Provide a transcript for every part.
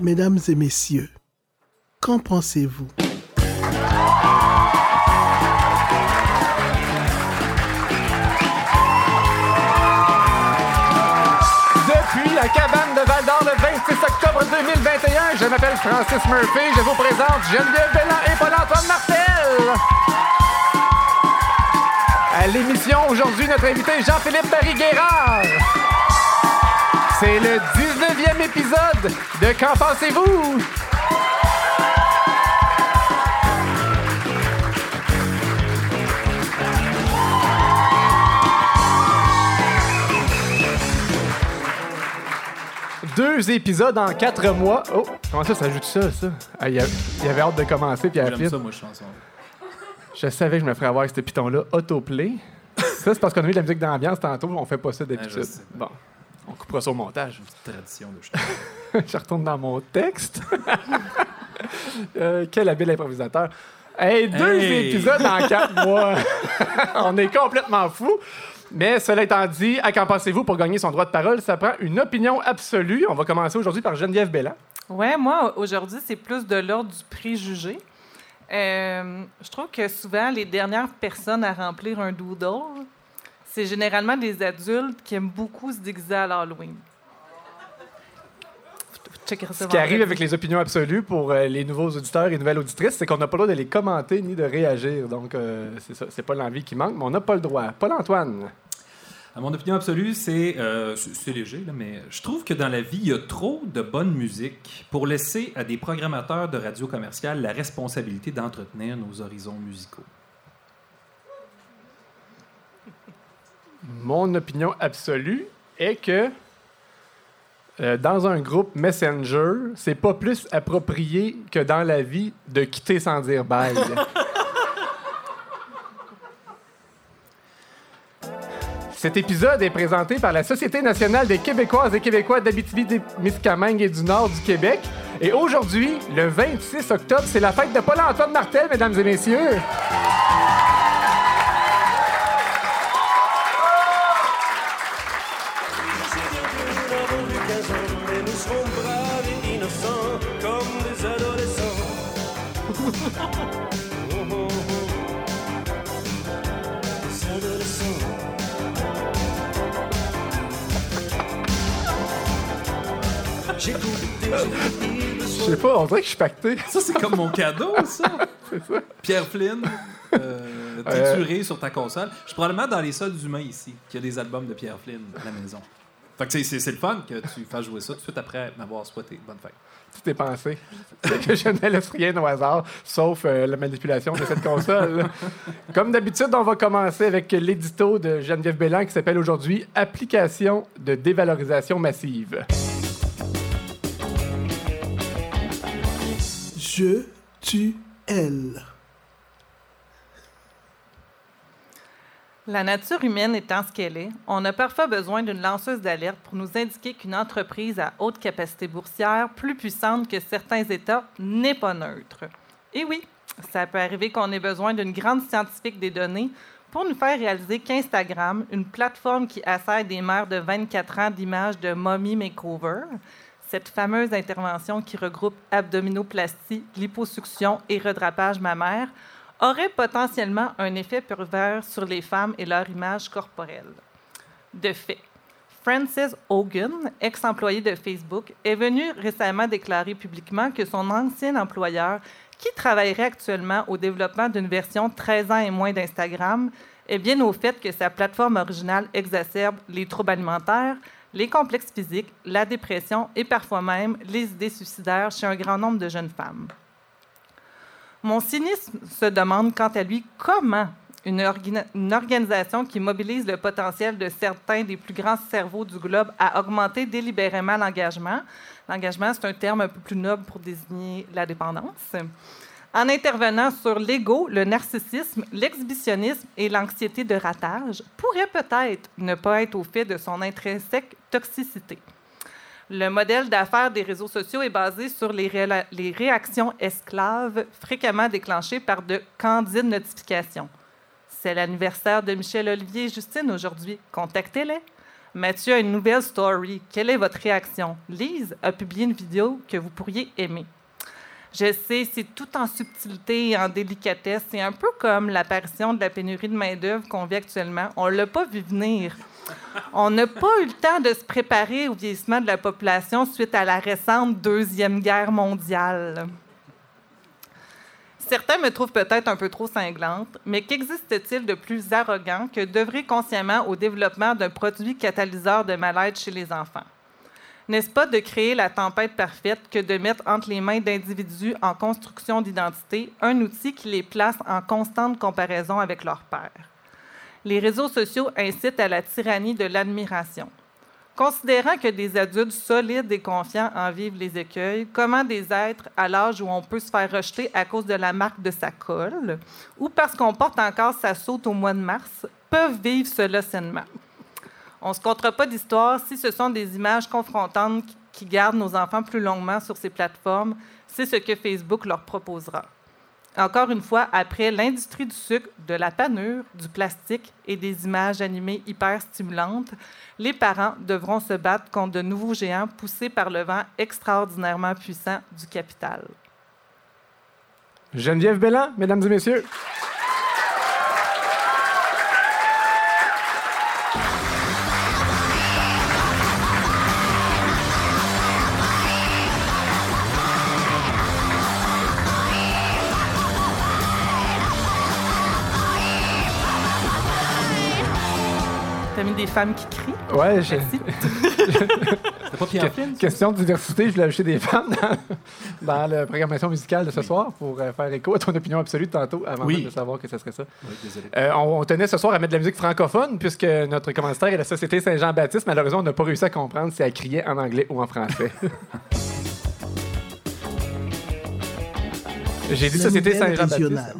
Mesdames et messieurs, qu'en pensez-vous? Depuis la cabane de Val d'Or le 26 octobre 2021, je m'appelle Francis Murphy. Je vous présente Geneviève Bellan et Paul-Antoine Martel. À l'émission aujourd'hui, notre invité Jean-Philippe Barry-Guérard. C'est le 19e épisode de Qu'en pensez-vous? Deux épisodes en quatre mois. Oh, comment ça, ça ajoute ça, ça? Ah, il, y il avait hâte de commencer, puis à la J'aime ça, moi, chanson. je savais que je me ferais avoir avec ce piton-là, autoplay. Ça, c'est parce qu'on a eu de la musique d'ambiance tantôt, on fait pas ça je d'habitude. sais. bon, on coupera ça au montage. Tradition de je retourne dans mon texte. Euh, quel habile improvisateur. Hey, deux Hey! épisodes en quatre mois. On est complètement fous. Mais cela étant dit, à qu'en pensez-vous pour gagner son droit de parole? Ça prend une opinion absolue. On va commencer aujourd'hui par Geneviève Bellan. Ouais, moi, aujourd'hui, c'est plus de l'ordre du préjugé. Euh, je trouve que souvent, les dernières personnes à remplir un doodle, c'est généralement des adultes qui aiment beaucoup se déguiser à l'Halloween. Ce qui arrive avec les opinions absolues pour euh, les nouveaux auditeurs et nouvelles auditrices, c'est qu'on n'a pas le droit de les commenter ni de réagir. Donc, euh, c'est ça. C'est pas l'envie qui manque, mais on n'a pas le droit. Paul-Antoine. À mon opinion absolue, c'est euh, c'est- c'est léger, là, mais je trouve que dans la vie, il y a trop de bonne musique pour laisser à des programmateurs de radio commerciale la responsabilité d'entretenir nos horizons musicaux. Mon opinion absolue est que euh, dans un groupe Messenger, c'est pas plus approprié que dans la vie de quitter sans dire bye. Cet épisode est présenté par la Société nationale des Québécoises et Québécois d'Abitibi-Témiscamingue et du Nord du Québec. Et aujourd'hui, le 26 octobre, c'est la fête de Paul-Antoine Martel, mesdames et messieurs. Je sais pas, on dirait que je suis pacté. Ça, c'est comme mon cadeau, ça. Pierre Flynn, euh, trituré sur ta console. Je suis probablement dans les seuls humains ici qui a des albums de Pierre Flynn à la maison. Fait que c'est- le fun que tu fasses jouer ça tout de suite après m'avoir souhaité bonne fête. Tout est pensé. C'est que je ne laisse rien au hasard, sauf euh, la manipulation de cette console. Comme d'habitude, on va commencer avec l'édito de Geneviève Bellan qui s'appelle aujourd'hui Application de dévalorisation massive. Je, tu, elle. La nature humaine étant ce qu'elle est, on a parfois besoin d'une lanceuse d'alerte pour nous indiquer qu'une entreprise à haute capacité boursière, plus puissante que certains États, n'est pas neutre. Et oui, ça peut arriver qu'on ait besoin d'une grande scientifique des données pour nous faire réaliser qu'Instagram, une plateforme qui assaille des mères de 24 ans d'images de mommy makeover, cette fameuse intervention qui regroupe abdominoplastie, liposuction et redrapage mammaire, aurait potentiellement un effet pervers sur les femmes et leur image corporelle. De fait, Frances Hogan, ex-employée de Facebook, est venue récemment déclarer publiquement que son ancien employeur, qui travaillerait actuellement au développement d'une version 13 ans et moins d'Instagram, est bien au fait que sa plateforme originale exacerbe les troubles alimentaires, les complexes physiques, la dépression et parfois même les idées suicidaires chez un grand nombre de jeunes femmes. Mon cynisme se demande quant à lui comment une, organisation qui mobilise le potentiel de certains des plus grands cerveaux du globe à augmenter délibérément l'engagement. L'engagement, c'est un terme un peu plus noble pour désigner la dépendance. En intervenant sur l'ego, le narcissisme, l'exhibitionnisme et l'anxiété de ratage, pourrait peut-être ne pas être au fait de son intrinsèque toxicité. Le modèle d'affaires des réseaux sociaux est basé sur les, réactions esclaves fréquemment déclenchées par de candides notifications. C'est l'anniversaire de Michel Olivier et Justine aujourd'hui. Contactez-les. Mathieu a une nouvelle story. Quelle est votre réaction? Lise a publié une vidéo que vous pourriez aimer. Je sais, c'est tout en subtilité et en délicatesse. C'est un peu comme l'apparition de la pénurie de main-d'œuvre qu'on vit actuellement. On ne l'a pas vu venir. On n'a pas eu le temps de se préparer au vieillissement de la population suite à la récente Deuxième Guerre mondiale. Certains me trouvent peut-être un peu trop cinglante, mais qu'existe-t-il de plus arrogant que d'œuvrer consciemment au développement d'un produit catalyseur de mal-être chez les enfants? N'est-ce pas de créer la tempête parfaite que de mettre entre les mains d'individus en construction d'identité un outil qui les place en constante comparaison avec leur père? Les réseaux sociaux incitent à la tyrannie de l'admiration. Considérant que des adultes solides et confiants en vivent les écueils, comment des êtres à l'âge où on peut se faire rejeter à cause de la marque de sa colle ou parce qu'on porte encore sa saute au mois de mars peuvent vivre cela sainement? On ne se comptera pas d'histoire si ce sont des images confrontantes qui gardent nos enfants plus longuement sur ces plateformes. C'est ce que Facebook leur proposera. Encore une fois, après l'industrie du sucre, de la panure, du plastique et des images animées hyper stimulantes, les parents devront se battre contre de nouveaux géants poussés par le vent extraordinairement puissant du capital. Geneviève Bellan, mesdames et messieurs. T'as mis des femmes qui crient? Ouais, j'ai-. C'était pas Pierre Flynn? ça? question de diversité, je voulais ajouter des femmes dans, dans la programmation musicale de ce soir pour euh, faire écho à ton opinion absolue de tantôt avant Oui. de savoir que ce serait ça. Oui, désolé. Euh, on, on tenait ce soir à mettre de la musique francophone puisque notre commanditaire est la Société Saint-Jean-Baptiste. Malheureusement, on n'a pas réussi à comprendre si elle criait en anglais ou en français. J'ai dit Société Saint-Jean-Baptiste.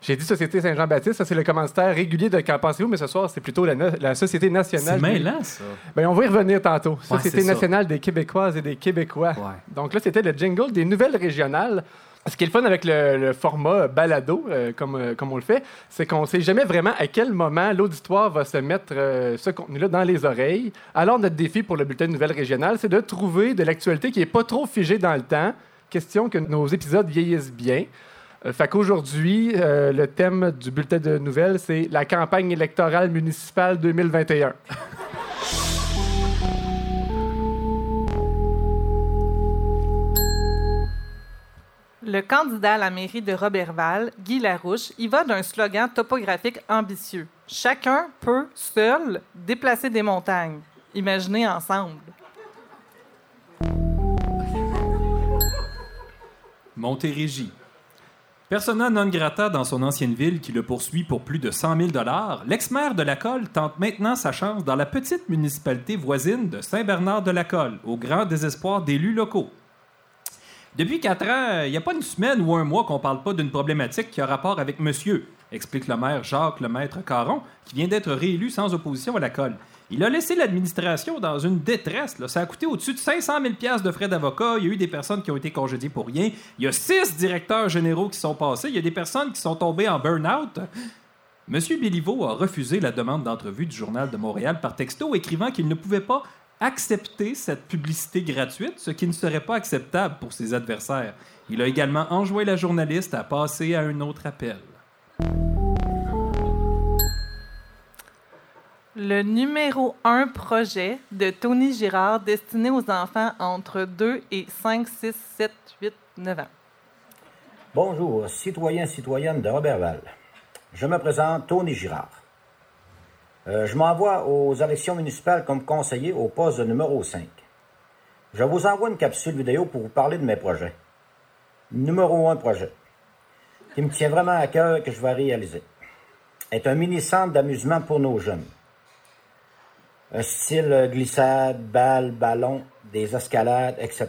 J'ai dit Société Saint-Jean-Baptiste, ça c'est le commanditaire régulier de Qu'en pensez-vous, mais ce soir c'est plutôt la, no- la Société nationale. C'est mêlant, ça. Ben, on va y revenir tantôt. Société ça. nationale des Québécoises et des Québécois. Ouais. Donc là, c'était le jingle des nouvelles régionales. Ce qui est le fun avec le, le format balado, euh, comme, euh, comme on le fait, c'est qu'on ne sait jamais vraiment à quel moment l'auditoire va se mettre euh, ce contenu-là dans les oreilles. Alors, notre défi pour le bulletin de nouvelles régionales, c'est de trouver de l'actualité qui n'est pas trop figée dans le temps. Question que nos épisodes vieillissent bien. Euh, fait qu'aujourd'hui, euh, le thème du bulletin de nouvelles, c'est la campagne électorale municipale 2021. Le candidat à la mairie de Roberval, Guy Larouche, y va d'un slogan topographique ambitieux. Chacun peut, seul, déplacer des montagnes. Imaginez ensemble. Montérégie. Persona non grata dans son ancienne ville qui le poursuit pour plus de 100 000 l'ex-maire de Lacolle tente maintenant sa chance dans la petite municipalité voisine de Saint-Bernard-de-Lacolle, au grand désespoir d'élus locaux. Depuis quatre ans, il n'y a pas une semaine ou un mois qu'on parle pas d'une problématique qui a rapport avec monsieur, explique le maire Jacques Lemaître Caron, qui vient d'être réélu sans opposition à la colle. Il a laissé l'administration dans une détresse. Ça a coûté au-dessus de 500 000 piastres de frais d'avocat. Il y a eu des personnes qui ont été congédiées pour rien. Il y a six directeurs généraux qui sont passés. Il y a des personnes qui sont tombées en burn-out. Monsieur Béliveau a refusé la demande d'entrevue du Journal de Montréal par texto, écrivant qu'il ne pouvait pas accepter cette publicité gratuite, ce qui ne serait pas acceptable pour ses adversaires. Il a également enjoint la journaliste à passer à un autre appel. Le numéro 1 projet de Tony Girard destiné aux enfants entre 2 et 5, 6, 7, 8, 9 ans. Bonjour, citoyens, citoyennes de Robertval. Je me présente Tony Girard. Euh, je m'envoie aux élections municipales comme conseiller au poste numéro 5. Je vous envoie une capsule vidéo pour vous parler de mes projets. Numéro 1 projet, qui me tient vraiment à cœur que je vais réaliser, est un mini-centre d'amusement pour nos jeunes. Style euh, glissade, balle, ballon, des escalades, etc.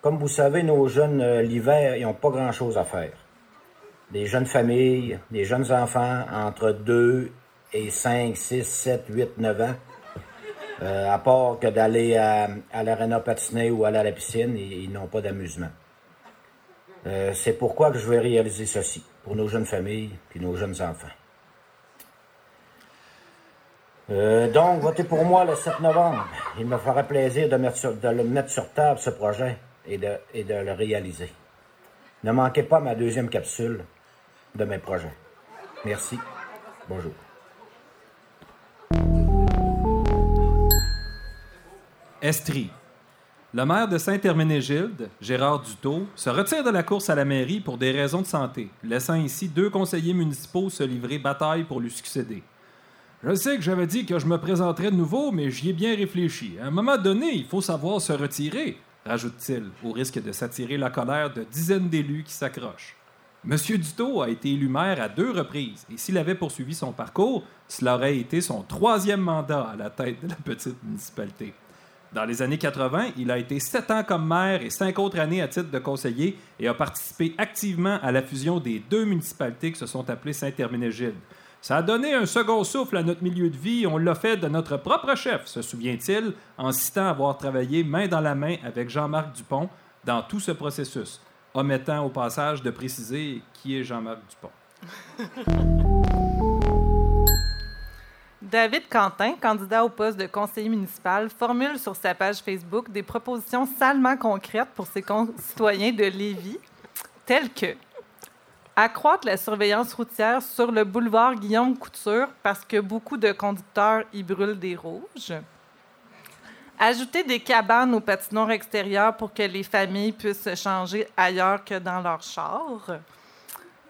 Comme vous savez, nos jeunes, euh, l'hiver, ils n'ont pas grand-chose à faire. Des jeunes familles, des jeunes enfants entre 2 et 5, 6, 7, 8, 9 ans, euh, à part que d'aller à, à l'aréna patiner ou aller à la piscine, ils, n'ont pas d'amusement. C'est pourquoi que je vais réaliser ceci, pour nos jeunes familles et nos jeunes enfants. Euh, donc, votez pour moi le 7 novembre. Il me ferait plaisir de, le mettre sur table, ce projet, et de, le réaliser. Ne manquez pas ma deuxième capsule de mes projets. Merci. Bonjour. Estrie. Le maire de Saint-Herménégilde, Gérard Dutot, se retire de la course à la mairie pour des raisons de santé, laissant ici deux conseillers municipaux se livrer bataille pour lui succéder. Je sais que j'avais dit que je me présenterais de nouveau, mais j'y ai bien réfléchi. À un moment donné, il faut savoir se retirer, rajoute-t-il, au risque de s'attirer la colère de dizaines d'élus qui s'accrochent. Monsieur Dutot a été élu maire à deux reprises, et s'il avait poursuivi son parcours, cela aurait été son troisième mandat à la tête de la petite municipalité. Dans les années 80, il a été sept ans comme maire et cinq autres années à titre de conseiller et a participé activement à la fusion des deux municipalités qui se sont appelées Saint-Herménégilde. Ça a donné un second souffle à notre milieu de vie on l'a fait de notre propre chef, se souvient-il, en citant avoir travaillé main dans la main avec Jean-Marc Dupont dans tout ce processus, omettant au passage de préciser qui est Jean-Marc Dupont. David Quentin, candidat au poste de conseiller municipal, formule sur sa page Facebook des propositions salement concrètes pour ses concitoyens de Lévis, telles que accroître la surveillance routière sur le boulevard Guillaume Couture parce que beaucoup de conducteurs y brûlent des rouges, ajouter des cabanes aux patinoires extérieures pour que les familles puissent se changer ailleurs que dans leur char,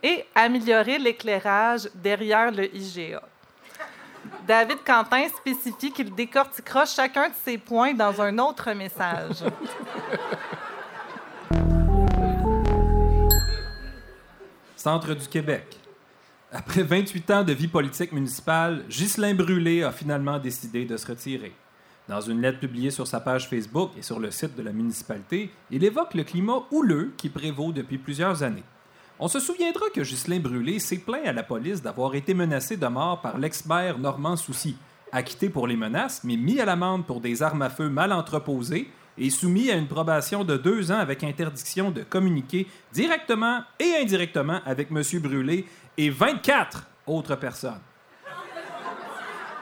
et améliorer l'éclairage derrière le IGA. David Quentin spécifie qu'il décortiquera chacun de ces points dans un autre message. Centre du Québec. Après 28 ans de vie politique municipale, Ghislain Brûlé a finalement décidé de se retirer. Dans une lettre publiée sur sa page Facebook et sur le site de la municipalité, il évoque le climat houleux qui prévaut depuis plusieurs années. On se souviendra que Ghislain Brûlé s'est plaint à la police d'avoir été menacé de mort par l'ex-maire Normand Soucy, acquitté pour les menaces, mais mis à l'amende pour des armes à feu mal entreposées et soumis à une probation de deux ans avec interdiction de communiquer directement et indirectement avec M. Brûlé et 24 autres personnes.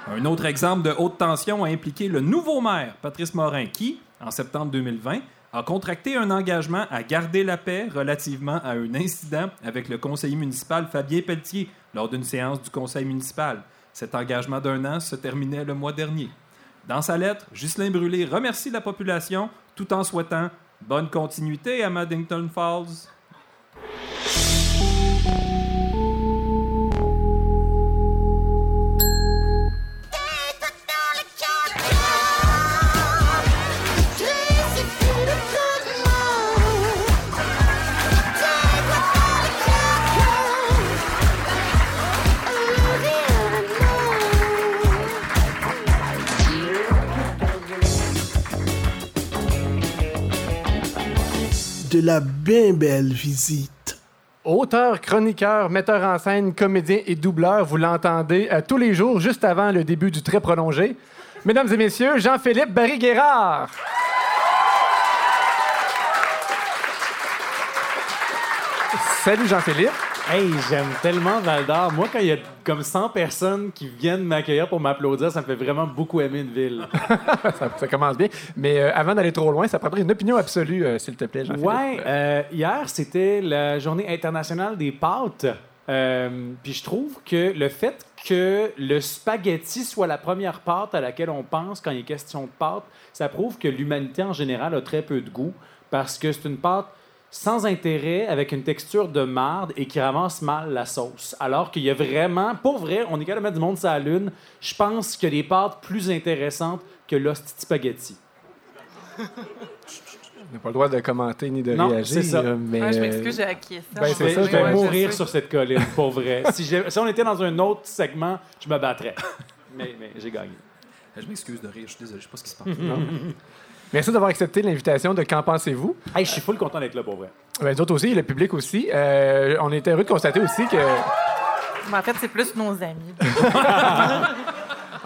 Un autre exemple de haute tension a impliqué le nouveau maire, Patrice Morin, qui, en septembre 2020, a contracté un engagement à garder la paix relativement à un incident avec le conseiller municipal Fabien Pelletier lors d'une séance du conseil municipal. Cet engagement d'un an se terminait le mois dernier. Dans sa lettre, Ghislain Brûlé remercie la population tout en souhaitant bonne continuité à Maddington Falls. La bien belle visite. Auteur, chroniqueur, metteur en scène, comédien et doubleur, vous l'entendez euh, tous les jours juste avant le début du très prolongé. Mesdames et messieurs, Jean-Philippe Barry-Guérard. Salut Jean-Philippe. Hey, j'aime tellement Val d'Or. Moi, quand il y a comme 100 personnes qui viennent m'accueillir pour m'applaudir, ça me fait vraiment beaucoup aimer une ville. ça, ça commence bien. Mais euh, avant d'aller trop loin, ça prendrait une opinion absolue, euh, s'il te plaît, Jean-Philippe. Ouais, euh, hier, c'était la journée internationale des pâtes. Puis je trouve que le fait que le spaghetti soit la première pâte à laquelle on pense quand il est question de pâte, ça prouve que l'humanité en général a très peu de goût parce que c'est une pâte sans intérêt, avec une texture de marde et qui ramasse mal la sauce. Alors qu'il y a vraiment, pour vrai, on est capable de mettre du monde sur la lune. Je pense qu'il y a des pâtes plus intéressantes que l'hostie spaghetti. On n'a pas le droit de commenter ni de Non, réagir. c'est ça. Mais, Ouais, je euh, m'excuse, j'ai acquiescé. ben, Je c'est vais, ça, je vais ouais, mourir sur cette colline, pour vrai. si, on était dans un autre segment, je me battrais. Mais, mais j'ai gagné. Je m'excuse de rire, je suis désolé, je sais pas ce qui se passe. Merci d'avoir accepté l'invitation de Qu'en pensez-vous? Hey, je suis full content d'être là, pour vrai. Ben, nous autres aussi, le public aussi. Euh, on était heureux de constater aussi que. Mais en fait, c'est plus nos amis.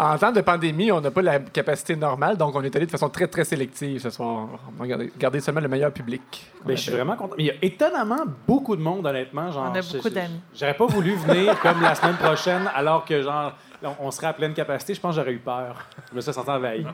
En temps de pandémie, on n'a pas la capacité normale, donc on est allé de façon très, très sélective ce soir. On a gardé, seulement le meilleur public. Ben, je suis vraiment content. Mais il y a étonnamment beaucoup de monde, honnêtement. Genre, On a beaucoup je- d'amis. J'aurais pas voulu venir comme la semaine prochaine, alors que genre on, serait à pleine capacité. Je pense que j'aurais eu peur. Je me suis senti envahi.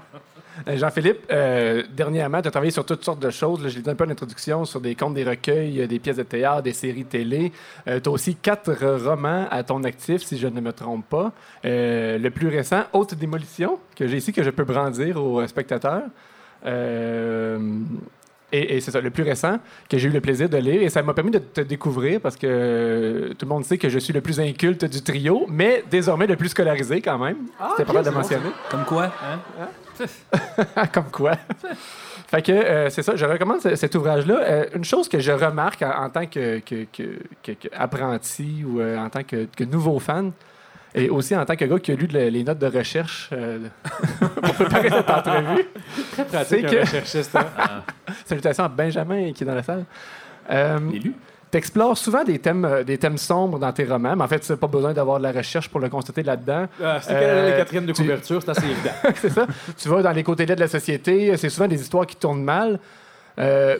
Euh, Jean-Philippe, euh, dernièrement, tu as travaillé sur toutes sortes de choses. Là, je l'ai dit un peu en introduction, sur des contes, des recueils, euh, des pièces de théâtre, des séries télé. tu as aussi quatre euh, romans à ton actif, si je ne me trompe pas. Euh, le plus récent, Haute démolition, que j'ai ici, que je peux brandir aux euh, spectateurs. Euh, et, et c'est ça, le plus récent, que j'ai eu le plaisir de lire. Et ça m'a permis de te découvrir parce que euh, tout le monde sait que je suis le plus inculte du trio, mais désormais le plus scolarisé quand même. C'était ok, pas mal de c'est bon, mentionner. Comme quoi? Hein? Comme quoi? fait que euh, c'est ça, je recommande ce- cet ouvrage-là. Euh, une chose que je remarque en, en tant que, que- que- que- que apprenti ou euh, en tant que, que nouveau fan, et aussi en tant que gars qui a lu le- les notes de recherche euh, pour préparer cette entrevue, Très C'est pratique, que- recherchiste. hein. salutations à Benjamin qui est dans la salle. Euh, L'élu? tu explores souvent des thèmes, euh, des thèmes sombres dans tes romans, mais en fait, tu n'as pas besoin d'avoir de la recherche pour le constater là-dedans. Ah, c'est Euh, quelle est la quatrième de tu- couverture, c'est assez évident. c'est ça. Tu vas dans les côtés laids de la société, c'est souvent des histoires qui tournent mal. Euh,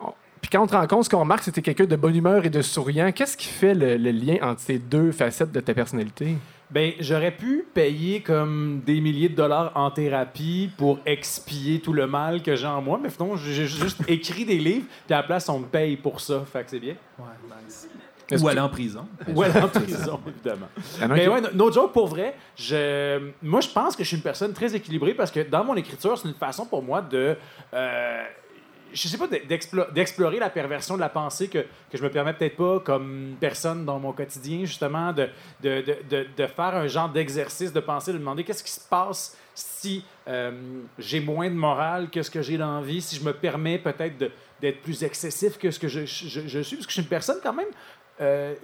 on- Puis quand on te rend compte, ce qu'on remarque, c'est que quelqu'un de bonne humeur et de souriant. Qu'est-ce qui fait le, le lien entre ces deux facettes de ta personnalité? Ben, j'aurais pu payer comme des milliers de dollars en thérapie pour expier tout le mal que j'ai en moi, mais finalement, j'ai juste écrit des livres, puis à la place, on me paye pour ça. Fait que c'est bien. Est-ce Ou que- aller en prison. Ou aller en prison, évidemment. Mais ouais, no- no joke, pour vrai, je, moi, je pense que je suis une personne très équilibrée parce que dans mon écriture, c'est une façon pour moi de. euh, je sais pas, de- d'explo- d'explorer la perversion de la pensée que, que je me permets peut-être pas comme personne dans mon quotidien, justement, de, de, de, de, faire un genre d'exercice de pensée, de demander qu'est-ce qui se passe si euh, j'ai moins de morale que ce que j'ai dans la vie, si je me permets peut-être d'être plus excessif que ce que je, je, je suis, parce que je suis une personne quand même euh,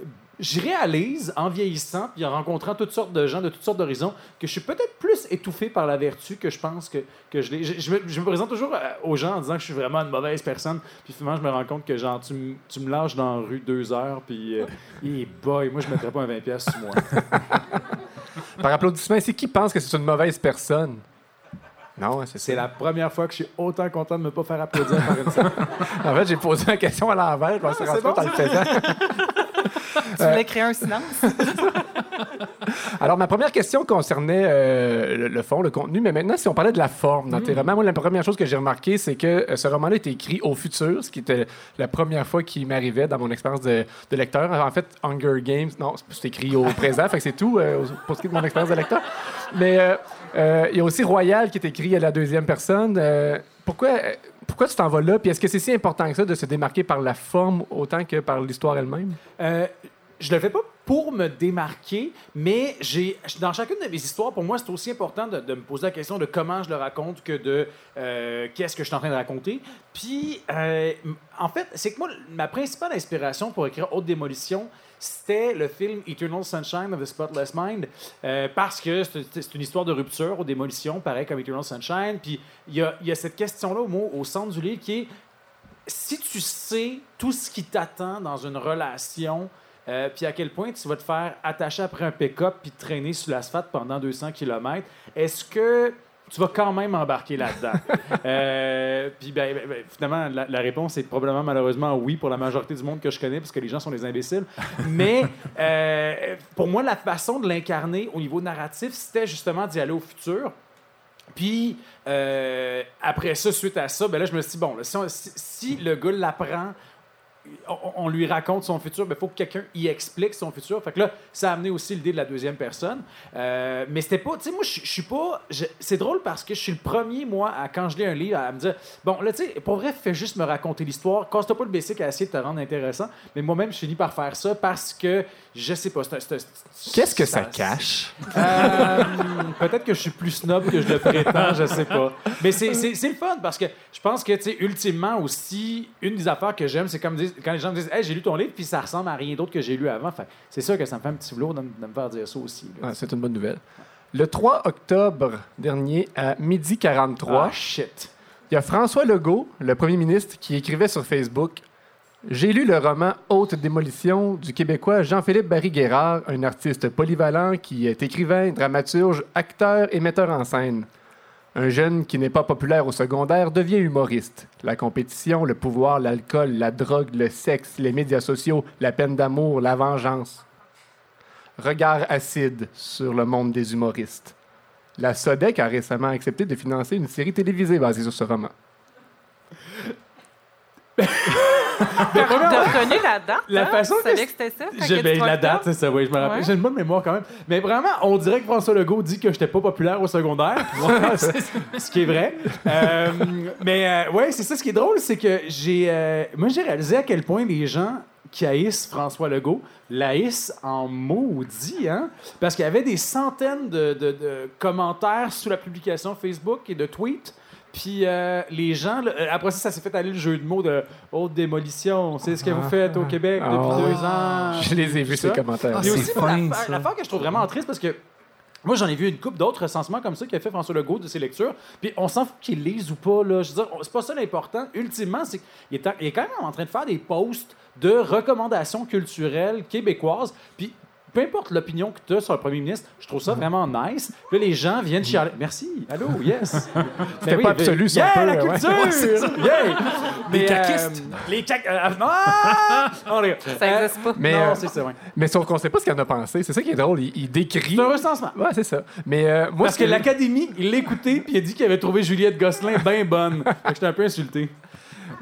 je réalise en vieillissant puis en rencontrant toutes sortes de gens de toutes sortes d'horizons que je suis peut-être plus étouffé par la vertu que je pense que, que je l'ai. Je, je me, je me présente toujours euh, aux gens en disant que je suis vraiment une mauvaise personne, puis finalement je me rends compte que genre tu, me- tu me lâches dans la rue deux heures, puis euh, boy, moi je mettrais pas un 20$ pièces sur moi. Par applaudissement, c'est qui pense que c'est une mauvaise personne? Non, hein, c'est la première fois que je suis autant content de me pas faire applaudir par une. En fait, j'ai posé la question à l'envers. Je m'en suis Ah, rendu compte en le faisant. Tu voulais créer un silence? Alors, ma première question concernait euh, le, le fond, le contenu, mais maintenant, si on parlait de la forme dans tes romans, moi, la première chose que j'ai remarqué, c'est que euh, ce roman-là est écrit au futur, ce qui était la première fois qui m'arrivait dans mon expérience de, de lecteur. En fait, Hunger Games, non, c'est- écrit au présent, fait que c'est tout euh, pour ce qui est de mon expérience de lecteur. Mais euh, euh, il y a aussi Royal qui est écrit à la deuxième personne. Euh, pourquoi, euh, pourquoi tu t'en vas là? Puis est-ce que c'est si important que ça de se démarquer par la forme autant que par l'histoire elle-même? Euh, je le fais pas pour me démarquer, mais j'ai dans chacune de mes histoires, pour moi, c'est aussi important de, me poser la question de comment je le raconte que de euh, qu'est-ce que je suis en train de raconter. Puis, euh, en fait, c'est que moi, ma principale inspiration pour écrire Haute Démolition, c'était le film Eternal Sunshine of the Spotless Mind, euh, parce que c'est une histoire de rupture aux démolitions, pareil comme Eternal Sunshine. Puis, il y a, y a cette question-là au, centre du livre qui est si tu sais tout ce qui t'attend dans une relation, euh, puis à quel point tu vas te faire attacher après un pick-up puis traîner sur l'asphalte pendant 200 km, est-ce que tu vas quand même embarquer là-dedans? Euh, puis ben, ben, ben, finalement, la, la réponse est probablement malheureusement oui pour la majorité du monde que je connais, parce que les gens sont des imbéciles. Mais euh, pour moi, la façon de l'incarner au niveau narratif, c'était justement d'y aller au futur. Puis, euh, après ça, suite à ça, ben là, je me suis dit, bon, là, si, on- si- si le gars l'apprend, on, lui raconte son futur, il faut que quelqu'un y explique son futur. Fait que là, ça a amené aussi l'idée de la deuxième personne. Euh, mais c'était pas, tu sais, moi, je suis pas. C'est drôle parce que je suis le premier, moi, à, quand je lis un livre, à me dire, bon, là, tu sais, pour vrai, fais juste me raconter l'histoire. Casse-toi pas le basic à essayer de te rendre intéressant. Mais moi-même, je finis par faire ça parce que, je sais pas, Qu'est-ce que ça cache? euh, Peut-être que je suis plus snob que je le prétends, je sais pas. Mais c'est le fun parce que je pense que, tu sais, ultimement aussi, une des affaires que j'aime, c'est comme dire- quand les gens me disent Hey, j'ai lu ton livre, puis ça ressemble à rien d'autre que j'ai lu avant. Que c'est sûr que ça me fait un petit velours de, me- de me faire dire ça aussi. Ah, c'est une bonne nouvelle. Le 3 octobre dernier, à midi 43, Ah, shit. il y a François Legault, le premier ministre, qui écrivait sur Facebook J'ai lu le roman Haute démolition du Québécois Jean-Philippe Barry-Guérard, un artiste polyvalent qui est écrivain, dramaturge, acteur et metteur en scène. Un jeune qui n'est pas populaire au secondaire devient humoriste. La compétition, le pouvoir, l'alcool, la drogue, le sexe, les médias sociaux, la peine d'amour, la vengeance. Regard acide sur le monde des humoristes. La SODEC a récemment accepté de financer une série télévisée basée sur ce roman. Reconnu la date? La hein? façon Tu que savais que c'était ça? J'ai- ben, la date, c'est ça, oui, je me rappelle. Ouais. J'ai une bonne mémoire quand même. Mais vraiment, on dirait que François Legault dit que j'étais pas populaire au secondaire. ce qui est vrai. Euh, mais euh, ouais, c'est ça. Ce qui est drôle, c'est que j'ai. euh, moi, j'ai réalisé à quel point les gens qui haïssent François Legault l'haïssent en maudit, hein? Parce qu'il y avait des centaines de, de- de commentaires sous la publication Facebook et de tweets. Puis euh, les gens, là, euh, après ça, ça s'est fait aller le jeu de mots de haute démolition. C'est ce que vous faites au Québec depuis Ah. deux ans. Je les ai vus, ces commentaires. Ah, c'est aussi, l'affaire- que je trouve vraiment triste parce que moi, j'en ai vu une coupe d'autres recensements comme ça qu'a fait François Legault de ses lectures. Puis on s'en fout qu'il lise ou pas. Là. Je veux dire, c'est pas ça l'important. Ultimement, c'est qu'il est quand même en train de faire des posts de recommandations culturelles québécoises. Puis peu importe l'opinion que tu as sur le premier ministre, je trouve ça vraiment nice. Puis là, les gens viennent chialer. Merci. Allô, yes. C'était Ben pas oui, absolu, ben, ça, yeah, peu, la culture! Ouais, Yeah! Mais, Les caquistes. euh, les cac... euh, ah! Non, les gars. Ça Euh, n'existe pas. Mais, non, euh, c'est ça, ouais. Mais sauf qu'on sait pas ce qu'il en a pensé. C'est ça qui est drôle. Il, il décrit. C'est un recensement. Ouais, c'est ça. Mais euh, moi, Parce ce que que l'Académie, il l'a écouté puis il a dit qu'il avait trouvé Juliette Gosselin bien bonne. Fait que j'étais un peu insulté.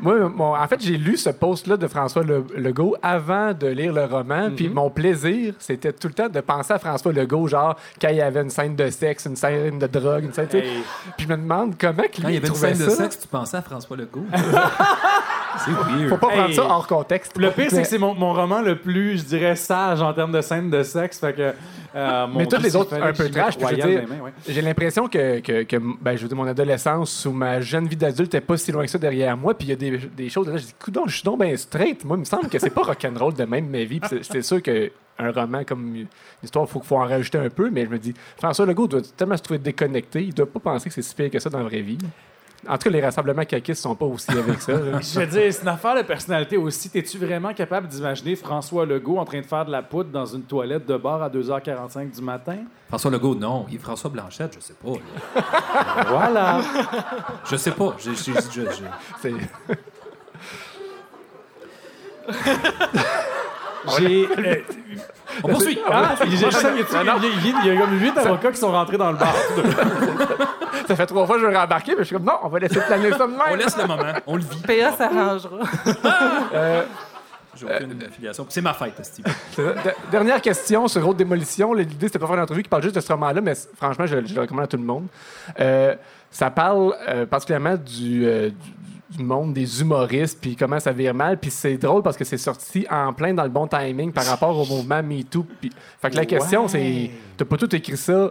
Moi, mon- en fait, j'ai lu ce post-là de François Le- Legault avant de lire le roman. Puis Mhm. mon plaisir, c'était tout le temps de penser à François Legault, genre quand il y avait une scène de sexe, une scène de drogue, une scène. Hey. Puis je me demande comment qu'il Quand il y avait une scène de sexe, tu pensais à François Legault? c'est weird. Faut pas prendre Hey. ça hors contexte. Le pire, c'est que c'est mon, mon roman le plus, je dirais, sage en termes de scènes de sexe. Fait que. Euh, Mais tous les autres, un peu trash. J'ai l'impression que, que, que, ben, je veux dire, mon adolescence ou ma jeune vie d'adulte n'est pas si loin que ça derrière moi. Puis il y a des, des choses là, je dis, coudonc, je suis donc bien straight. Moi, il me semble que c'est pas rock'n'roll de même ma vie. C'est sûr que un roman comme une histoire, il faut, faut en rajouter un peu. Mais je me dis, François Legault doit tellement se trouver déconnecté. Il doit pas penser que c'est si pire que ça dans la vraie vie. En tout cas, les rassemblements caquistes sont pas aussi avec ça. Je veux dire, c'est une affaire de personnalité aussi. T'es-tu vraiment capable d'imaginer François Legault en train de faire de la poudre dans une toilette de bar à 2h45 du matin? François Legault, non. Il François Blanchette, je sais pas. là. Voilà. Je sais pas. J'ai- j'ai- j'ai- j'ai- C'est- J'ai. euh, On poursuit. ah, il y a- comme huit avocats qui sont rentrés dans le bar. ça fait trois fois que je veux rembarquer, mais je suis comme, non, on va laisser planer ça de On laisse le moment. On le vit. PA s'arrangera. J'ai aucune affiliation. C'est ma fête, Steve. De- Dernière question sur Haute Démolition. L'idée, c'était pas faire une entrevue qui parle juste de ce roman-là, mais c- franchement, je, je le recommande à tout le monde. Euh, ça parle euh, particulièrement du, euh, du, du monde des humoristes, puis comment ça vire mal. Puis c'est drôle parce que c'est sorti en plein dans le bon timing par rapport au mouvement MeToo. Fait que la question, Ouais. c'est t'as pas tout écrit ça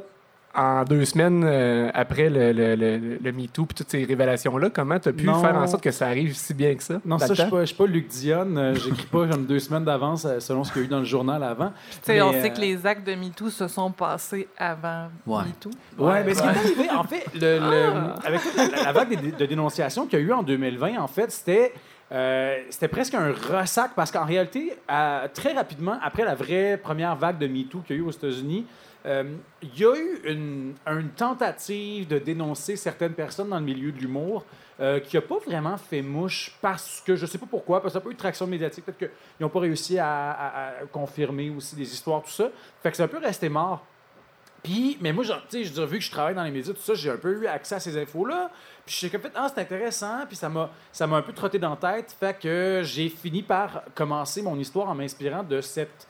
en deux semaines euh, après le, le, le, le MeToo puis toutes ces révélations-là. Comment t'as pu Non. faire en sorte que ça arrive si bien que ça? Non, ça, je suis temps? pas, je suis pas Luc Dionne. Euh, J'écris pas comme deux semaines d'avance euh, selon ce qu'il y a eu dans le journal avant. Tu Mais, on euh, sait que les actes de MeToo se sont passés avant Ouais. MeToo. Ouais, mais ce qui est arrivé, en fait, le, le- avec la, la vague de, de dénonciation qu'il y a eu en 2020, en fait, c'était. euh, c'était presque un ressac parce qu'en réalité, à- très rapidement, après la vraie première vague de MeToo qu'il y a eu aux États-Unis, euh, il y a eu une, tentative de dénoncer certaines personnes dans le milieu de l'humour euh, qui n'a pas vraiment fait mouche parce que, je sais pas pourquoi, parce que ça n'a pas eu de traction médiatique, peut-être qu'ils n'ont pas réussi à, confirmer aussi des histoires, tout ça. Fait que c'est un peu resté mort. Puis, mais moi, genre, sais, je dire, vu que je travaille dans les médias, tout ça, j'ai un peu eu accès à ces infos-là. Puis, je suis comme fait, ah, c'est intéressant. Puis, ça m'a, ça m'a un peu trotté dans la tête. Fait que j'ai fini par commencer mon histoire en m'inspirant de cette.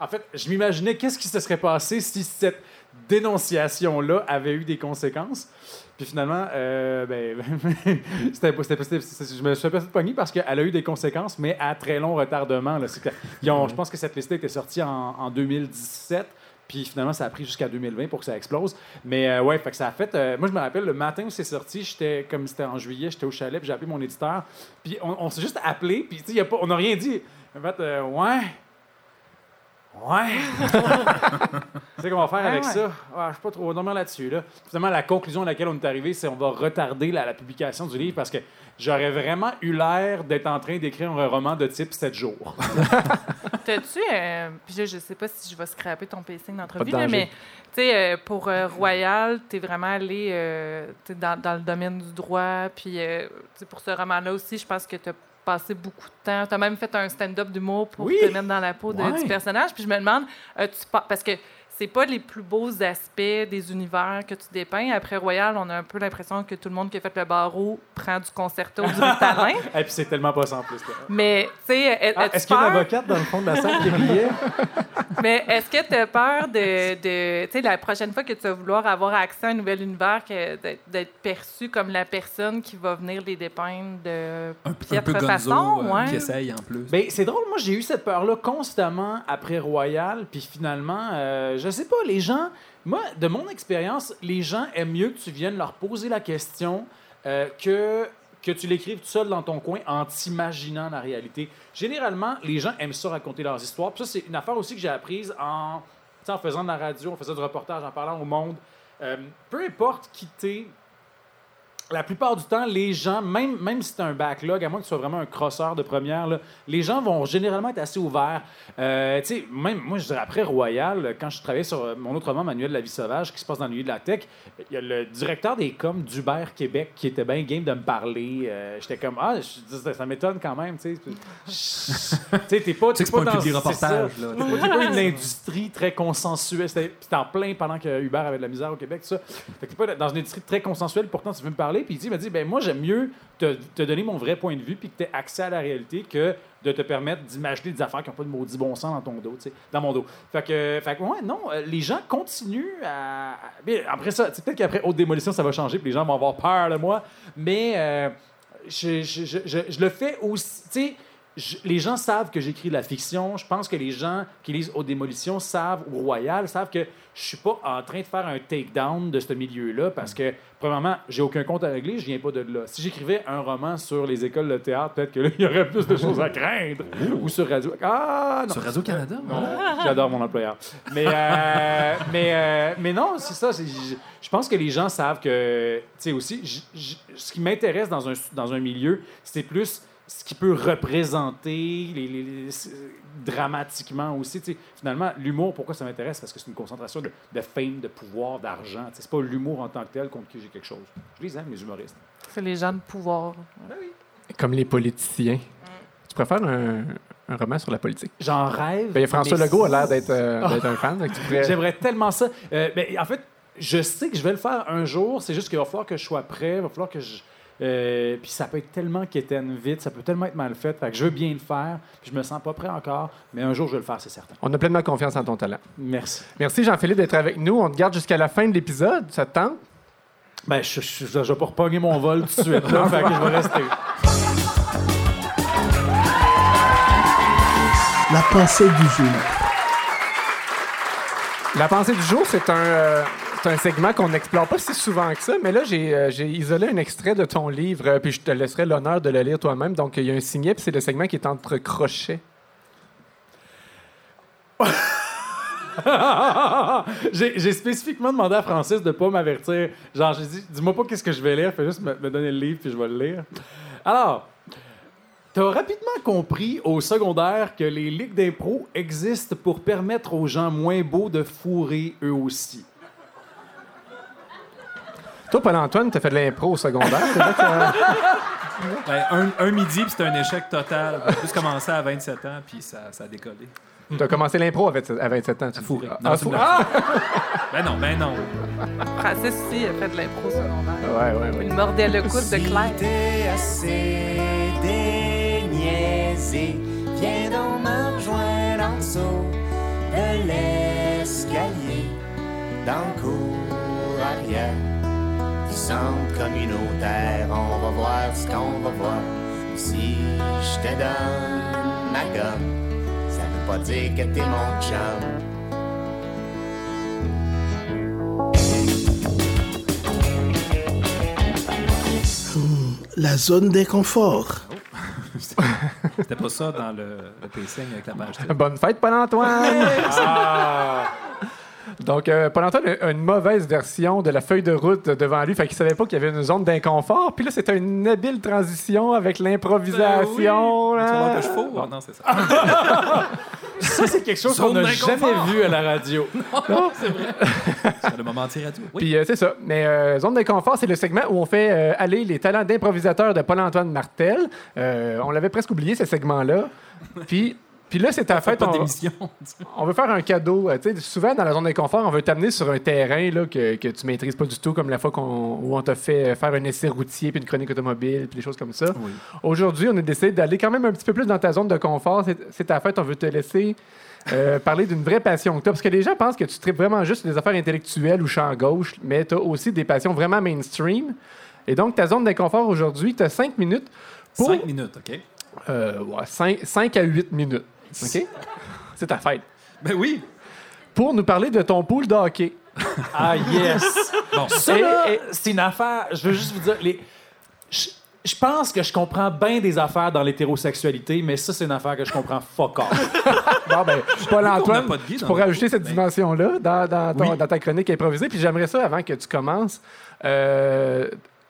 En fait, je m'imaginais qu'est-ce qui se serait passé si cette dénonciation-là avait eu des conséquences. Puis finalement, euh, ben, c'était c'était- je me suis fait pogner parce qu'elle a eu des conséquences, mais à très long retardement. Là. C'est que- ils ont- je pense que cette liste était sortie en, en 2017. Puis finalement, ça a pris jusqu'à 2020 pour que ça explose. Mais euh, ouais, fait que ça a fait. euh, moi, je me rappelle le matin où c'est sorti, j'étais comme c'était en juillet, j'étais au chalet, puis j'ai appelé mon éditeur. Puis on, on s'est juste appelé, puis tu sais, y a pas- on n'a rien dit. En fait, euh, ouais. Ouais. tu sais qu'on va faire Ah avec ouais. ça? Je sais pas trop. Dormir là-dessus. Là. Finalement, la conclusion à laquelle on est arrivé, c'est qu'on va retarder la, la publication du livre parce que j'aurais vraiment eu l'air d'être en train d'écrire un roman de type 7 jours. T'as-tu. euh, puis là, je sais pas si je vais scraper ton pacing d'entrevue, de mais tu euh, pour euh, Royal, t'es vraiment allé euh, dans, dans le domaine du droit. Puis euh, tu pour ce roman-là aussi, je pense que t'as passé beaucoup de temps. T'as même fait un stand-up d'humour pour Oui. te mettre dans la peau de- Ouais. du personnage. Puis je me demande, euh, tu par- parce que c'est pas les plus beaux aspects des univers que tu dépeins. Après Royal, on a un peu l'impression que tout le monde qui a fait le barreau prend du concerto du Ritalin. Et puis c'est tellement pas sans plus. là. Mais, tu sais, Ah, Est-ce qu'il y a une avocate dans le fond de la salle qui riait? Mais est-ce que tu as peur de. de tu sais, la prochaine fois que tu vas vouloir avoir accès à un nouvel univers, que d'être- perçu comme la personne qui va venir les dépeindre de Un, un piètre peu gonzo façon? euh, ouais. qui essaye en plus. Ben, c'est drôle, moi j'ai eu cette peur-là constamment après Royal, puis finalement, euh, je sais pas, les gens, moi, de mon expérience, les gens aiment mieux que tu viennes leur poser la question euh, que, que tu l'écrives tout seul dans ton coin en t'imaginant la réalité. Généralement, les gens aiment ça raconter leurs histoires, ça, c'est une affaire aussi que j'ai apprise en, en faisant de la radio, en faisant du reportage, en parlant au monde. Euh, peu importe qui t'es, la plupart du temps, les gens, même, même si c'est un backlog, à moins que tu sois vraiment un crosseur de première, là, les gens vont généralement être assez ouverts. Euh, tu sais, même moi, je dirais après Royal, quand je travaillais sur euh, mon autre roman, Manuel de la vie sauvage, qui se passe dans le milieu de la tech, il y a le directeur des coms d'Uber Québec qui était bien game de me parler. Euh, J'étais comme, ah, ça, ça m'étonne quand même, tu sais. Tu t'es pas, t'es pas un dans- ça. reportage, là. C'est pas- pas une industrie très consensuelle. C'était c'était en plein pendant que Uber avait de la misère au Québec, tout ça. Fait que t'es pas dans une industrie très consensuelle, pourtant tu veux me parler. Puis il dit- m'a dit, ben moi j'aime mieux te, donner mon vrai point de vue puis que tu aies accès à la réalité que de te permettre d'imaginer des affaires qui n'ont pas de maudit bon sens dans ton dos, dans mon dos. Fait que, fait que, ouais, non, euh, les gens continuent à. après ça, peut-être qu'après Haute Démolition, ça va changer puis les gens vont avoir peur de moi. Mais euh, je, je- je- je- le fais aussi. Je- les gens savent que j'écris de la fiction. Je pense que les gens qui lisent Aux Démolitions savent, ou Royal, savent que je suis pas en train de faire un take-down de ce milieu-là parce que, premièrement, j'ai aucun compte à régler, je viens pas de là. Si j'écrivais un roman sur les écoles de théâtre, peut-être que là, il y aurait plus de choses à craindre. ou sur Radio. Ah, non. Sur Radio-Canada? J'adore mon employeur. Mais, euh, mais, euh, mais non, c'est ça. Je, je pense que les gens savent que, tu sais, aussi, j- j- ce qui m'intéresse dans un, dans un milieu, c'est plus ce qui peut représenter les, les- les- c- dramatiquement aussi. Finalement, l'humour, pourquoi ça m'intéresse? Parce que c'est une concentration de, de fame, de pouvoir, d'argent. C'est pas l'humour en tant que tel contre qui j'ai quelque chose. Je les aime, les humoristes. C'est les gens de pouvoir. Comme les politiciens. Tu préfères un, un roman sur la politique? J'en rêve. Ben, François mais Legault a l'air d'être euh, d'être un fan. pourrais- J'aimerais tellement ça. Euh, ben, en fait, je sais que je vais le faire un jour. C'est juste qu'il va falloir que je sois prêt. Il va falloir que je. Euh, puis ça peut être tellement quétaine vite, ça peut tellement être mal fait. Fait que je veux bien le faire. Puis je me sens pas prêt encore, mais un jour je vais le faire, c'est certain. On a pleinement confiance en ton talent. Merci. Merci Jean-Philippe d'être avec nous. On te garde jusqu'à la fin de l'épisode. Ça te tente? Ben, je, je, je, je vais pas repogner mon vol tout de suite. Là, fait que je vais rester. La pensée du jour. La pensée du jour, c'est un, euh, c'est un segment qu'on n'explore pas si souvent que ça, mais là, j'ai euh, isolé un extrait de ton livre, euh, puis je te laisserai l'honneur de le lire toi-même. Donc, il y a un signet, puis c'est le segment qui est entre crochets. j'ai spécifiquement demandé à Francis de pas m'avertir. Genre, j'ai dit, dis-moi pas qu'est-ce que je vais lire, fais juste me, me donner le livre puis je vais le lire. Alors, t'as rapidement compris au secondaire que les ligues d'impro existent pour permettre aux gens moins beaux de fourrer eux aussi. Toi, Paul-Antoine, t'as fait de l'impro au secondaire. c'est vrai que, Ben, un, un midi, puis c'était un échec total. J'ai juste commencé à 27 ans, puis ça, ça a décollé. t'as commencé l'impro à 27 à 27 ans. Tu Fourré. Ah, Non, fou- ah! Ben non, ben non. Francis aussi a fait de l'impro secondaire. Ouais, ouais, ouais. Il mordait le coude de Claire. t'es assez déniaisé, viens donc me rejoindre en dessous de l'escalier, dans le cours arrière. Centre communautaire, on va voir ce qu'on va voir. Si je te donne ma gomme, ça veut pas dire que t'es mon chum. La zone d'inconfort. C'était pas ça dans le, le pacing avec la page. Bonne fête, Paul-Antoine! Donc, euh, Paul-Antoine a une mauvaise version de la feuille de route devant lui, fait qu'il savait pas qu'il y avait une zone d'inconfort. Puis là, c'était une habile transition avec l'improvisation. Ben oui. Tu fous? Ah, non, c'est ça. Ça, c'est quelque chose qu'on n'a jamais vu à la radio. C'est le moment anti-radio. Oui. Puis euh, c'est ça. Mais euh, Zone d'inconfort, c'est le segment où on fait euh, aller les talents d'improvisateur de Paul-Antoine Martel. Euh, on l'avait presque oublié, ce segment-là. Puis, puis là, c'est ta fête. on- veut faire un cadeau. Euh, souvent, dans la zone d'inconfort, on veut t'amener sur un terrain là, que, que tu maîtrises pas du tout, comme la fois qu'on, où on t'a fait faire un essai routier, puis une chronique automobile, puis des choses comme ça. Oui. Aujourd'hui, on a décidé d'aller quand même un petit peu plus dans ta zone de confort. C'est, ta fête, on veut te laisser euh, parler d'une vraie passion que tu Parce que les gens pensent que tu traites vraiment juste des affaires intellectuelles ou champ gauche, mais tu as aussi des passions vraiment mainstream. Et donc, ta zone d'inconfort aujourd'hui, tu as 5 minutes pour. Cinq minutes, OK? euh, ouais, 5, à 8 minutes. OK? C'est ta fête. Ben oui. Pour nous parler de ton pool de hockey. Ah, yes! Bon, Ça, c'est une affaire. Je veux juste vous dire, les... je, je pense que je comprends bien des affaires dans l'hétérosexualité, mais ça, c'est une affaire que je comprends fuck off. Bon, ben, Paul-Antoine, tu pourrais ajouter cette Ben, dimension-là dans, dans ton- Oui. dans ta chronique improvisée. Puis j'aimerais ça, avant que tu commences, euh,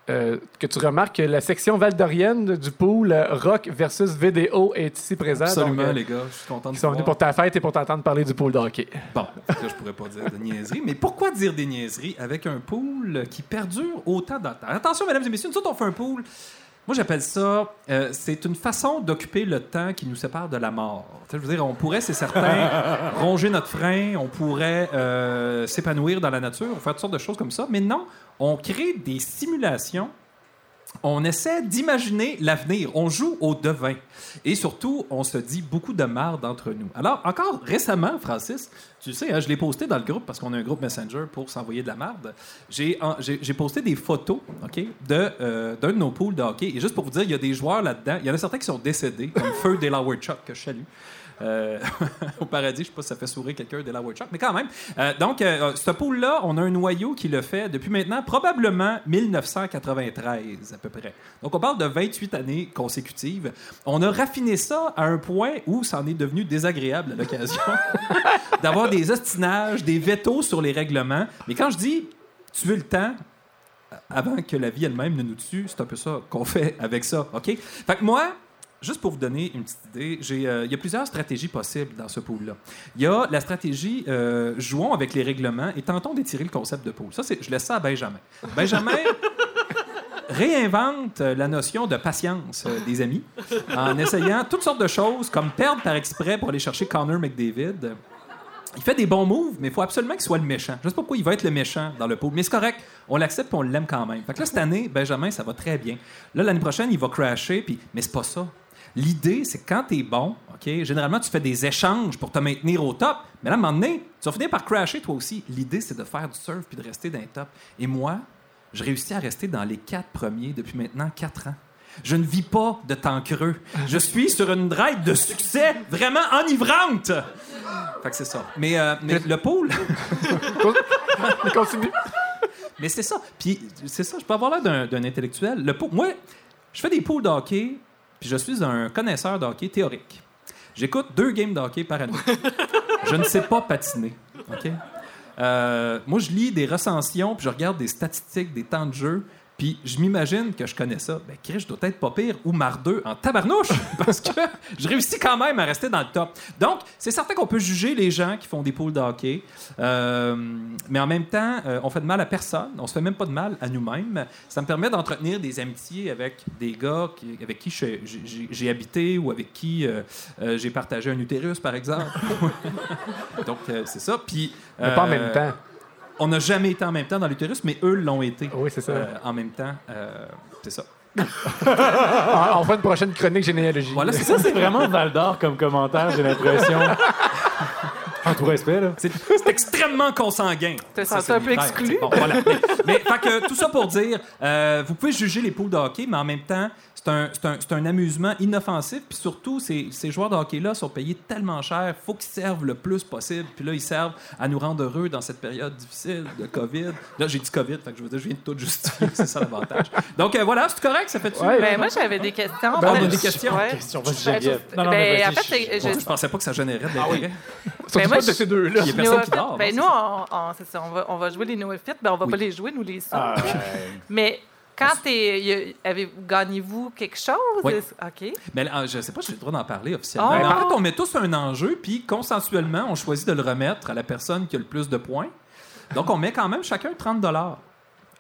euh, que tu remarques que la section valdorienne du pool euh, rock versus vidéo est ici présente. absolument, Donc, euh, les gars. Je suis content de Ils sont venus pour ta fête et pour t'entendre parler du pool de hockey. Bon, là, je pourrais pas dire de niaiseries, mais pourquoi dire des niaiseries avec un pool qui perdure autant dans le temps? Attention, mesdames et messieurs, nous autres, on fait un pool. Moi, j'appelle ça, euh, c'est une façon d'occuper le temps qui nous sépare de la mort. Je veux dire, on pourrait, c'est certain, ronger notre frein, on pourrait euh, s'épanouir dans la nature, fait toutes sortes de choses comme ça, mais non, on crée des simulations on essaie d'imaginer l'avenir. On joue au devin. Et surtout, on se dit beaucoup de marde entre nous. Alors, encore récemment, Francis, tu sais, hein, je l'ai posté dans le groupe parce qu'on a un groupe Messenger pour s'envoyer de la marde. J'ai posté des photos ok, de, euh, d'un de nos pools de hockey. Et juste pour vous dire, il y a des joueurs là-dedans. Il y en a certains qui sont décédés, comme Feu Delaware Chuck, que je salue. Euh, au paradis, je sais pas si ça fait sourire quelqu'un de la Chuck, mais quand même. Euh, donc, euh, ce pool-là, on a un noyau qui le fait depuis maintenant probablement 1993 à peu près. Donc, on parle de 28 années consécutives. On a raffiné ça à un point où ça en est devenu désagréable à l'occasion d'avoir des ostinages, des vétos sur les règlements. Mais quand je dis tu veux le temps, avant que la vie elle-même ne nous tue, c'est un peu ça qu'on fait avec ça, OK? Fait que moi, juste pour vous donner une petite idée, euh, il y a plusieurs stratégies possibles dans ce pool-là. Il y a la stratégie euh, jouons avec les règlements et tentons d'étirer le concept de pool. Ça, je laisse ça à Benjamin. Benjamin réinvente euh, la notion de patience euh, des amis en essayant toutes sortes de choses, comme perdre par exprès pour aller chercher Connor McDavid. Il fait des bons moves, mais il faut absolument qu'il soit le méchant. Je sais pas pourquoi il va être le méchant dans le pot, mais c'est correct. On l'accepte et on l'aime quand même. Fait que là, cette année, Benjamin, ça va très bien. Là, l'année prochaine, il va crasher, puis... mais c'est pas ça. L'idée, c'est que quand t'es bon, OK, généralement, tu fais des échanges pour te maintenir au top, mais là, à un moment donné, tu vas finir par crasher toi aussi. L'idée, c'est de faire du surf puis de rester dans les top. Et moi, je réussis à rester dans les quatre premiers depuis maintenant quatre ans. Je ne vis pas de temps creux. Je suis sur une drive de succès vraiment enivrante. Fait que c'est ça. Mais, euh, mais le Continue. mais c'est ça. Puis c'est ça, je peux avoir l'air d'un, intellectuel. Le pool, moi, je fais des pools de hockey, puis je suis un connaisseur de hockey théorique. J'écoute deux games de par année. je ne sais pas patiner. Euh, moi, je lis des recensions, puis je regarde des statistiques, des temps de jeu, puis je m'imagine que je connais ça. Ben, Chris, je dois être pas pire ou mardeux en tabarnouche, parce que je réussis quand même à rester dans le top. Donc, c'est certain qu'on peut juger les gens qui font des pools de hockey, euh, mais en même temps, euh, on fait de mal à personne. On se fait même pas de mal à nous-mêmes. Ça me permet d'entretenir des amitiés avec des gars qui- avec qui j'ai- habité ou avec qui euh, j'ai partagé un utérus, par exemple. Donc, c'est ça. Puis, Mais pas en même temps. On n'a jamais été en même temps dans l'utérus, mais eux l'ont été. Oui, c'est ça. Euh, en même temps, euh, c'est ça. Ah, on fera une prochaine chronique généalogie. Voilà, c'est ça. C'est vraiment Val d'Or comme commentaire, j'ai l'impression. En tout respect, là. C'est c'est extrêmement consanguin. T'es Ça, senti c'est un peu exclu? bon, voilà. Mais, mais, fait que, tout ça pour dire, euh, vous pouvez juger les poules de hockey, mais en même temps, C'est un, amusement inoffensif. Puis surtout, ces, ces joueurs de hockey-là sont payés tellement cher. faut qu'ils servent le plus possible. Puis là, ils servent à nous rendre heureux dans cette période difficile de COVID. Là, j'ai dit COVID, fait que je veux dire, je viens de tout justifier. c'est ça l'avantage. Donc euh, voilà, c'est correct, ça fait-tu? Ouais. Ben, moi, j'avais des questions. Ben, on a Ben, des questions? ouais. Vas-y, Ben, je- Non, non, ben, en fait, pensais pas que ça générait de l'intérêt. Surtout moi, pas de je- ces deux-là. Il y a personne qui dort. ben, hein, nous, on, on- c'est ça, on va, on va jouer les néophytes, ben, on va Oui. pas les jouer, nous les sons. Ah, ouais. Mais quand t'es. Gagnez-vous quelque chose? Oui. OK. Mais là, je sais pas si j'ai le droit d'en parler officiellement. Oh. Mais en fait, on met tous un enjeu, puis consensuellement, on choisit de le remettre à la personne qui a le plus de points. Donc, on met quand même chacun 30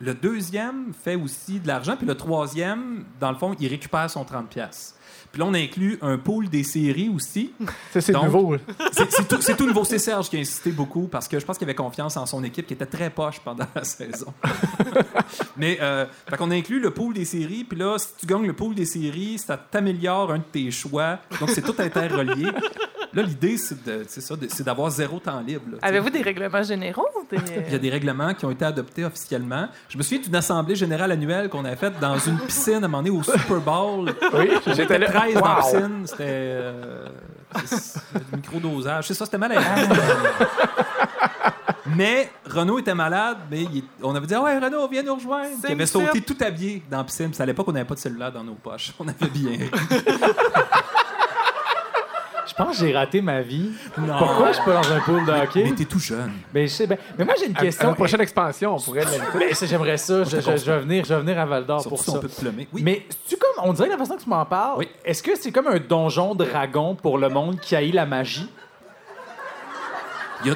Le deuxième fait aussi de l'argent, puis le troisième, dans le fond, il récupère son 30 Puis là, on inclut un pool des séries aussi. Ça, c'est nouveau. C'est tout, nouveau. C'est Serge qui a insisté beaucoup parce que je pense qu'il avait confiance en son équipe qui était très poche pendant la saison. Mais, euh, fait qu'on inclut le pool des séries. Puis là, si tu gagnes le pool des séries, ça t'améliore un de tes choix. Donc, c'est tout interrelié. Là, l'idée, c'est d'avoir zéro temps libre. Avez-vous des règlements généraux? Des- Il y a des règlements qui ont été adoptés officiellement. Je me souviens d'une assemblée générale annuelle qu'on avait faite dans une piscine à un moment donné au Super Bowl. Oui, On j'étais là. 13 dans la Wow. piscine. C'était euh, du micro-dosage. C'est ça, c'était malade. mais Renaud était malade, mais il- on avait dit Ah ouais, Renaud, viens nous rejoindre. Il avait sauté tout habillé dans la piscine. Puis c'est à l'époque, on n'avait pas de cellulaire dans nos poches. On avait bien. Je pense que j'ai raté ma vie. Non. Pourquoi je suis pas dans un pool de hockey? Mais t'es tout jeune. Ben, je sais bien. Mais moi, j'ai une À, à question. la prochaine expansion, on pourrait l'inviter. Ben, j'aimerais ça. Je, je- je vais venir, je vais venir à Val d'Or pour ça. on peut te. Oui. Mais tu comme on dirait la façon que tu m'en parles. Oui. Est-ce que c'est comme un donjon dragon pour le monde qui haït la magie? Il y a,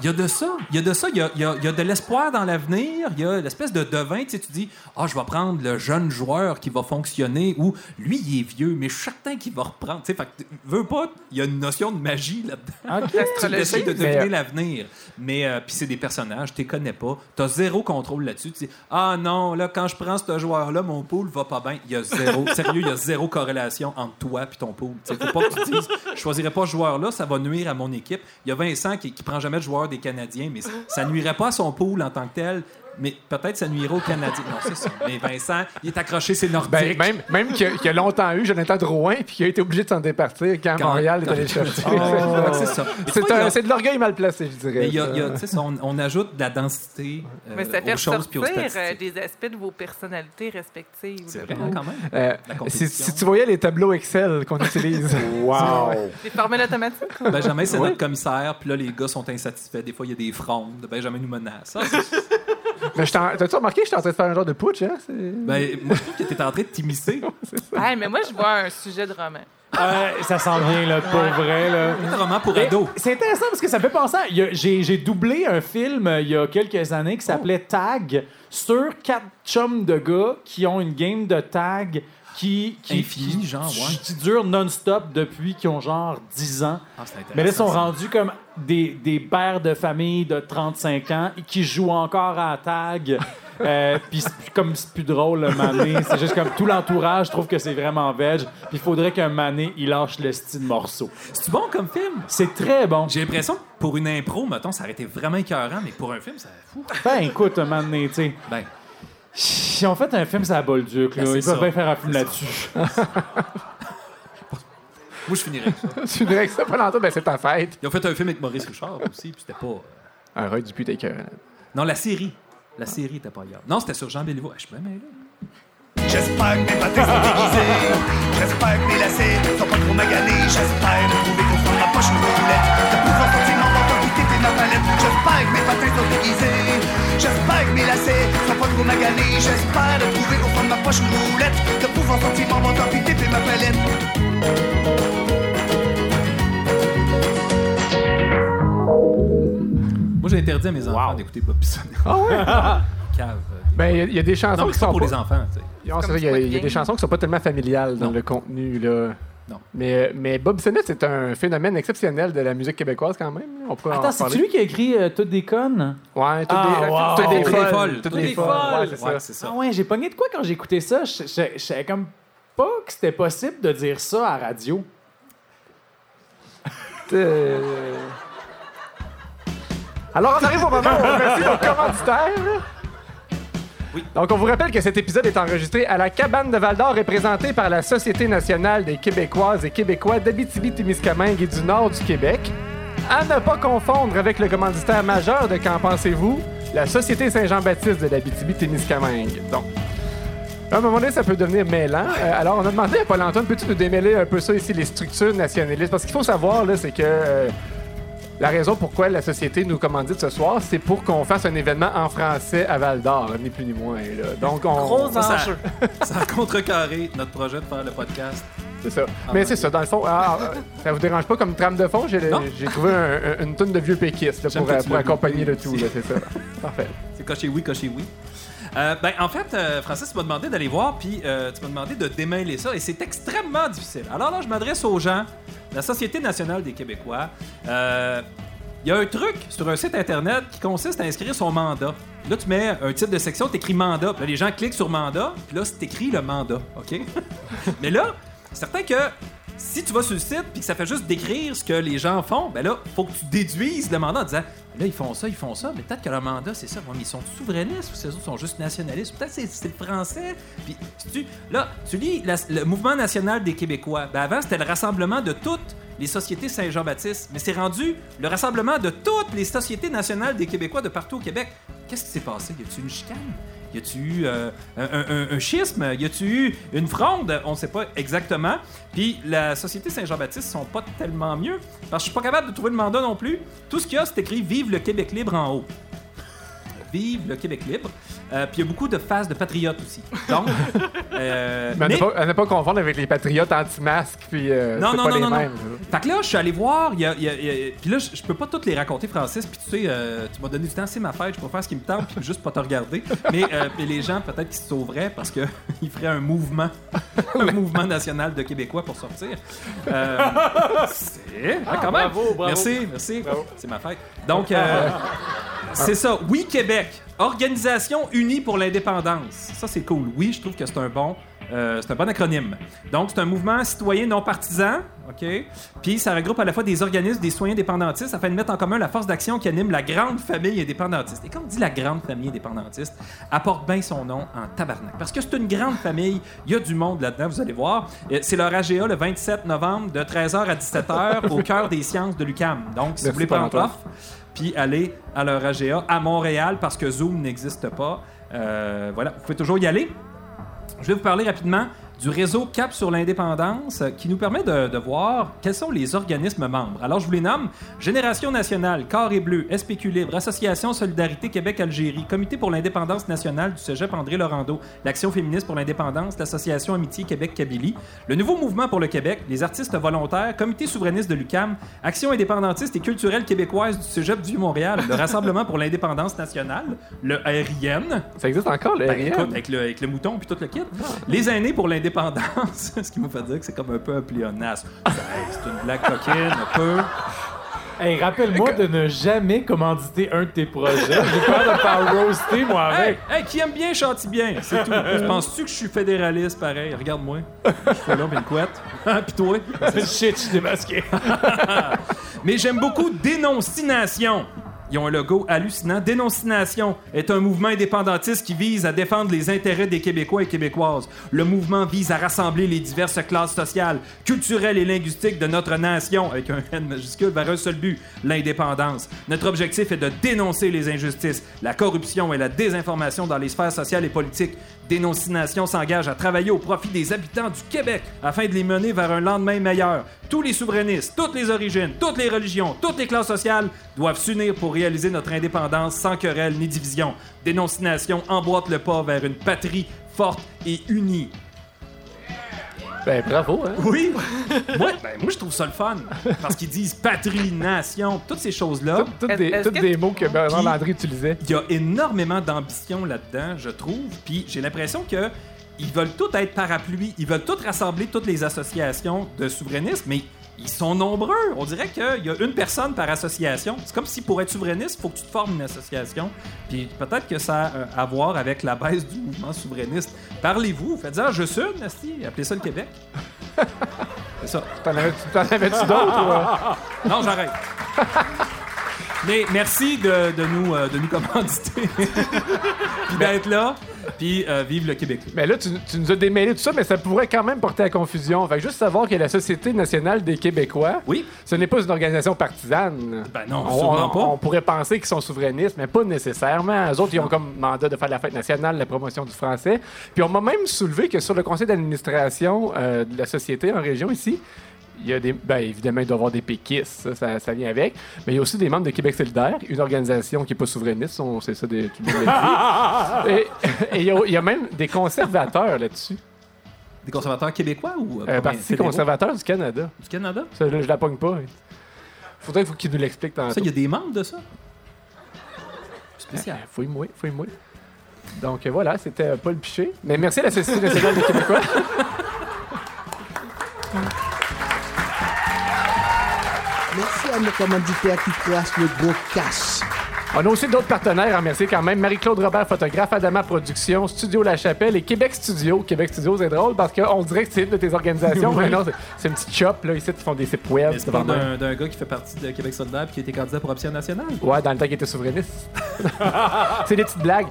il y a de ça. Il y a de ça. Il y a, il y a- il y a de l'espoir dans l'avenir. Il y a l'espèce de devin. Tu sais, tu dis, ah, je vais prendre le jeune joueur qui va fonctionner ou lui, il est vieux, mais je suis certain qu'il va reprendre. Tu sais, fait que, veux pas, il y a une notion de magie là-dedans. OK. Tu essaies de deviner euh, l'avenir. Mais, euh, puis c'est des personnages, tu les connais pas. Tu as zéro contrôle là-dessus. Tu dis, ah non, là, quand je prends ce joueur-là, mon pool va pas bien. Il y a zéro, sérieux, il y a zéro corrélation entre toi et ton pool. Il faut pas que tu dises, je choisirais pas ce joueur-là, ça va nuire à mon équipe. Il y a Vincent qui, qui prend jamais de joueur des Canadiens, mais ça nuirait pas à son pool en tant que tel. Mais peut-être ça nuirait aux Canadiens. Non, c'est ça. Mais Vincent, il est accroché, c'est nordique. Ben, même même qu'il y a, qu'il y a longtemps eu Jonathan Drouin, puis qu'il a été obligé de s'en départir quand, Quand- Montréal est quand- allé le chercher. Oh, c'est ça. De l'orgueil mal placé, je dirais. mais il y a- ça. il y a- tu sais, ça, on, on ajoute de la densité euh, Mais ça fait aux choses puis aux euh, des aspects de vos personnalités respectives. C'est vrai, quand même. Euh, si, tu voyais les tableaux Excel qu'on utilise. Wow. Des formules automatiques? Benjamin, c'est Oui. notre commissaire, puis là, les gars sont insatisfaits. Des fois, il y a des frondes. Benjamin nous menace. Ah, c'est- Mais T'as-tu remarqué que je suis en train de faire un genre de putsch, hein? Ben, moi, je trouve que t'es en train de t'immiscer. Hey, mais moi, je vois un sujet de roman. Euh, ça s'en vient, là, pour vrai, là. C'est un roman pour ados. C'est intéressant parce que ça me fait penser. J'ai doublé un film euh, il y a quelques années qui s'appelait Tag sur quatre chums de gars qui ont une game de tag qui, qui, Infini, qui- genre, ouais. qui dure non-stop depuis qu'ils ont genre 10 ans. Ah, c'est intéressant, Mais là, ils sont rendus comme des, des pères de famille de 35 ans et qui jouent encore à tag. Euh, puis comme c'est plus drôle le mané, c'est juste comme tout l'entourage trouve que c'est vraiment veg. Puis il faudrait qu'un mané il lâche le style morceau. C'est bon comme film? C'est très bon. J'ai l'impression que pour une impro, mettons, ça aurait été vraiment écœurant, mais pour un film, ça fou. Ben écoute, un mané, tu sais. Ben, Si on fait un film, c'est la Bolduc. Là. Ben, Ils peuvent bien faire un film là-dessus. moi, je finirais. avec ça. tu dirais que ça, pas longtemps, ben c'est ta fête. Ils ont fait un film avec Maurice Richard aussi, puis c'était pas. euh, Un Roy Dupuis t'écœurant. Non, la série. La série était pas hier. Non, c'était sur Jean Béliveau. Je suis bien mêlé. J'espère que mes patins sont déguisés. J'espère que mes lacets sont pas trop maganés. J'espère trouver au fond de ma poche une roulette. De pouvoir sortir mon J'espère que mes patins sont déguisés. J'espère que mes lacets sont pas trop maganés. J'espère trouver au fond de ma poche une roulette. De pouvoir sortir mon menton quitter ma palette. Moi, j'ai interdit à mes enfants Wow. d'écouter Bob. Ah ouais? Cave. Ben, il y a- il y, a des chansons Non, mais qui c'est pas sont pour pas... les enfants, tu sais. Non, c'est vrai, il y a- Squid il y, a des chansons qui sont pas tellement familiales dans Non. le contenu, là. Non. Mais, mais Bob Sennett, c'est un phénomène exceptionnel de la musique québécoise, quand même. On peut en Attends, c'est lui qui a écrit euh, Toutes des connes? Ouais, toutes Ah, des, wow. toutes des Toutes folles. des folles. Toutes Toutes des des folles. folles. Ouais, c'est ça. Ouais, ça. Ah ouais, j'ai pogné de quoi quand j'ai écouté ça? Je savais comme pas que c'était possible de dire ça à radio. Euh, Alors, on arrive au moment où on remercie nos commanditaires. Oui. Donc, on vous rappelle que cet épisode est enregistré à la cabane de Val-d'Or, représentée par la Société nationale des Québécoises et Québécois d'Abitibi-Témiscamingue et du nord du Québec. À ne pas confondre avec le commanditaire majeur de Qu'en pensez-vous, la Société Saint-Jean-Baptiste de l'Abitibi-Témiscamingue. Donc, à un moment donné, ça peut devenir mêlant. Euh, alors, on a demandé à Paul-Antoine, peux-tu nous démêler un peu ça ici, les structures nationalistes? Parce qu'il faut savoir, là, c'est que euh, la raison pourquoi la société nous commandite ce soir, c'est pour qu'on fasse un événement en français à Val d'Or, ni plus ni moins. là. Donc, on. Gros Ça, ça- enjeu. Ça a contrecarré notre projet de faire le podcast. C'est ça. Mais c'est ça, dans le fond, ah, ah, ça vous dérange pas comme trame de fond? J'ai trouvé un- un- une tonne de vieux péquistes là, pour, pour accompagner le tout. C'est ça. Parfait. C'est coché oui, coché oui. Euh, ben, en fait, euh, Francis, tu m'as demandé d'aller voir, puis euh, tu m'as demandé de démêler ça, et c'est extrêmement difficile. Alors là, je m'adresse aux gens de la Société nationale des Québécois. Il y a un truc sur un site internet qui consiste à inscrire son mandat. Là, tu mets un titre de section, tu écris mandat. Puis là, les gens cliquent sur mandat, puis là, c'est écrit le mandat. OK? Mais là, c'est certain que si tu vas sur le site puis que ça fait juste décrire ce que les gens font, ben là, faut que tu déduises le mandat en disant là, ils font ça, ils font ça, mais peut-être que le mandat, c'est ça. Mais ils sont souverainistes ou ces autres sont juste nationalistes? Peut-être c'est le français. Puis tu, là, tu lis le mouvement national des Québécois. Ben avant, c'était le rassemblement de toutes les sociétés Saint-Jean-Baptiste. Mais c'est rendu le rassemblement de toutes les sociétés nationales des Québécois de partout au Québec. Qu'est-ce qui s'est passé? Y a-tu une chicane? Y a-tu eu euh, un, schisme? Y a-tu eu une fronde? On ne sait pas exactement. Puis la Société Saint-Jean-Baptiste sont pas tellement mieux parce que je suis pas capable de trouver le mandat non plus. Tout ce qu'il y a, c'est écrit Vive le Québec libre en haut. Vive le Québec libre. Euh, Puis il y a beaucoup de phases de patriotes aussi. Donc, euh, Mais à ne mais- pas, à ne pas confondre avec les patriotes anti-masques, puis euh, Non, c'est non, pas non, les non, non. mêmes. Fait que là, je suis allé voir, y a, il y a- il y a- puis là, je peux pas toutes les raconter, Francis, puis tu sais, euh, tu m'as donné du temps, c'est ma fête, je peux faire ce qui me tente, puis juste pas te regarder. Mais euh, les gens, peut-être qu'ils se sauveraient parce qu'ils feraient un mouvement, un mouvement national de Québécois pour sortir. Euh, c'est... ah, quand même. bravo, bravo. Merci, merci. C'est ma fête. Donc, euh, c'est ça. Oui, Québec. Organisation unie pour l'indépendance. Ça, c'est cool. Oui, je trouve que c'est un bon. euh, c'est un bon acronyme. Donc, c'est un mouvement citoyen non partisan, OK? Puis, ça regroupe à la fois des organismes, des citoyens indépendantistes afin de mettre en commun la force d'action qui anime la grande famille indépendantiste. Et quand on dit la grande famille indépendantiste, apporte bien son nom en tabarnak. Parce que c'est une grande famille, il y a du monde là-dedans, vous allez voir. Euh, C'est leur AGA le 27 novembre de 13h à 17h au cœur des sciences de l'UCAM. Donc, si Merci, vous voulez prendre Paul-Antoine. Aller à leur AGA à Montréal parce que Zoom n'existe pas. Euh, voilà, vous pouvez toujours y aller. Je vais vous parler rapidement du réseau Cap sur l'indépendance qui nous permet de, de voir quels sont les organismes membres. Alors, je vous les nomme Génération nationale, Carré Bleu, SPQ Libre, Association Solidarité Québec-Algérie, Comité pour l'indépendance nationale du cégep André Laurando, l'Action féministe pour l'indépendance, l'Association Amitié Québec-Kabylie, le Nouveau Mouvement pour le Québec, les artistes volontaires, Comité souverainiste de l'UCAM, Action indépendantiste et culturelle québécoise du cégep du Montréal, le Rassemblement pour l'indépendance nationale, le RIN, Ça existe encore, le ben, écoute, avec, le, avec le mouton puis tout le kit. Les aînés pour l'indépendance, ce qui me fait dire que c'est comme un peu un pléonasme. Hey, C'est une blague coquine, un peu. Hey, rappelle-moi de ne jamais commanditer un de tes projets. J'ai peur de faire roaster, moi, avec. hey, qui aime bien chante bien, c'est tout. Tu Penses-tu que je suis fédéraliste pareil? Regarde-moi. Je fais là, une couette. puis toi? Shit, je suis démasqué. Mais j'aime beaucoup Dénoncination. Ils ont un logo hallucinant. Dénoncination est un mouvement indépendantiste qui vise à défendre les intérêts des Québécois et Québécoises. Le mouvement vise à rassembler les diverses classes sociales, culturelles et linguistiques de notre nation, avec un N majuscule, vers un seul but, l'indépendance. Notre objectif est de dénoncer les injustices, la corruption et la désinformation dans les sphères sociales et politiques. Dénoncination s'engage à travailler au profit des habitants du Québec afin de les mener vers un lendemain meilleur. Tous les souverainistes, toutes les origines, toutes les religions, toutes les classes sociales doivent s'unir pour réaliser notre indépendance sans querelle ni division. Dénoncination emboîte le pas vers une patrie forte et unie. Ben, bravo, hein? Oui! moi, ben, moi, je trouve ça le fun. Parce qu'ils disent patrie, nation, toutes ces choses-là. Toutes, toutes des, Est-ce toutes que- des mots que Bernard Landry utilisait. Il y a énormément d'ambition là-dedans, je trouve. Puis j'ai l'impression que ils veulent tous être parapluies. Ils veulent tous rassembler toutes les associations de souverainistes, mais ils sont nombreux. On dirait qu'il y a une personne par association. C'est comme si pour être souverainiste, il faut que tu te formes une association. Puis peut-être que ça a euh, à voir avec la baisse du mouvement souverainiste. Parlez-vous, faites dire, je suis esti. appelez ça le Québec. C'est ça. T'en avais-tu d'autres? ou? Non, j'arrête. Mais merci de, de nous, euh, de nous commanditer. Puis d'être là. Puis euh, vive le Québec. Mais là, tu, tu nous as démêlé tout ça, mais ça pourrait quand même porter à confusion. Fait que juste savoir que la Société nationale des Québécois, Oui. ce n'est pas une organisation partisane. Ben non, on, sûrement on- pas. on pourrait penser qu'ils sont souverainistes, mais pas nécessairement. Eux autres, ils ont comme mandat de faire la fête nationale, la promotion du français. Puis on m'a même soulevé que sur le conseil d'administration euh, de la société en région ici, il y a des. Ben, évidemment, il doit y avoir des péquistes, ça, ça, ça vient avec. Mais il y a aussi des membres de Québec solidaire, une organisation qui n'est pas souverainiste, sait ça, de, tout le monde dit. Et et il y, a- il y a même des conservateurs là-dessus. Des conservateurs québécois ou. Euh, Parti fédéraux? conservateur du Canada. Du Canada? Ça, là, je la pogne pas. Faudrait faut qu'il nous l'explique tantôt. Ça, il y a des membres de ça? Spécial. Euh, Fouille-moi, fouille-moi. Donc euh, voilà, c'était euh, Paul Piché. Mais merci à la Société nationale des Québécois. à nos commanditaires qui placent le gros cash. On a aussi d'autres partenaires à remercier quand même. Marie-Claude Robert, photographe, Adama Productions, Studio La Chapelle et Québec Studio. Québec Studio, c'est drôle parce qu'on dirait que c'est une de tes organisations, mais non, c'est- une petite shop là, ici qui font des sites web. C'est pas d'un d'un gars qui fait partie de Québec solidaire puis qui était candidat pour option nationale. Ouais, dans le temps qu'il était souverainiste. c'est des petites blagues.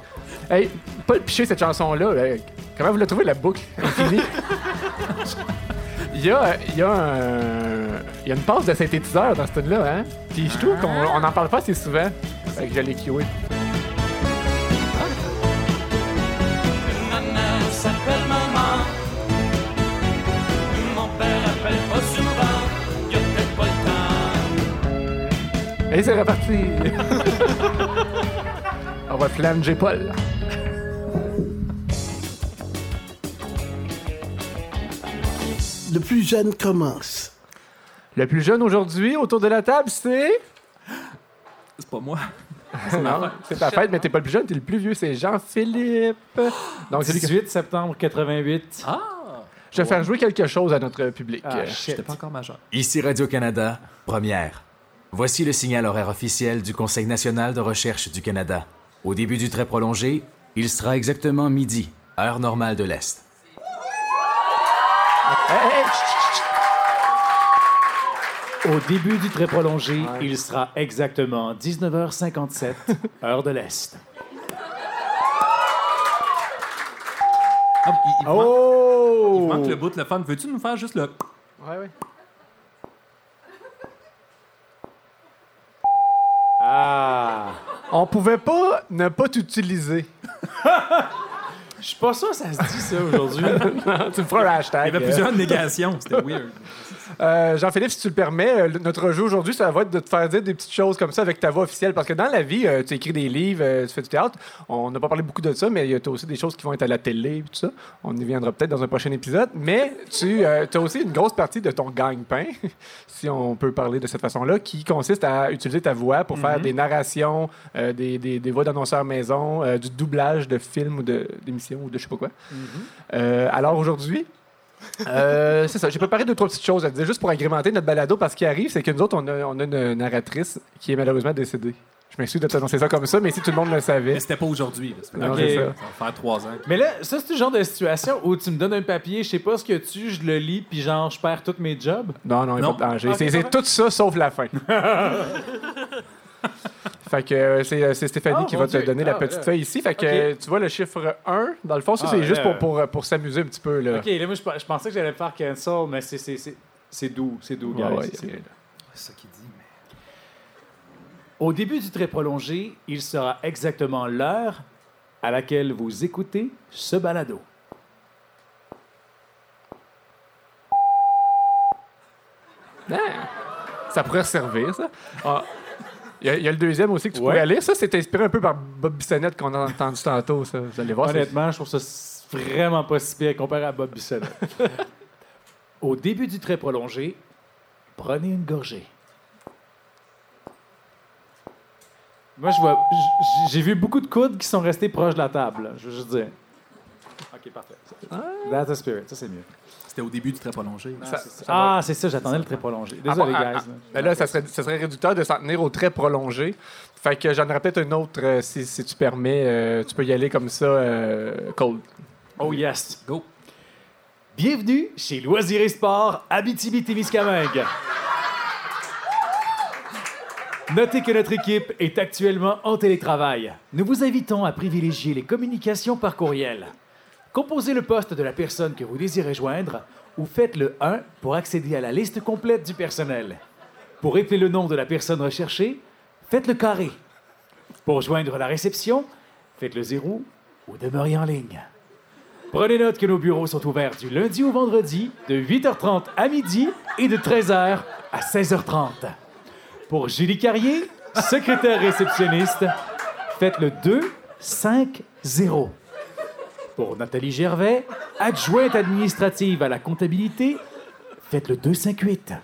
Hey, Paul Piché, cette chanson-là, euh, comment vous la trouvez, la boucle? Infinie? Il y a, y, a un- y a une passe de synthétiseur dans ce tune-là, hein? Puis je trouve qu'on on en parle pas assez souvent. Fait que le temps. Et c'est reparti! On va flanger Paul. Le plus jeune commence. Le plus jeune aujourd'hui autour de la table, c'est? C'est pas moi. Non, c'est ta fête, mais t'es pas le plus jeune, t'es le plus vieux, c'est Jean-Philippe. Donc, c'est qui- 18 septembre 88. Ah! Je vais faire jouer quelque chose à notre public. Ah, Euh. J'étais pas encore majeur. Ici Radio-Canada, première. Voici le signal horaire officiel du Conseil national de recherche du Canada. Au début du trait prolongé, il sera exactement midi, heure normale de l'Est. hey, hey, chut, chut, chut. Au début du très prolongé, il sera exactement 19h57, heure de l'Est. Ah, il, il manque, Oh! il manque le bout, le fun. Veux-tu nous faire juste le. Ouais, ouais. Ah! On pouvait pas ne pas t'utiliser. Je suis pas sûr que ça se dit ça aujourd'hui. tu me feras un Il y hashtag. avait plusieurs négations. C'était weird. Euh, Jean-Philippe, si tu le permets, euh, le- notre jeu aujourd'hui, ça va être de te faire dire des petites choses comme ça avec ta voix officielle. Parce que dans la vie, euh, tu écris des livres, euh, tu fais du théâtre. On n'a pas parlé beaucoup de ça, mais il y a aussi des choses qui vont être à la télé et tout ça. On y viendra peut-être dans un prochain épisode. Mais tu as aussi une grosse partie de ton gagne-pain, si on peut parler de cette façon-là, qui consiste à utiliser ta voix pour faire des narrations, euh, des, des- des voix d'annonceurs maison, euh, du doublage de films ou de- d'émissions ou de je sais pas quoi. Euh, alors aujourd'hui, euh, c'est ça. J'ai préparé deux, trois petites choses à te dire juste pour agrémenter notre balado parce qu'il arrive, c'est que nous autres, on a, on a une narratrice qui est malheureusement décédée. Je m'excuse de t'annoncer ça comme ça, mais si tout le monde le savait. Mais c'était pas aujourd'hui. là. Ça Non, c'est ça. Ça va faire trois ans. Mais là, ça, c'est le genre de situation où tu me donnes un papier, je sais pas ce que tu, je le lis, puis genre, je perds tous mes jobs? Non, non, il n'y a pas de danger. Ok, C'est- tout ça sauf la fin. fait que euh, c'est euh, c'est Stéphanie Ah, qui va te donner la Ah, petite feuille ici. Fait que euh, tu vois le chiffre 1, dans le fond, ça Ah, c'est juste pour, pour, pour s'amuser un petit peu. Là. Ok, là, moi, je, je pensais que j'allais faire cancel, mais c'est- c'est c'est- c'est doux, c'est doux, ouais, C'est- ça qu'il dit. Mais... Au début du très prolongé, il sera exactement l'heure à laquelle vous écoutez ce balado. Ça pourrait servir, ça. Ah, Il y, a- il y a le deuxième aussi que tu Ouais. pourrais aller. Ça, c'est inspiré un peu par Bob Bissonnette qu'on a entendu tantôt. Ça. Vous allez voir. Honnêtement, je trouve ça vraiment pas si pire comparé à Bob Bissonnette. Au début du très prolongé, prenez une gorgée. Moi, je vois, j'ai vu beaucoup de coudes qui sont restés proches de la table. là, Je veux juste dire. Ok, parfait. That's a spirit. Ça, c'est mieux. C'était au début du très prolongé. Ça- Ah, c'est ça, j'attendais le très prolongé. Désolé, Ah, ah, guys. ah, mais là, ça serait, ça serait réducteur de s'en tenir au très prolongé. Fait que j'en aurais peut-être un autre, euh, si, si tu permets. euh, tu peux y aller comme ça, euh, cold. Oh yes. Go. Bienvenue chez Loisirs et Sport Abitibi-Témiscamingue. Notez que notre équipe est actuellement en télétravail. Nous vous invitons à privilégier les communications par courriel. Composez le poste de la personne que vous désirez joindre ou faites le 1 pour accéder à la liste complète du personnel. Pour épeler le nom de la personne recherchée, faites le carré. Pour joindre la réception, faites le 0 ou demeurez en ligne. Prenez note que nos bureaux sont ouverts du lundi au vendredi de 8h30 à midi et de 13h à 16h30. Pour Julie Carrier, secrétaire réceptionniste, faites le 2-5-0. Pour Nathalie Gervais, adjointe administrative à la comptabilité, faites le 258.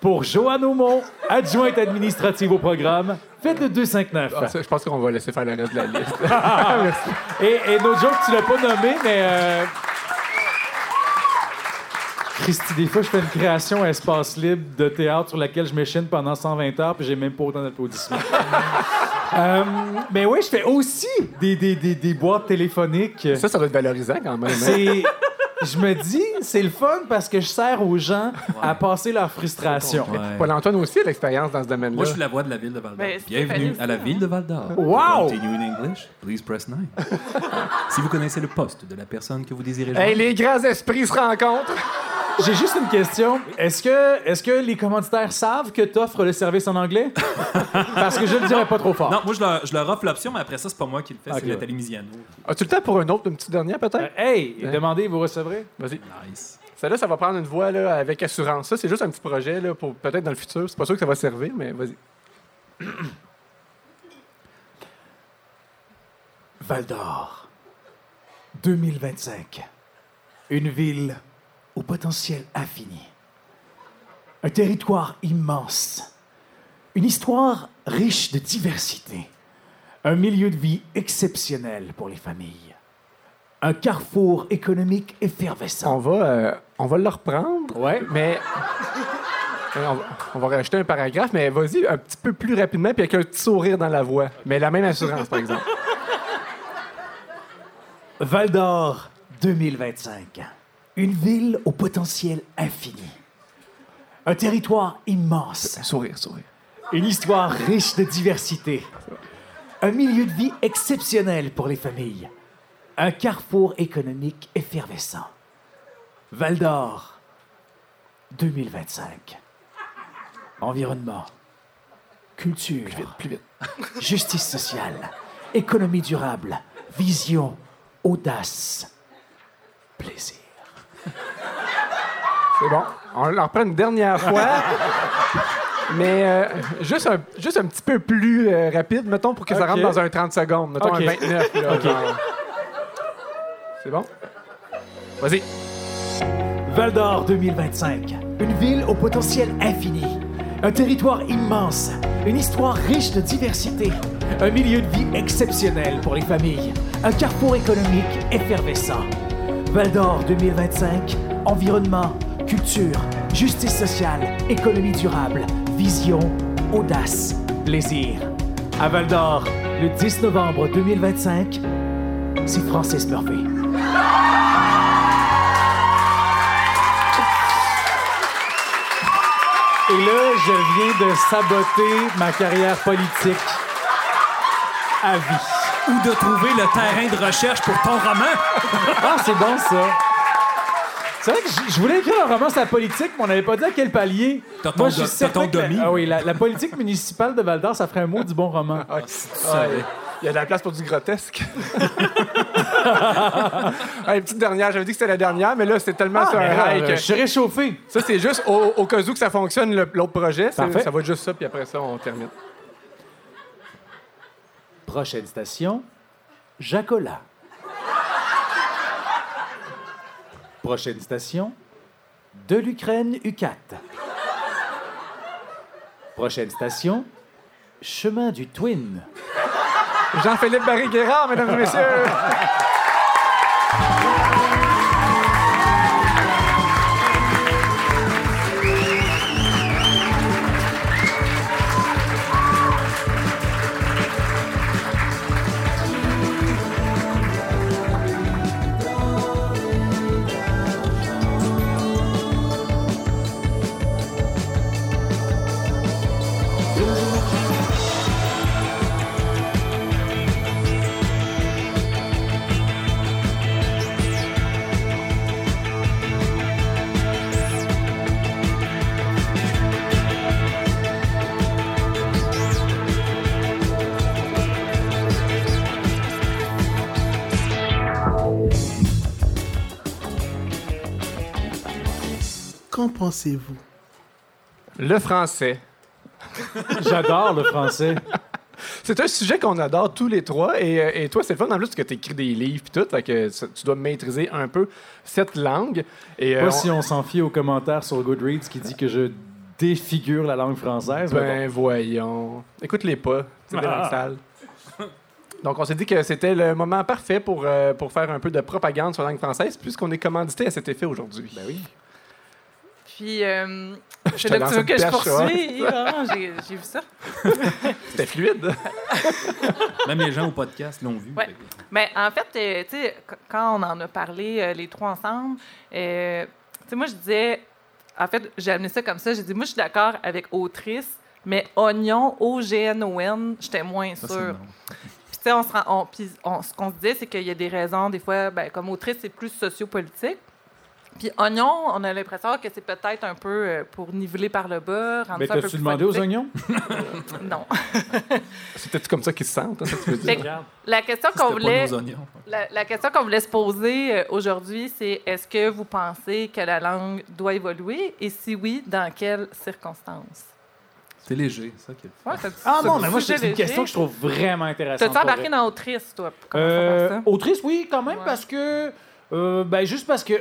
Pour Joanne Aumont, adjointe administrative au programme, faites le 259. Ah, ça, je pense qu'on va laisser faire le reste de la liste. Et, et no joke, tu l'as pas nommé, mais. Euh... Christy, des fois, je fais une création espace libre de théâtre sur laquelle je m'échine pendant 120 heures, puis j'ai même pas autant d'applaudissements. Euh, mais oui, je fais aussi des, des, des, des boîtes téléphoniques. ça, ça doit être valorisant quand même. hein? C'est. Je me dis, c'est le fun parce que je sers aux gens à passer leur frustration. Ouais. Paul-Antoine aussi a l'expérience dans ce domaine-là. Moi, je suis la voix de la ville de Val d'Or. Ben, Bienvenue à la ville de Val d'Or. Wow! Continue in English, please press 9. si vous connaissez le poste de la personne que vous désirez joindre, Hey, les grands esprits se rencontrent. J'ai juste une question. Est-ce que, est que les commanditaires savent que tu offres le service en anglais? Parce que je le dirais pas trop fort. Non, moi, je leur, je leur offre l'option, mais après ça, c'est pas moi qui le fais, c'est Nathalie Misiano. As-tu le temps pour un autre, une petite dernière Euh, peut-être? hey, Hein? demandez, vous recevrez. Vas-y. Nice. Celle-là, ça va prendre une voix là, avec assurance. Ça, c'est juste un petit projet là, pour peut-être dans le futur. C'est pas sûr que ça va servir, mais vas-y. Val d'Or, 2025. Une ville au potentiel infini. Un territoire immense. Une histoire riche de diversité. Un milieu de vie exceptionnel pour les familles. Un carrefour économique effervescent. On va, euh, on va le reprendre. Ouais. Mais. On va, on va rajouter un paragraphe, mais vas-y un petit peu plus rapidement, puis avec un petit sourire dans la voix. Mais la même assurance, par exemple. Val d'Or 2025. Une ville au potentiel infini. Un territoire immense. Sourire, sourire. Une histoire riche de diversité. Un milieu de vie exceptionnel pour les familles. Un carrefour économique effervescent. Val d'Or 2025. Environnement. Culture. Plus vite. Justice sociale. Économie durable. Vision. Audace. Plaisir. C'est bon. On le reprend une dernière fois. Mais euh, juste, un, juste un petit peu plus euh, rapide, mettons, pour que ça rentre dans un 30 secondes. Mettons un 29. là, genre. C'est bon? Vas-y. Val d'Or 2025. Une ville au potentiel infini. Un territoire immense. Une histoire riche de diversité. Un milieu de vie exceptionnel pour les familles. Un carrefour économique effervescent. Val d'Or 2025. Environnement, culture, justice sociale, économie durable, vision, audace, plaisir. À Val d'Or, le 10 novembre 2025, c'est Francis Murphy. Et là, je viens de saboter ma carrière politique à vie. Ou de trouver le terrain de recherche pour ton roman. Ah, c'est bon, ça. C'est vrai que je- voulais écrire un roman sur la politique, mais on n'avait pas dit à quel palier. T'as ton Moi, je suis ton que la-. Ah oui, la, la politique municipale de Val-d'Or, ça ferait un mot du bon roman. Ah, Il y a de la place pour du grotesque. Allez, petite dernière. J'avais dit que c'était la dernière, mais là, c'est tellement sur mais un rail euh, que- je suis réchauffé. Ça, c'est juste au, au cas où que ça fonctionne, l'autre projet. Ça va être juste ça, puis après ça, on termine. Prochaine station, Jacola. Prochaine station, de l'Ukraine U4. Prochaine station, chemin du Twin. Jean-Philippe Barry-Guérard, mesdames et messieurs. Qu'en pensez-vous? Le français. J'adore le français. C'est un sujet qu'on adore tous les trois. Et, euh, et toi, c'est le fun en plus que tu écris des livres et tout. Fait que ça- tu dois maîtriser un peu cette langue. Et, euh, Pas on- si on s'en fie aux commentaires sur Goodreads qui dit que je défigure la langue française. mais Ben voyons. Écoute-les pas. C'est Ah. sales. Donc, on s'est dit que c'était le moment parfait pour, euh, pour faire un peu de propagande sur la langue française, puisqu'on est commandité à cet effet aujourd'hui. Ben oui. Puis, euh, Je c'est te là que tu veux que je. Ah, j'ai vu ça. C'était fluide. Même les gens au podcast l'ont vu. Ouais. Mais en fait, euh, tu sais, qu- quand on en a parlé euh, les trois ensemble, euh, tu sais, moi, je disais, en fait, j'ai amené ça comme ça. J'ai dit, moi, je suis d'accord avec autrice, mais oignon, O-G-N-O-N, j'étais moins sûre. Puis, tu sais, on se rend- on- puis on- ce qu'on se disait, c'est qu'il y a des raisons, des fois, ben, comme autrice, c'est plus sociopolitique. Puis oignon, on a l'impression que c'est peut-être un peu euh, pour niveler par le bas, rendre Mais ça un peu plus demandé aux oignons? Non. C'est peut-être comme ça qu'ils se sentent, hein, ça que tu veux Fait dire. que la question qu'on voulait... La, la question qu'on voulait se poser euh, aujourd'hui, c'est est-ce que vous pensez que la langue doit évoluer? Et si oui, dans quelles circonstances? C'est léger, ça qui est. Ouais, Ah non, mais moi, c'est une léger. question que je trouve vraiment intéressante. T'as-tu embarqué dans Autrice, toi? Euh, autrice, oui, quand même, Ouais. parce que. Euh, ben, juste parce que.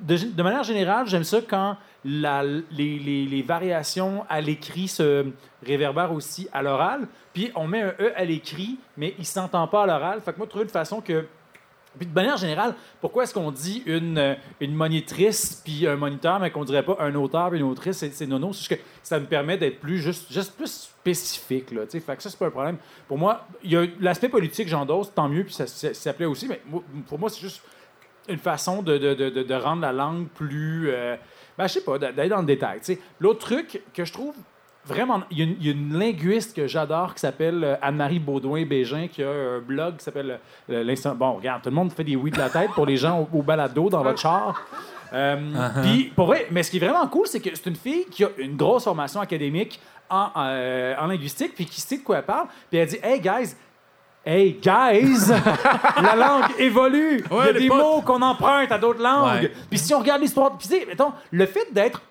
De, manière générale, j'aime ça quand les, variations à l'écrit se réverbèrent aussi à l'oral. Puis on met un E à l'écrit, mais il s'entend pas à l'oral. Fait que moi, trouver une façon que. Puis de manière générale, pourquoi est-ce qu'on dit une, euh, une monitrice puis un moniteur, mais qu'on dirait pas un auteur puis une autrice, c'est, nono? C'est que ça me permet d'être plus juste, plus spécifique. Là, fait que ça, c'est pas un problème. Pour moi, il y a l'aspect politique, j'endosse, tant mieux, puis ça, ça, ça plaît aussi, mais pour moi, c'est juste une façon de, de, de, de- rendre la langue plus. euh, ben, je sais pas, d'aller dans le détail. L'autre truc que je trouve vraiment. Il y, a une- il y a une linguiste que j'adore qui s'appelle euh, Anne-Marie Baudouin-Bégin qui a un blog qui s'appelle euh, l'Instant. Bon, regarde, tout le monde fait des oui de la tête pour les gens au, au balado dans votre char. Euh, Puis, pour vrai, mais ce qui est vraiment cool, c'est que c'est une fille qui a une grosse formation académique en, euh, en linguistique, puis qui sait de quoi elle parle. Puis elle dit Hey, guys, Hey, guys! la langue évolue! Il y a des potes. mots qu'on emprunte à d'autres langues. Ouais. Puis si on regarde l'histoire... Puis mettons, le fait d'être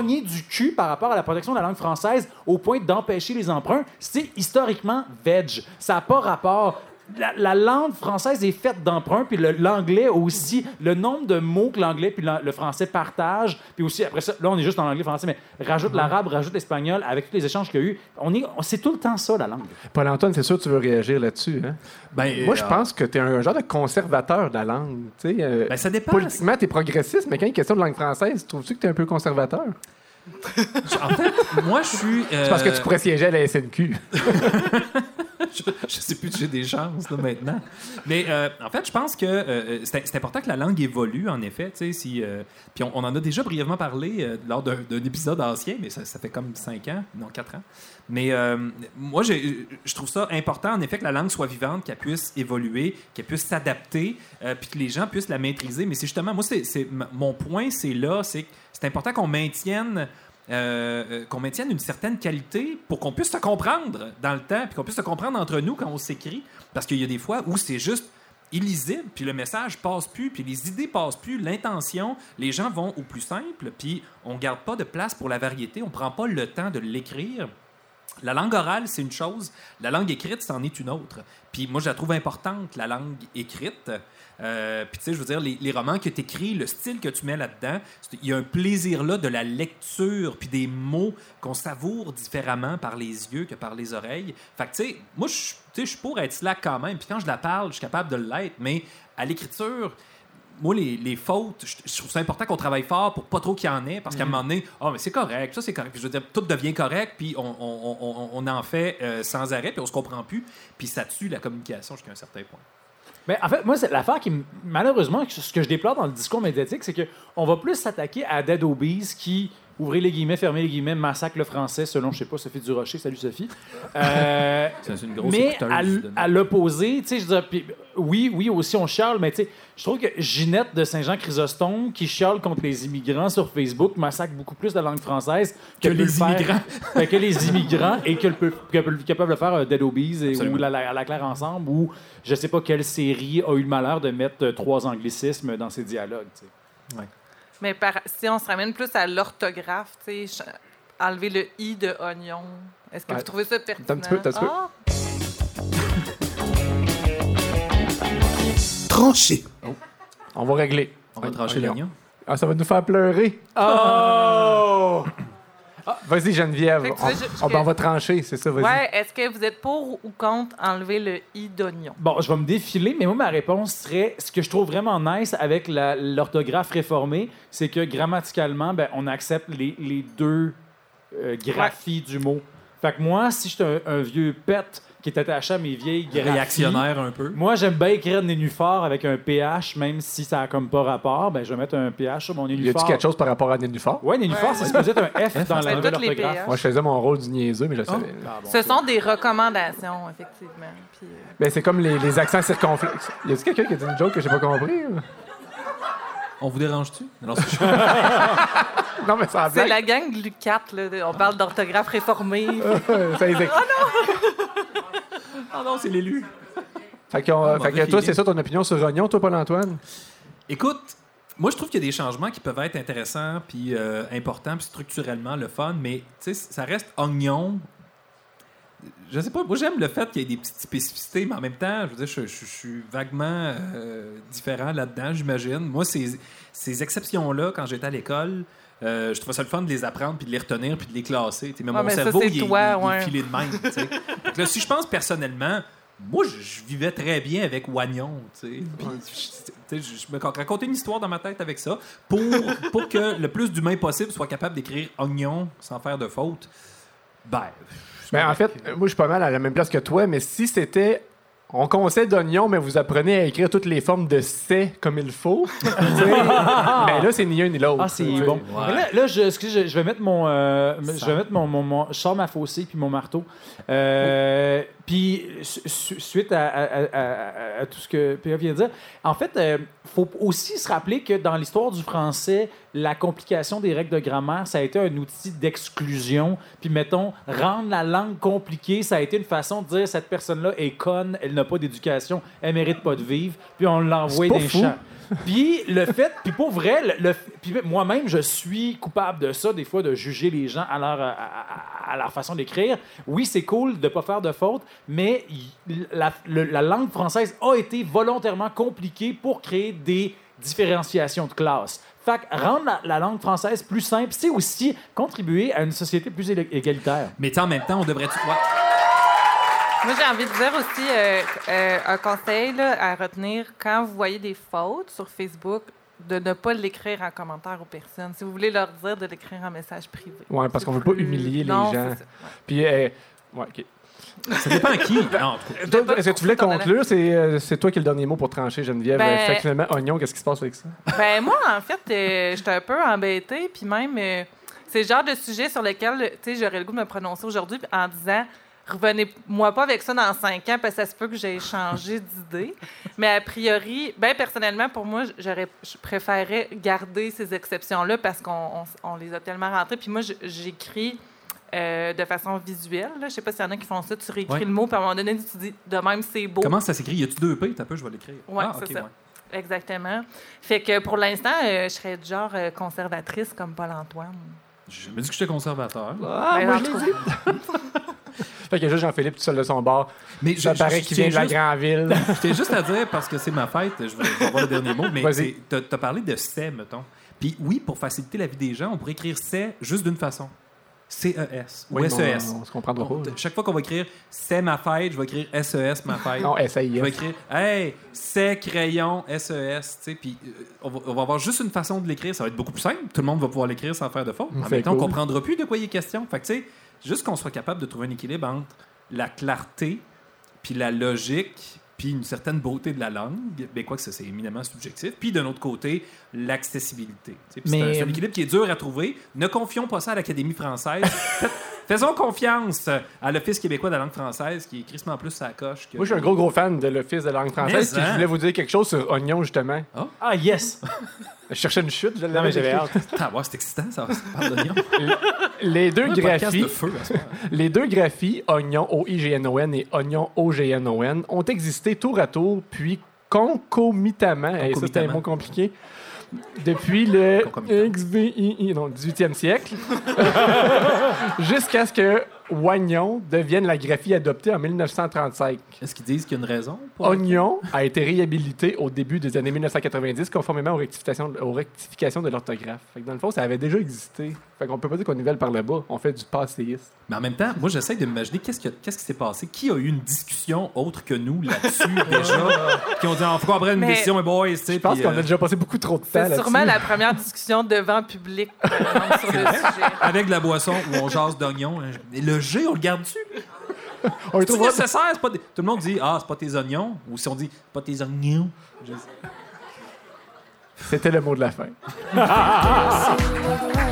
du cul par rapport à la protection de la langue française au point d'empêcher les emprunts, c'est historiquement veg. Ça n'a pas rapport... La, la langue française est faite d'emprunts, puis l'anglais aussi. Le nombre de mots que l'anglais puis la- le français partagent, puis aussi, après ça, là, on est juste en anglais-français, mais rajoute l'arabe, rajoute l'espagnol, avec tous les échanges qu'il y a eu. On est, on- c'est tout le temps ça, la langue. Paul-Antoine, c'est sûr que tu veux réagir là-dessus. Hein? Ben, Moi, je euh, pense que tu es un genre de conservateur de la langue. tu sais, euh, Ben, ça dépend. Politiquement, tu es progressiste, mais quand il est question de langue française, trouves-tu que tu es un peu conservateur? En fait, moi, je suis. C'est parce que tu pourrais siéger à la SNQ. je, je sais plus si j'ai des chances maintenant. Mais euh, en fait, je pense que euh, c'est c'est important que la langue évolue, en effet. Si, euh, puis on, en a déjà brièvement parlé euh, lors d'un épisode ancien, mais ça, fait comme cinq ans, non, quatre ans. Mais euh, moi, je trouve ça important, en effet, que la langue soit vivante, qu'elle puisse évoluer, qu'elle puisse s'adapter, euh, puis que les gens puissent la maîtriser. Mais c'est justement, moi, c'est mon point, c'est là, c'est c'est important qu'on maintienne euh, euh, qu'on maintienne une certaine qualité pour qu'on puisse se comprendre dans le temps, puis qu'on puisse se comprendre entre nous quand on s'écrit. Parce qu'il y a des fois où c'est juste illisible, puis le message passe plus, puis les idées passent plus, l'intention, les gens vont au plus simple, puis on garde pas de place pour la variété, on prend pas le temps de l'écrire. La langue orale, c'est une chose. La langue écrite, c'en est une autre. Puis moi, je la trouve importante, la langue écrite. Euh, puis tu sais, je veux dire, les, les romans que tu écris, le style que tu mets là-dedans, il y a un plaisir là de la lecture, puis des mots qu'on savoure différemment par les yeux que par les oreilles. Fait que tu sais, moi, je suis- pour être slack quand même. Puis quand je la parle, je suis capable de l'être. Mais à l'écriture, moi, les, les fautes, je, je trouve ça important qu'on travaille fort pour pas trop qu'il y en ait, parce qu'à un moment donné, ah, mais c'est correct, ça c'est correct. Puis je veux dire, tout devient correct, puis on, on- on- on en fait euh, sans arrêt, puis on se comprend plus, puis ça tue la communication jusqu'à un certain point. Mais en fait, moi, c'est l'affaire qui, malheureusement, ce que je déplore dans le discours médiatique, c'est qu'on va plus s'attaquer à Dead Obies qui, ouvrez les guillemets, fermez les guillemets, massacre le français, selon, je sais pas, Sophie Durocher. Salut, Sophie. Euh, C'est une grosse mais à, l'opposé, tu sais, je veux dire, puis, oui, oui, aussi on chiale, mais tu sais, je trouve que Ginette de Saint-Jean-Chrysostome, qui chiale contre les immigrants sur Facebook, massacre beaucoup plus la langue française que, les le faire- immigrants. fait que les immigrants et que, le peut- que, peuvent le faire euh, Dead Obies et, ou la, la, la Claire Ensemble, ou je sais pas quelle série a eu le malheur de mettre euh, trois anglicismes dans ses dialogues. tu sais. Mais par- si on se ramène plus à l'orthographe, tu sais, enlever le i de oignon. Est-ce que Ouais. vous trouvez ça pertinent? T'as un petit peu, t'as un petit peu. Ah, Tranché. On va régler. On va trancher l'oignon. Ah, ça va nous faire pleurer. Oh! Ah, Vas-y, Geneviève. On, je- on- ben, on va trancher, c'est ça, vas-y. Ouais, est-ce que vous êtes pour ou contre enlever le i d'oignon? Bon, je vais me défiler, mais moi, ma réponse serait ce que je trouve vraiment nice avec l'orthographe réformée, c'est que grammaticalement, ben, on accepte les, les deux euh, graphies du mot. Fait que moi, si j'étais un, un vieux pet qui est attaché à mes vieilles graphies, Réactionnaire un peu. moi, j'aime bien écrire nénuphar avec un PH, même si ça a comme pas rapport. Ben, je vais mettre un PH sur mon Y nénuphar. a-tu quelque chose par rapport à Nénuphar? Ouais, nénuphar, c'est supposé être un F dans la C'est nouvelle toutes les orthographe. PH. Moi, je faisais mon rôle du niaiseux, mais je le savais. Ah, bon. Ce sont des recommandations, effectivement. Puis, euh, Ben, c'est comme les, les accents circonflexes. Y a-tu quelqu'un qui a dit une joke que j'ai pas compris? On vous dérange-tu? Non, c'est Non, mais ça a c'est la gang de Lucat, là. On parle d'orthographe réformée. Ça les éc- Ah non, c'est l'élu. Fait, que mauvais toi, c'est ça ton opinion sur Rognon, toi, Paul-Antoine? Écoute, moi, je trouve qu'il y a des changements qui peuvent être intéressants, puis euh, importants, puis structurellement le fun, mais tu sais, ça reste oignon. Je sais pas, moi j'aime le fait qu'il y ait des petites spécificités, mais en même temps, je veux dire, je, je- je suis vaguement euh, différent là-dedans, j'imagine. Moi, ces, ces exceptions-là, quand j'étais à l'école, euh, je trouvais ça le fun de les apprendre, puis de les retenir, puis de les classer. tu sais, Mais Ouais, mon mais ça, cerveau, c'est il, est- toi, il filé de même. Donc là, si je pense personnellement, moi, je, je vivais très bien avec Oignon. tu sais. Puis, je- je me racontais une histoire dans ma tête avec ça pour, pour que le plus d'humains possible soit capable d'écrire Oignon sans faire de faute. Ben, Ben, en fait, euh, moi, je suis pas mal à la même place que toi, mais si c'était. On conseille d'oignon, mais vous apprenez à écrire toutes les formes de c'est comme il faut. ben là, c'est ni un ni l'autre. Ah, c'est bon. Ouais. Mais Là, là, je, excusez, je, je vais mettre mon. euh, je vais mettre mon, mon, mon- Je sors ma faucée puis mon marteau. Euh, Puis, su- su- suite à, à- à- à- à tout ce que P.A. vient de dire, en fait, il faut aussi se rappeler que dans l'histoire du français, la complication des règles de grammaire, ça a été un outil d'exclusion. Puis, mettons, rendre la langue compliquée, ça a été une façon de dire cette personne-là est conne, elle n'a pas d'éducation, elle mérite pas de vivre. Puis, on l'envoie dans les champs. Puis le fait, puis pour vrai, le, le- moi-même, je suis coupable de ça, des fois, de juger les gens à leur, à, leur façon d'écrire. Oui, c'est cool de pas faire de fautes, mais la, langue française a été volontairement compliquée pour créer des différenciations de classe. Fait rendre la, la langue française plus simple, c'est aussi contribuer à une société plus égalitaire. mais en même temps, on devrait. Moi, j'ai envie de dire aussi euh, euh, un conseil là, à retenir quand vous voyez des fautes sur Facebook, de ne pas l'écrire en commentaire aux personnes. Si vous voulez leur dire, de l'écrire en message privé. Ouais, parce qu'on veut pas humilier les Non, gens. c'est ça. Ouais. Puis, euh, ouais, OK. Ça dépend à qui. Non, en tout cas. Toi, pas Est-ce que tu voulais conclure? C'est euh, c'est toi qui as le dernier mot pour trancher, Geneviève. Ben- Fait que finalement, oignon, qu'est-ce qui se passe avec ça? Ben moi, en fait, euh, j'étais un peu embêtée, puis même, euh, c'est le genre de sujet sur lequel, tu sais, j'aurais le goût de me prononcer aujourd'hui en disant, revenez-moi pas avec ça dans cinq ans, parce que ça se peut que j'ai changé d'idée. Mais a priori, ben personnellement, pour moi, j'aurais, je préférais garder ces exceptions-là parce qu'on on- on les a tellement rentrées. Puis moi, j'écris euh, de façon visuelle. Là. Je sais pas s'il y en a qui font ça. Tu réécris Ouais. le mot, puis à un moment donné, tu dis, de même, c'est beau. Comment ça s'écrit? Y a-tu deux P? T'as peu, je vais l'écrire. Ouais, Ah, c'est ça. ouais. Exactement. Fait que pour l'instant, euh, je serais du genre euh, conservatrice comme Paul-Antoine. Je me dis que j'étais conservateur. Ah, Ben, moi, je l'ai. Fait que juste Jean-Philippe tout seul de son bord. Mais Ça je- paraît qu'il vient de la grande ville. tiens juste à dire, parce que c'est ma fête, je vais, avoir le dernier mot, mais Vas-y. tu as parlé de c'est, mettons. Puis oui, pour faciliter la vie des gens, on pourrait écrire c'est juste d'une façon. C-E-S ou Oui, S-E-S. on- on se comprendra pas, On-. Chaque fois qu'on va écrire c'est ma fête, je vais écrire S-E-S ma fête. Non, Je vais S-A-I-S. écrire Hey, c'est crayon, S-E-S. tu sais, Puis euh, on, va, on va avoir juste une façon de l'écrire. Ça va être beaucoup plus simple. Tout le monde va pouvoir l'écrire sans faire de faute. En C'est même temps, on cool. comprendra plus de quoi il est question. Fait que, tu sais, juste qu'on soit capable de trouver un équilibre entre la clarté, puis la logique, puis une certaine beauté de la langue. Ben, quoi que ça, c'est éminemment subjectif. Puis d'un autre côté, l'accessibilité. C'est un, c'est un équilibre qui est dur à trouver. Ne confions pas ça à l'Académie française. Faisons confiance à l'Office québécois de la langue française qui est crissement plus sa coche que. Moi, je suis un gros, gros fan de l'Office de la langue française. Mais, je hein? voulais vous dire quelque chose sur oignon, justement. Ah, yes! Je cherchais une chute. Je Non, l'avais mais j'avais hâte. Ah, ouais, c'est excitant, ça. ça parle d'oignon. Les deux graphies, de feu, les deux graphies, oignon O-I-G-N-O-N et oignon O-G-N-O-N, ont existé tour à tour, puis concomitamment, et ça c'était un Concomitamment. mot compliqué, depuis le Concomitant. XVI, non, 18e siècle, jusqu'à ce que oignon devienne la graphie adoptée en 1935. Est-ce qu'ils disent qu'il y a une raison pour Oignon a été réhabilité au début des années 1990 conformément aux rectifications, aux rectifications de l'orthographe. Fait que Dans le fond, ça avait déjà existé. Fait qu'on peut pas dire qu'on nivelle par le bas. On fait du passéisme. Mais en même temps, moi, j'essaie de m'imaginer qu'est-ce, que- qu'est-ce qui s'est passé. Qui a eu une discussion autre que nous là-dessus déjà? Qui ont dit, on une Mais- décision, mais boys, tu sais. Je pense qu'on euh, a déjà passé beaucoup trop de temps C'est là-dessus. sûrement la première discussion devant public par exemple, sur le sujet. Avec de la boisson où on jase d'oignons. hein. Le G, on le garde-tu? On le trouvera- nécessaire? c'est Pas des- Tout le monde dit, ah, c'est pas tes oignons. Ou si on dit, pas tes oignons. Je- C'était le mot de la fin.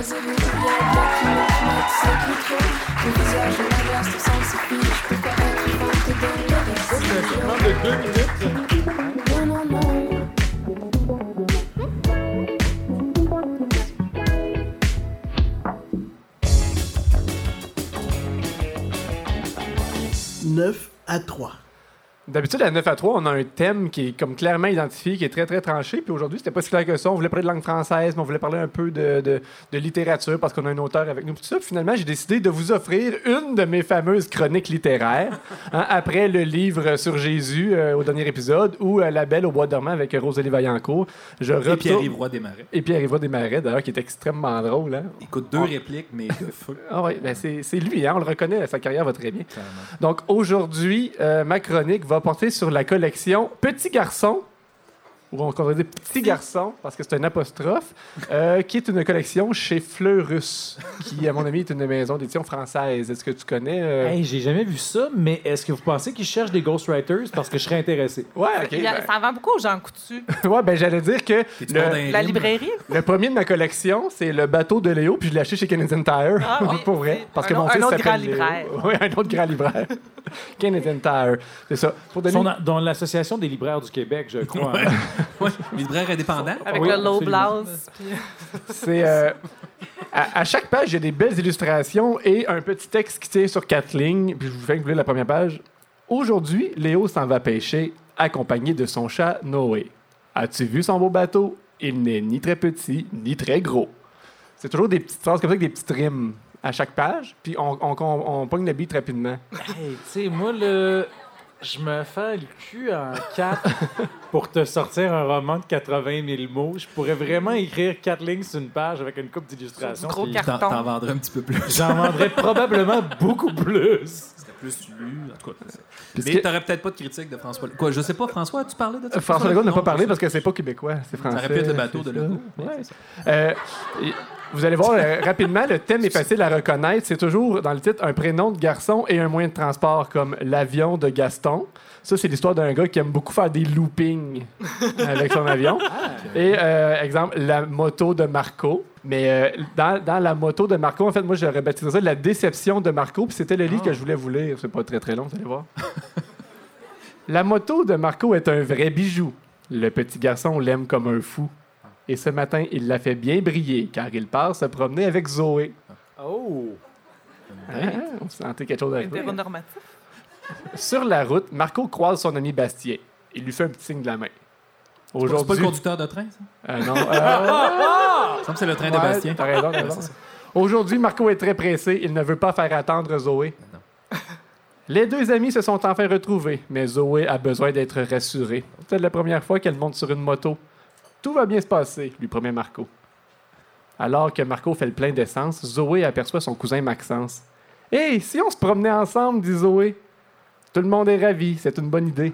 D'habitude, à 9 à 3, on a un thème qui est comme clairement identifié, qui est très, très tranché. Puis aujourd'hui, c'était pas si clair que ça. On voulait parler de langue française, mais on voulait parler un peu de, de- de littérature parce qu'on a un auteur avec nous. Puis tout ça, Puis finalement, j'ai décidé de vous offrir une de mes fameuses chroniques littéraires, hein, après le livre sur Jésus euh, au dernier épisode ou euh, La Belle au bois dormant avec Rosalie Vaillancourt. Je Et retourne- Pierre-Yves Roy Desmarais. Et Pierre-Yves Desmarais, d'ailleurs, qui est extrêmement drôle. Hein? Écoute, deux répliques, mais de feu. Ah oui, ben c'est c'est lui, hein, on le reconnaît, sa carrière va très bien. Clairement. Donc aujourd'hui, euh, ma chronique va porter sur la collection Petit Garçon, ou on pourrait dire Petit Garçon, parce que c'est un apostrophe, euh, qui est une collection chez Fleurus, qui, à mon avis, est une maison d'édition française. Est-ce que tu connais? euh? Hey, j'ai jamais vu ça, mais est-ce que vous pensez qu'ils cherchent des ghostwriters? Parce que je serais intéressé? Ouais, ok. Il y a- ça en vend beaucoup aux gens coutus. ben- ouais, ben j'allais dire que le, La librairie? le premier de ma collection, c'est le bateau de Léo, puis je l'ai acheté chez Canadian Tire. Ah oui, pour vrai. Parce un que mon autre- fils un autre s'appelle grand Léo. libraire. Oui, un autre grand libraire. Canadian Tire. C'est ça. Pour donner dans, dans l'Association des libraires du Québec, je crois. hein. Ouais, libraire indépendant. Avec Oui, le low blouse. puis- C'est euh, à, à chaque page, il y a des belles illustrations et un petit texte qui tient sur quatre lignes. Puis je vous fais vous lire la première page. Aujourd'hui, Léo s'en va pêcher, accompagné de son chat Noé. As-tu vu son beau bateau? Il n'est ni très petit ni très gros. C'est toujours des petites phrases comme ça avec des petites rimes à chaque page. Puis on, on, on, on pogne le beat rapidement. Hey, tu sais, moi, le... je me fais le cul en quatre pour te sortir un roman de 80 000 mots. Je pourrais vraiment écrire quatre lignes sur une page avec une coupe d'illustrations. Gros puis carton. T'en, t'en vendrais un petit peu plus. J'en vendrais probablement beaucoup plus. C'était plus lu. En tout cas. Mais que- t'aurais peut-être pas de critique de François. Quoi, je sais pas, François, as-tu parlé de ça? François Legault n'a pas parlé parce que c'est pas québécois, c'est Ça français. aurait pu être le bateau de ça. Legault. Ouais. ça. Euh, vous allez voir euh, rapidement, le thème est facile à reconnaître. C'est toujours dans le titre un prénom de garçon et un moyen de transport comme l'avion de Gaston. Ça, c'est l'histoire d'un gars qui aime beaucoup faire des loopings avec son avion. Et euh, exemple, la moto de Marco. Mais euh, dans, dans la moto de Marco, en fait, moi, j'aurais baptisé ça la déception de Marco. Puis c'était le livre que je voulais vous lire. C'est pas très très long, vous allez voir. la moto de Marco est un vrai bijou. Le petit garçon l'aime comme un fou. Et ce matin, il l'a fait bien briller car il part se promener avec Zoé. Oh! Hein? On sentait quelque chose arriver. Hétéronormatif. Sur la route, Marco croise son ami Bastien. Il lui fait un petit signe de la main. C'est pas le Aujourd'hui. conducteur de train, ça? Euh, non, euh, Il me semble que c'est le train de ouais, Bastien. t'as raison, t'as raison. Aujourd'hui, Marco est très pressé. Il ne veut pas faire attendre Zoé. Les deux amis se sont enfin retrouvés, mais Zoé a besoin d'être rassurée. C'est la première fois qu'elle monte sur une moto. Tout va bien se passer, lui promet Marco. Alors que Marco fait le plein d'essence, Zoé aperçoit son cousin Maxence. Hé, si on se promenait ensemble, dit Zoé. Tout le monde est ravi, c'est une bonne idée.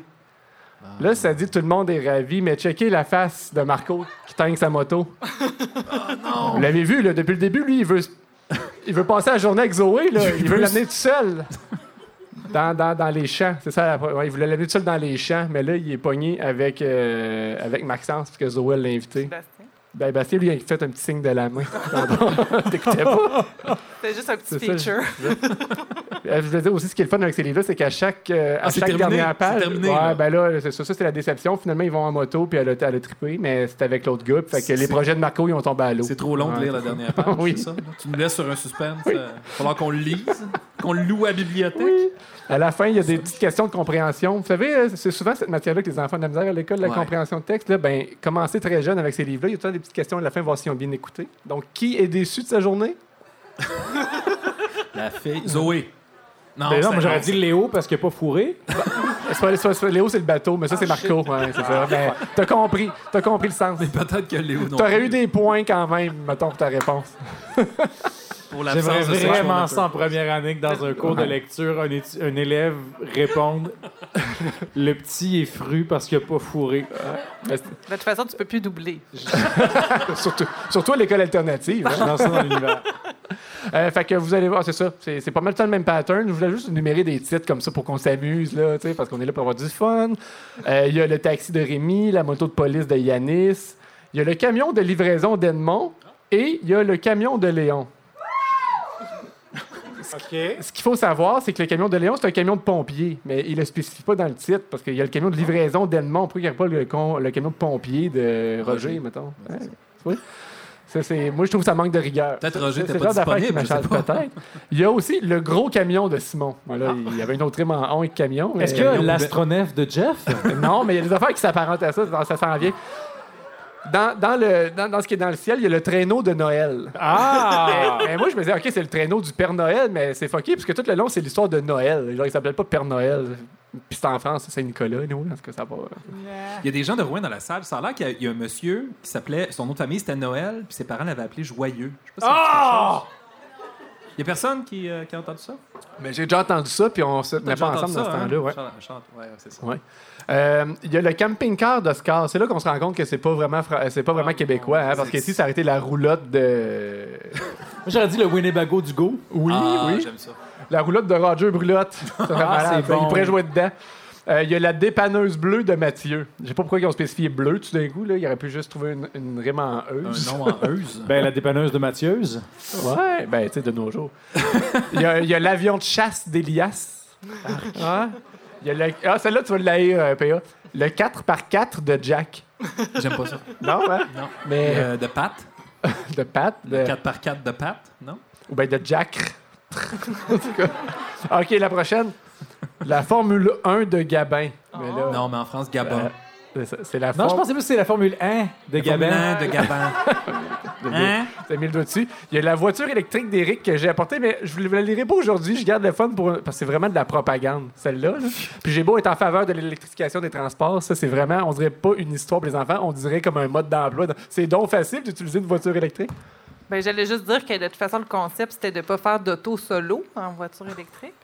Là, ça dit tout le monde est ravi, mais checkez la face de Marco qui teigne sa moto. Vous l'avez vu, là, depuis le début, lui, il veut, il veut passer la journée avec Zoé. Là. Il veut l'amener tout seul dans, les champs. C'est ça, il voulait l'amener tout seul dans les champs, mais là, il est pogné avec, euh, avec Maxence, parce que Zoé l'a invité. Ben, Bastien, lui, il a fait un petit signe de la main. T'écoutais pas? C'est juste un petit C'est ça, feature. Euh, Je voulais dire aussi, ce qui est le fun avec ces livres-là, c'est qu'à chaque, euh, à Ah, chaque terminé. dernière page. C'est terminé, ouais, là. ben là, c'est ça, ça, c'est la déception. Finalement, ils vont en moto, puis elle a, elle a trippé, mais c'était avec l'autre gars. Fait que les projets de Marco, ils ont tombé à l'eau. C'est trop long de lire la dernière page, Oui. c'est ça? Tu nous laisses sur un suspense. Il va falloir qu'on le lise. qu'on loue à la bibliothèque. À la fin, il y a des petites questions de compréhension. Vous savez, euh, c'est souvent cette matière-là que les enfants de la misère à l'école, la Ouais. compréhension de texte. Là, ben, commencez très jeune avec ces livres-là. Il y a petites questions à la fin, voir s'ils ont bien écouté. Donc, qui est déçu de sa journée? La fille. Zoé. Non, Ben non, moi j'aurais dit Léo parce qu'il n'a pas fourré. C'est pas- c'est pas- Léo, c'est le bateau, mais ça, c'est Marco. Ouais, c'est ça. Ben, t'as compris. T'as compris le sens. Mais peut-être que Léo non T'aurais plus. eu des points quand même, mettons, pour ta réponse. pour l'absence J'aimerais de vraiment ça en première année que dans un cours de lecture, un, étu- un élève réponde Le petit est fru parce qu'il n'a pas fourré. Mais De toute façon, tu peux plus doubler. surtout, surtout à l'école alternative. hein. Dans ça dans l'univers. Euh, fait que vous allez voir, c'est ça. C'est c'est pas mal tout le même pattern. Je voulais juste énumérer des titres comme ça pour qu'on s'amuse, là, tu sais, parce qu'on est là pour avoir du fun. Euh, Il y a le taxi de Rémi, la moto de police de Yanis. Il y a le camion de livraison d'Edmond et il y a le camion de Léon. Ce qu'il faut savoir, c'est que le camion de Léon, c'est un camion de pompier, mais il ne le spécifie pas dans le titre parce qu'il y a le camion de livraison d'Edmond. Pourquoi il n'y a pas le, con- le camion de pompier de Roger, mettons? Ouais, oui. Ça, c'est- moi, je trouve que ça manque de rigueur. Peut-être Roger c'est n'était pas disponible, je sais m'achale pas. peut-être. Il y a aussi le gros camion de Simon. Voilà, il y avait une autre rime en on et camion. Est-ce qu'il y a l'astronef de Jeff? Non, mais il y a des affaires qui s'apparentent à ça, ça s'en vient. Dans, dans le, dans, dans ce qui est dans le ciel, il y a le traîneau de Noël. Ah Mais moi, je me disais, OK, c'est le traîneau du Père Noël, mais c'est fucké, parce que tout le long, c'est l'histoire de Noël. Genre, il s'appelle pas Père Noël. Puis c'est en France, c'est Saint-Nicolas, nous, est-ce que ça va? Il y a des gens de Rouen dans la salle. Ça a l'air qu'il y a- il y, a un monsieur qui s'appelait. Son nom de famille, c'était Noël, puis ses parents l'avaient appelé Joyeux. Je sais pas si chose. Il y a personne qui, euh, qui a entendu ça? Mais j'ai déjà entendu ça, puis on se tenait pas ensemble dans ce ça, temps-là. hein? Ouais. Chante- ouais, c'est ça. Ouais. Euh, Il y a le camping-car d'Oscar. C'est là qu'on se rend compte que c'est pas vraiment, fra- c'est pas vraiment québéquois, hein, parce qu'ici, ça aurait été la roulotte de. Moi j'aurais dit le Winnebago du Go. Oui, Ah, oui. J'aime ça. La roulotte de Roger Brulotte. C'est ça. bon. Il pourrait jouer dedans. Euh, Il y a la dépanneuse bleue de Mathieu. Je sais pas pourquoi ils ont spécifié bleu tout d'un coup. Là. Il aurait pu juste trouver une, une rime en Un euse. nom en euse. Ben la dépanneuse de Mathieuse. Ouais, ben, tu sais, de nos jours. Il y a, il y a l'avion de chasse d'Elias. Ouais. Il y a le... Ah, celle-là, tu vas l'haïr, euh, PA. Le 4x4 de Jack. J'aime pas ça. Non, hein? Non. Mais Euh, de Pat. de Pat. De... Le 4x4 de Pat, non? Ou bien de Jack. en tout cas. OK, la prochaine. La Formule 1 de Gabin. Mais là, Non, mais en France, Gabon. C'est la Non, je pensais plus que c'est la Formule 1 de Formule Gabin. 1 de Gabin. Hein? T'as mis le doigt dessus. Il y a la voiture électrique d'Éric que j'ai apportée, mais je ne la lirai pas aujourd'hui. Je garde le fun pour... parce que c'est vraiment de la propagande, celle-là. là. Puis j'ai beau être en faveur de l'électrification des transports. Ça, c'est vraiment, on dirait pas une histoire pour les enfants, on dirait comme un mode d'emploi. C'est donc facile d'utiliser une voiture électrique. Ben, J'allais juste dire que de toute façon, le concept, c'était de ne pas faire d'auto solo en voiture électrique.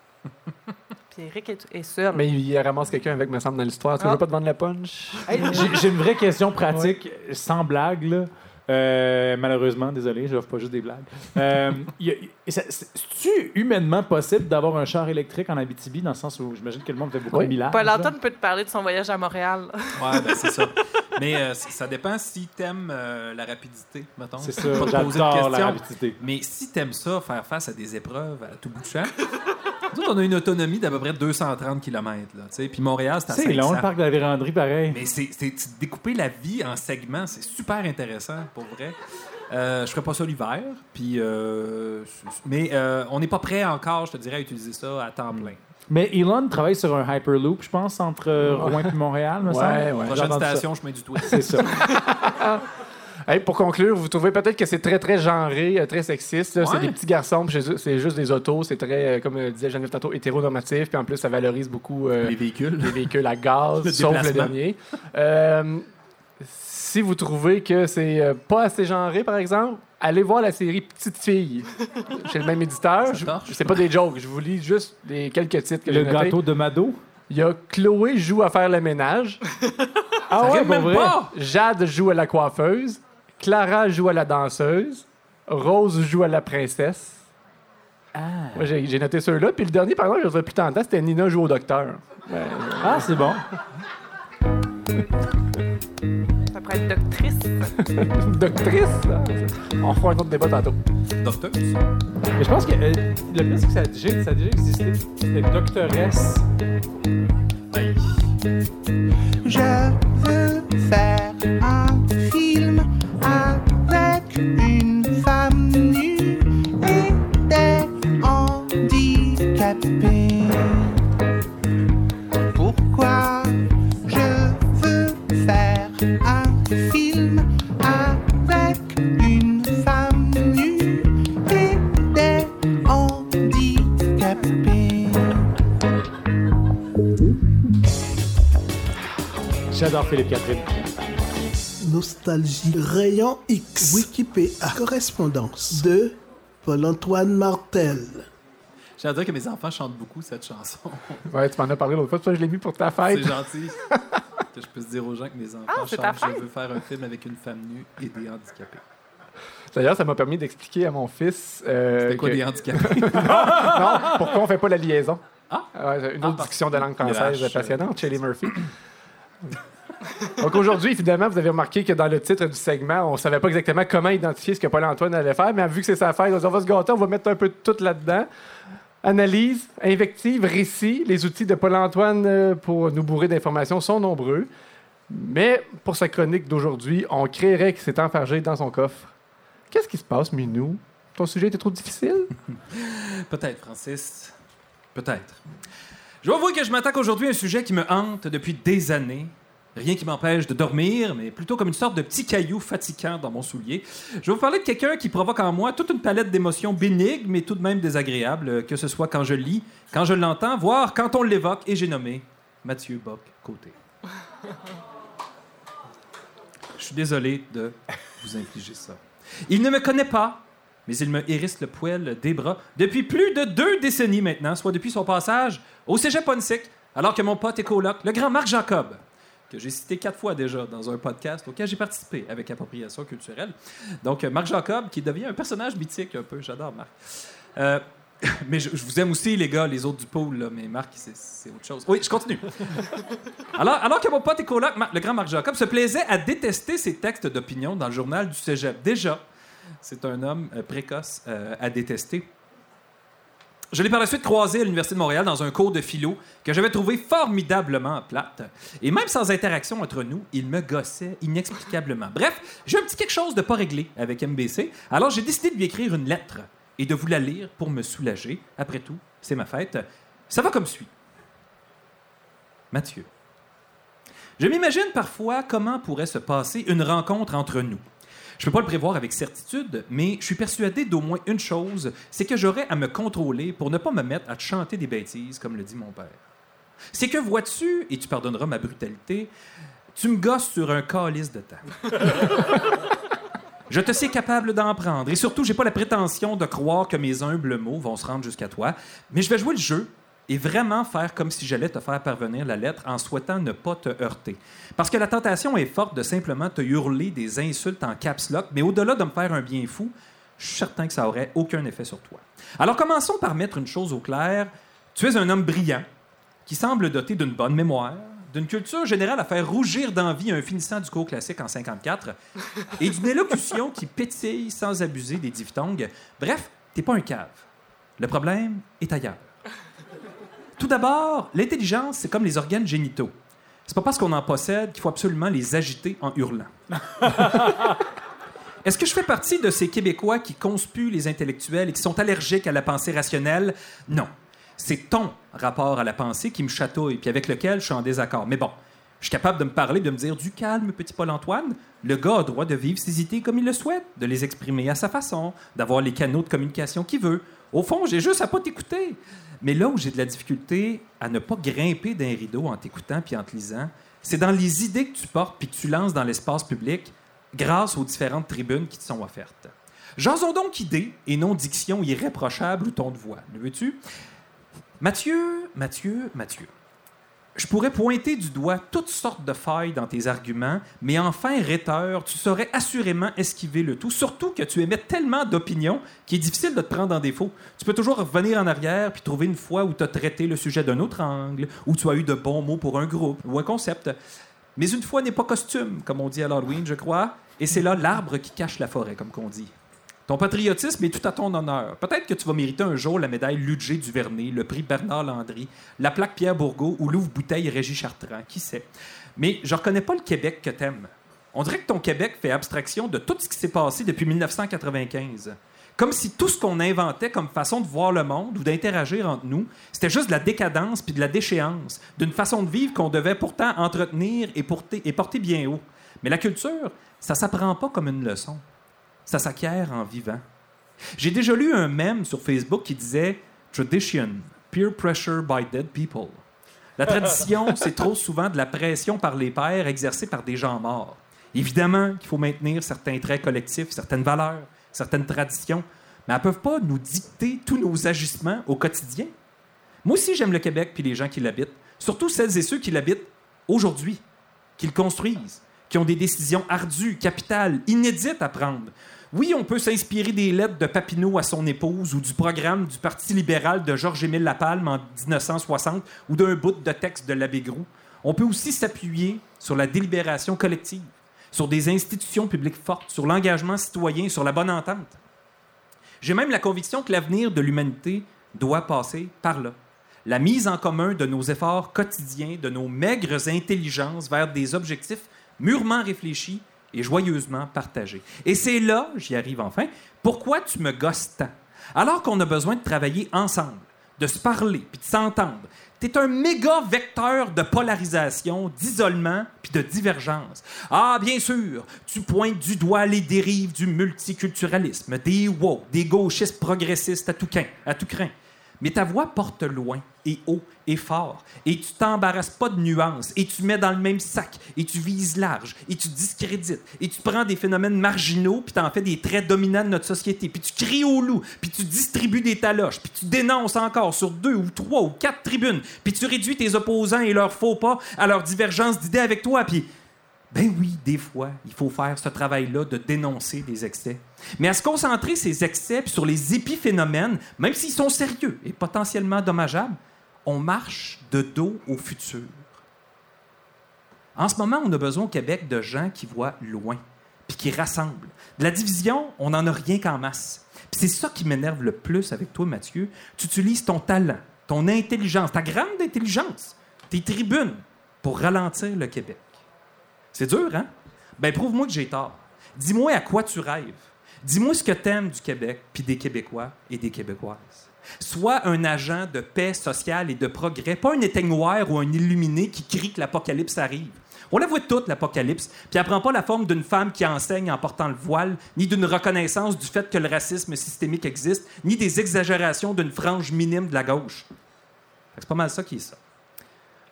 Puis Eric est, est seul. Mais il ramasse quelqu'un avec, me semble, dans l'histoire. Est-ce que je Ah. veux pas te vendre la punch? Hey, J'ai une vraie question pratique, sans blague. Là. Euh, malheureusement, désolé, je n'offre pas juste des blagues. Euh, y a- y- ça- C'est-tu humainement possible d'avoir un char électrique en Abitibi, dans le sens où j'imagine que le monde fait beaucoup Oui. de miracles? Paul là? Antoine peut te parler de son voyage à Montréal. Ouais, ben c'est ça. Mais euh, ça dépend si t'aimes euh, la rapidité, mettons. C'est Pas ça, te poser de j'adore la questions. rapidité. Mais si t'aimes ça, faire face à des épreuves à tout bout de champ, nous on a une autonomie d'à peu près 230 km. Là, tu sais. Puis Montréal, c'est à C'est 500. long, le parc de la véranderie, pareil. Mais c'est découper la vie en segments, c'est super intéressant, pour vrai. Euh, je ferais pas ça l'hiver, puis euh, mais euh, on n'est pas prêt encore, je te dirais, à utiliser ça à temps plein. Mais Elon travaille sur un Hyperloop, je pense, entre euh, Rouen et Montréal, me semble. Ouais, ouais. J'ai Prochaine station, chemin du twist. C'est ça. Hey, pour conclure, vous trouvez peut-être que c'est très, très genré, très sexiste. C'est Ouais. des petits garçons, c'est juste des autos. C'est très, comme disait Geneviève tantôt, hétéronormatif. Puis en plus, ça valorise beaucoup euh, Les véhicules. les véhicules à gaz, Le sauf le dernier. Euh, si vous trouvez que c'est euh, pas assez genré, par exemple, allez voir la série Petite Fille chez le même éditeur. Je- torche. C'est pas des jokes, je vous lis juste les quelques titres que le j'ai notés. gâteau de Mado. Il y a Chloé joue à faire le ménage, Ah ouais, pour même vrai? pas! Jade joue à la coiffeuse, Clara joue à la danseuse, Rose joue à la princesse. Moi, j'ai j'ai noté ceux-là. Puis le dernier, par exemple, je le trouvais plus tentant, c'était Nina joue au docteur. Ben, Ah, c'est bon. Pourrait être doctrice. doctrice, là. On fera un autre débat tantôt. Docteur? Mais je pense que euh, le plus c'est que ça a déjà, ça a déjà existé. C'était doctoresse. Je veux faire un film avec une J'adore Philippe Catherine. Nostalgie. Rayon X. Wikipédia. Correspondance de Paul-Antoine Martel. Dire que mes enfants chantent beaucoup cette chanson. Ouais, tu m'en as parlé l'autre fois, toi, je l'ai mis pour ta fête. C'est gentil. que je puisse dire aux gens que mes enfants Ah, chantent? Je veux faire un film avec une femme nue et des handicapés. D'ailleurs, ça m'a permis d'expliquer à mon fils. euh, C'est quoi que- des handicapés? non, pourquoi on fait pas la liaison? Ah! Une Ah, autre discussion de langue française passionnante, Shelley Murphy. Donc aujourd'hui, évidemment, vous avez remarqué que dans le titre du segment, on savait pas exactement comment identifier ce que Paul-Antoine allait faire, mais vu que c'est sa fête, on va se gâter, on va mettre un peu de tout là-dedans. Analyse, invective, récit, les outils de Paul-Antoine euh, pour nous bourrer d'informations sont nombreux. Mais pour sa chronique d'aujourd'hui, on créerait qu'il s'est enfargé dans son coffre. Qu'est-ce qui se passe, Minou? Ton sujet était trop difficile? Peut-être, Francis. Peut-être. Je vais avouer que je m'attaque aujourd'hui à un sujet qui me hante depuis des années. Rien qui m'empêche de dormir, mais plutôt comme une sorte de petit caillou fatigant dans mon soulier. Je vais vous parler de quelqu'un qui provoque en moi toute une palette d'émotions bénignes, mais tout de même désagréables, que ce soit quand je lis, quand je l'entends, voire quand on l'évoque, et j'ai nommé Mathieu Bock Côté. Je suis désolé de vous infliger ça. Il ne me connaît pas, mais il me hérisse le poil des bras depuis plus de deux décennies maintenant, soit depuis son passage au Cégep alors que mon pote et coloc, le grand Marc Jacob, que j'ai cité quatre fois déjà dans un podcast auquel j'ai participé avec appropriation culturelle. Donc, euh, Marc Jacob, qui devient un personnage mythique un peu. J'adore Marc. Euh, mais je, je vous aime aussi, les gars, les autres du pôle, là, mais Marc, c'est autre chose. Oui, je continue. Alors, alors que mon pote et coloc, le grand Marc Jacob, se plaisait à détester ses textes d'opinion dans le journal du Cégep. Déjà, c'est un homme euh, précoce euh, à détester. Je l'ai par la suite croisé à l'Université de Montréal dans un cours de philo que j'avais trouvé formidablement plate. Et même sans interaction entre nous, il me gossait inexplicablement. Bref, j'ai un petit quelque chose de pas réglé avec MBC, alors j'ai décidé de lui écrire une lettre et de vous la lire pour me soulager. Après tout, c'est ma fête. Ça va comme suit. Mathieu. Je m'imagine parfois comment pourrait se passer une rencontre entre nous. Je peux pas le prévoir avec certitude, mais je suis persuadé d'au moins une chose, c'est que j'aurais à me contrôler pour ne pas me mettre à te chanter des bêtises, comme le dit mon père. C'est que, vois-tu, et tu pardonneras ma brutalité, tu me gosses sur un calice de temps. Je te sais capable d'en prendre, et surtout, j'ai pas la prétention de croire que mes humbles mots vont se rendre jusqu'à toi, mais je vais jouer le jeu et vraiment faire comme si j'allais te faire parvenir la lettre en souhaitant ne pas te heurter. Parce que la tentation est forte de simplement te hurler des insultes en caps lock, mais au-delà de me faire un bien fou, je suis certain que ça aurait aucun effet sur toi. Alors commençons par mettre une chose au clair. Tu es un homme brillant, qui semble doté d'une bonne mémoire, d'une culture générale à faire rougir d'envie un finissant du cours classique en 54, et d'une élocution qui pétille sans abuser des diphtongues. Bref, t'es pas un cave. Le problème est ailleurs. Tout d'abord, l'intelligence, c'est comme les organes génitaux. C'est pas parce qu'on en possède qu'il faut absolument les agiter en hurlant. Est-ce que je fais partie de ces Québécois qui conspuent les intellectuels et qui sont allergiques à la pensée rationnelle? Non. C'est ton rapport à la pensée qui me chatouille, puis avec lequel je suis en désaccord. Mais bon, je suis capable de me parler, de me dire du calme, petit Paul-Antoine. Le gars a droit de vivre ses idées comme il le souhaite, de les exprimer à sa façon, d'avoir les canaux de communication qu'il veut. Au fond, j'ai juste à pas t'écouter. Mais là où j'ai de la difficulté à ne pas grimper d'un rideau en t'écoutant puis en te lisant, c'est dans les idées que tu portes puis que tu lances dans l'espace public grâce aux différentes tribunes qui te sont offertes. Jason donc idée et non diction irréprochable ou ton de voix. Le veux-tu? Mathieu, Mathieu, Mathieu. Je pourrais pointer du doigt toutes sortes de failles dans tes arguments, mais en fin rhéteur, tu saurais assurément esquiver le tout, surtout que tu émets tellement d'opinions qu'il est difficile de te prendre en défaut. Tu peux toujours revenir en arrière puis trouver une fois où tu as traité le sujet d'un autre angle, où tu as eu de bons mots pour un groupe ou un concept. Mais une fois n'est pas costume, comme on dit à l'Halloween, je crois, et c'est là l'arbre qui cache la forêt, comme qu'on dit. Ton patriotisme est tout à ton honneur. Peut-être que tu vas mériter un jour la médaille Ludger Duvernay, le prix Bernard Landry, la plaque Pierre Bourgault ou l'ouvre-bouteille Régis Chartrand, qui sait? Mais je reconnais pas le Québec que t'aimes. On dirait que ton Québec fait abstraction de tout ce qui s'est passé depuis 1995. Comme si tout ce qu'on inventait comme façon de voir le monde ou d'interagir entre nous, c'était juste de la décadence puis de la déchéance, d'une façon de vivre qu'on devait pourtant entretenir et porter, et porter bien haut. Mais la culture, ça s'apprend pas comme une leçon. Ça s'acquiert en vivant. J'ai déjà lu un mème sur Facebook qui disait Tradition, peer pressure by dead people. La tradition, c'est trop souvent de la pression par les pères exercée par des gens morts. Évidemment qu'il faut maintenir certains traits collectifs, certaines valeurs, certaines traditions, mais elles ne peuvent pas nous dicter tous nos agissements au quotidien. Moi aussi, j'aime le Québec puis les gens qui l'habitent, surtout celles et ceux qui l'habitent aujourd'hui, qui le construisent, qui ont des décisions ardues, capitales, inédites à prendre. Oui, on peut s'inspirer des lettres de Papineau à son épouse ou du programme du Parti libéral de Georges-Émile Lapalme en 1960 ou d'un bout de texte de l'abbé Groux. On peut aussi s'appuyer sur la délibération collective, sur des institutions publiques fortes, sur l'engagement citoyen, sur la bonne entente. J'ai même la conviction que l'avenir de l'humanité doit passer par là. La mise en commun de nos efforts quotidiens, de nos maigres intelligences vers des objectifs mûrement réfléchis et joyeusement partagés. Et c'est là, j'y arrive enfin, pourquoi tu me gosses tant? Alors qu'on a besoin de travailler ensemble, de se parler, puis de s'entendre. T'es un méga vecteur de polarisation, d'isolement, puis de divergence. Ah, bien sûr, tu pointes du doigt les dérives du multiculturalisme, des woke, des gauchistes progressistes à tout, à tout craint. Mais ta voix porte loin et haut et fort. Et tu t'embarrasses pas de nuances. Et tu mets dans le même sac. Et tu vises large. Et tu discrédites. Et tu prends des phénomènes marginaux puis t'en fais des traits dominants de notre société. Puis tu cries au loup. Puis tu distribues des taloches. Puis tu dénonces encore sur deux ou trois ou quatre tribunes. Puis tu réduis tes opposants et leurs faux pas à leur divergence d'idées avec toi. Puis ben oui, des fois, il faut faire ce travail-là de dénoncer des excès. Mais à se concentrer ces excès sur les épiphénomènes, même s'ils sont sérieux et potentiellement dommageables, on marche de dos au futur. En ce moment, on a besoin au Québec de gens qui voient loin puis qui rassemblent. De la division, on n'en a rien qu'en masse. C'est ça qui m'énerve le plus avec toi, Mathieu. Tu utilises ton talent, ton intelligence, ta grande intelligence, tes tribunes pour ralentir le Québec. C'est dur, hein? Ben, prouve-moi que j'ai tort. Dis-moi à quoi tu rêves. Dis-moi ce que t'aimes du Québec, puis des Québécois et des Québécoises. Sois un agent de paix sociale et de progrès, pas un éteignoir ou un illuminé qui crie que l'apocalypse arrive. On la voit toute, l'apocalypse, puis elle prend pas la forme d'une femme qui enseigne en portant le voile, ni d'une reconnaissance du fait que le racisme systémique existe, ni des exagérations d'une frange minime de la gauche. C'est pas mal ça qui est ça.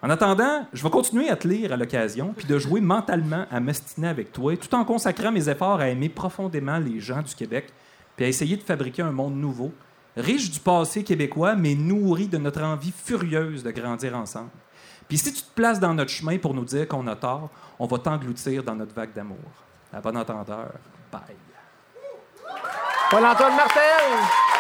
En attendant, je vais continuer à te lire à l'occasion, puis de jouer mentalement à m'estiner avec toi, tout en consacrant mes efforts à aimer profondément les gens du Québec, puis à essayer de fabriquer un monde nouveau, riche du passé québécois, mais nourri de notre envie furieuse de grandir ensemble. Puis si tu te places dans notre chemin pour nous dire qu'on a tort, on va t'engloutir dans notre vague d'amour. À bon entendeur, bye. Paul-Antoine Martel!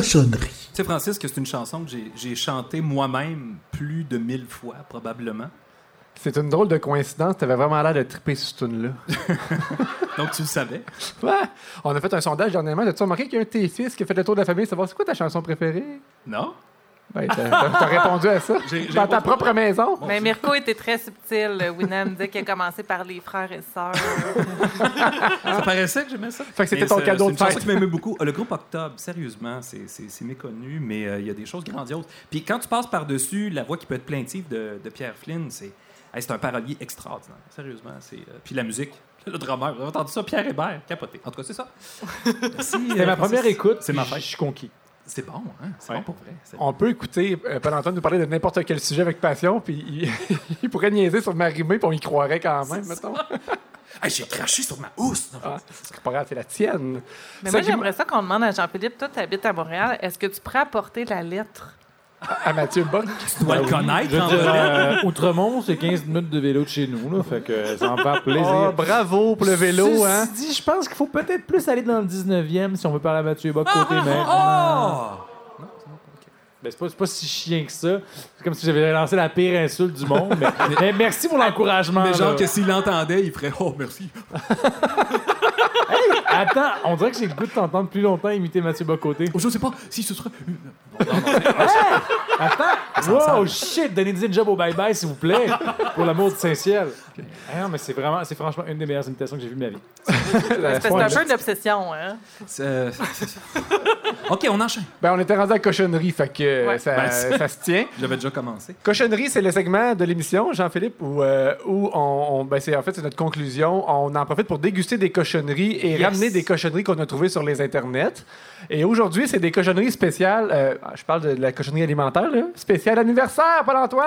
Cochonnerie. Tu sais, Francis, que c'est une chanson que j'ai- chantée moi-même plus de mille fois, probablement. C'est une drôle de coïncidence. T'avais vraiment l'air de triper ce tune-là. Donc, tu le savais. Ouais. On a fait un sondage dernièrement. As-tu remarqué qu'il y a un de tes fils qui a fait le tour de la famille savoir c'est quoi ta chanson préférée? Non? Ben, t'as répondu à ça. Dans ta propre maison. Mais Mirko était très subtil. Winam disait qu'il a commencé par les frères et sœurs. Ça paraissait que j'aimais ça. Fait que c'était ton c'est- cadeau c'est de une fête. qui m'aimait beaucoup. Le groupe Octobre, sérieusement, c'est- c'est c'est méconnu, mais euh, il y a des choses grandioses. Puis quand tu passes par-dessus la voix qui peut être plaintive de, de Pierre Flynn, c'est hey, c'est un parolier extraordinaire. Sérieusement. c'est euh, Puis la musique, le drummer, vous avez entendu ça? Pierre Hébert, capoté. En tout cas, c'est ça. Euh, ma Francis. première écoute. C'est ma fête. Je suis conquis. C'est bon, hein? C'est Ouais. bon pour vrai. On peut écouter euh, Paul-Antoine nous parler de n'importe quel sujet avec passion, puis il, il pourrait niaiser sur Marimé, puis on y croirait quand même, mettons. Hey, J'ai craché sur ma housse! Ah, c'est pas grave, c'est la tienne. Mais Ça moi, j'aimerais ça qu'on demande à Jean-Philippe, toi, tu habites à Montréal, est-ce que tu pourrais apporter la lettre? À Mathieu Bock. Tu dois le connaître, Je en dire, euh, Outremont, c'est 15 minutes de vélo de chez nous, là, fait que ça me fait plaisir. Oh, bravo pour le vélo, Ceci hein? dit, je pense qu'il faut peut-être plus aller dans le 19e si on veut parler à Mathieu Bock côté maintenant. Oh! Ben, c'est pas, c'est pas si chien que ça. C'est comme si j'avais lancé la pire insulte du monde. Mais, mais merci pour l'encouragement. Mais genre là. que s'il l'entendait, il ferait Oh, merci. Attends, on dirait que j'ai le goût de t'entendre plus longtemps imiter Mathieu Bocoté. Oh, je sais pas si ce serait. Attends! Wow, shit! Donnez-nous une job au bye-bye, s'il vous plaît, pour l'amour du Saint-Ciel. Ah non, mais c'est vraiment, c'est franchement une des meilleures imitations que j'ai vues de ma vie. C'est un peu une obsession, hein? C'est- euh, OK, on enchaîne. Ben, on était rendu à cochonnerie, fait que Ouais. ça, Ben, ça se tient. J'avais déjà commencé. Cochonnerie, c'est le segment de l'émission, Jean-Philippe, où, euh, où on, on- ben, c'est en fait c'est notre conclusion. On en profite pour déguster des cochonneries et Yes. ramener des cochonneries qu'on a trouvées sur les internets. Et aujourd'hui, c'est des cochonneries spéciales. euh, je parle de la cochonnerie alimentaire, là. Spécial anniversaire, Paul Antoine.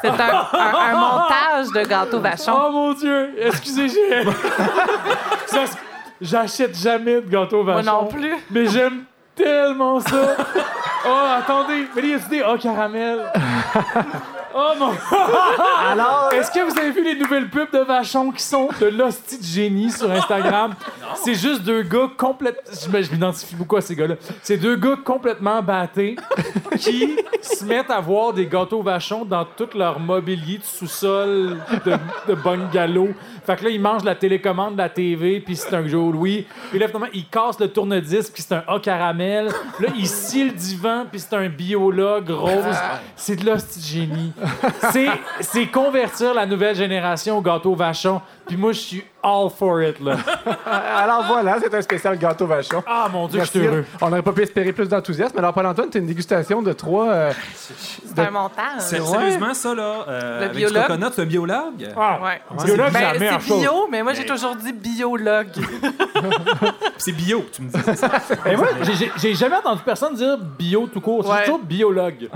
c'est un, un- un montage de gâteau vachon. Oh mon dieu! Excusez, j'ai. J'achète jamais de gâteau Moi vachon. non plus. Mais j'aime tellement ça! Oh, attendez! Mais il y a des oh, caramel! Oh mon. Alors. Est-ce que vous avez vu les nouvelles pubs de Vachon qui sont de l'hostie de génie sur Instagram? C'est juste deux gars complètement. Je m'identifie beaucoup à ces gars-là. C'est deux gars complètement battés qui se mettent à voir des gâteaux Vachon dans tout leur mobilier de sous-sol de, de bungalow. Fait que là, ils mangent la télécommande de la TV, puis c'est un Joe Louis. Puis là, finalement, ils cassent le tourne-disque, puis c'est un A caramel. Là, ils scient le divan, puis c'est un biologue rose. C'est de l'hostie de génie. C'est, convertir la nouvelle génération au gâteau vachon. Puis moi, je suis all for it, là. Alors voilà, c'est un spécial gâteau vachon. Ah, mon Dieu, je suis heureux. On n'aurait pas pu espérer plus d'enthousiasme. Alors, Paul-Antoine, c'est une dégustation de trois. euh, C'est un montage. C'est- Sérieusement, ça, là, euh, Le avec biologue? du coconut, c'est un biologue? Ah, Ouais. biologue, c'est Ben, bio, mais moi, j'ai toujours dit biologue. C'est bio, tu me dis. Mais moi, j'ai- j'ai, j'ai jamais entendu personne dire bio tout court. C'est Ouais. toujours biologue.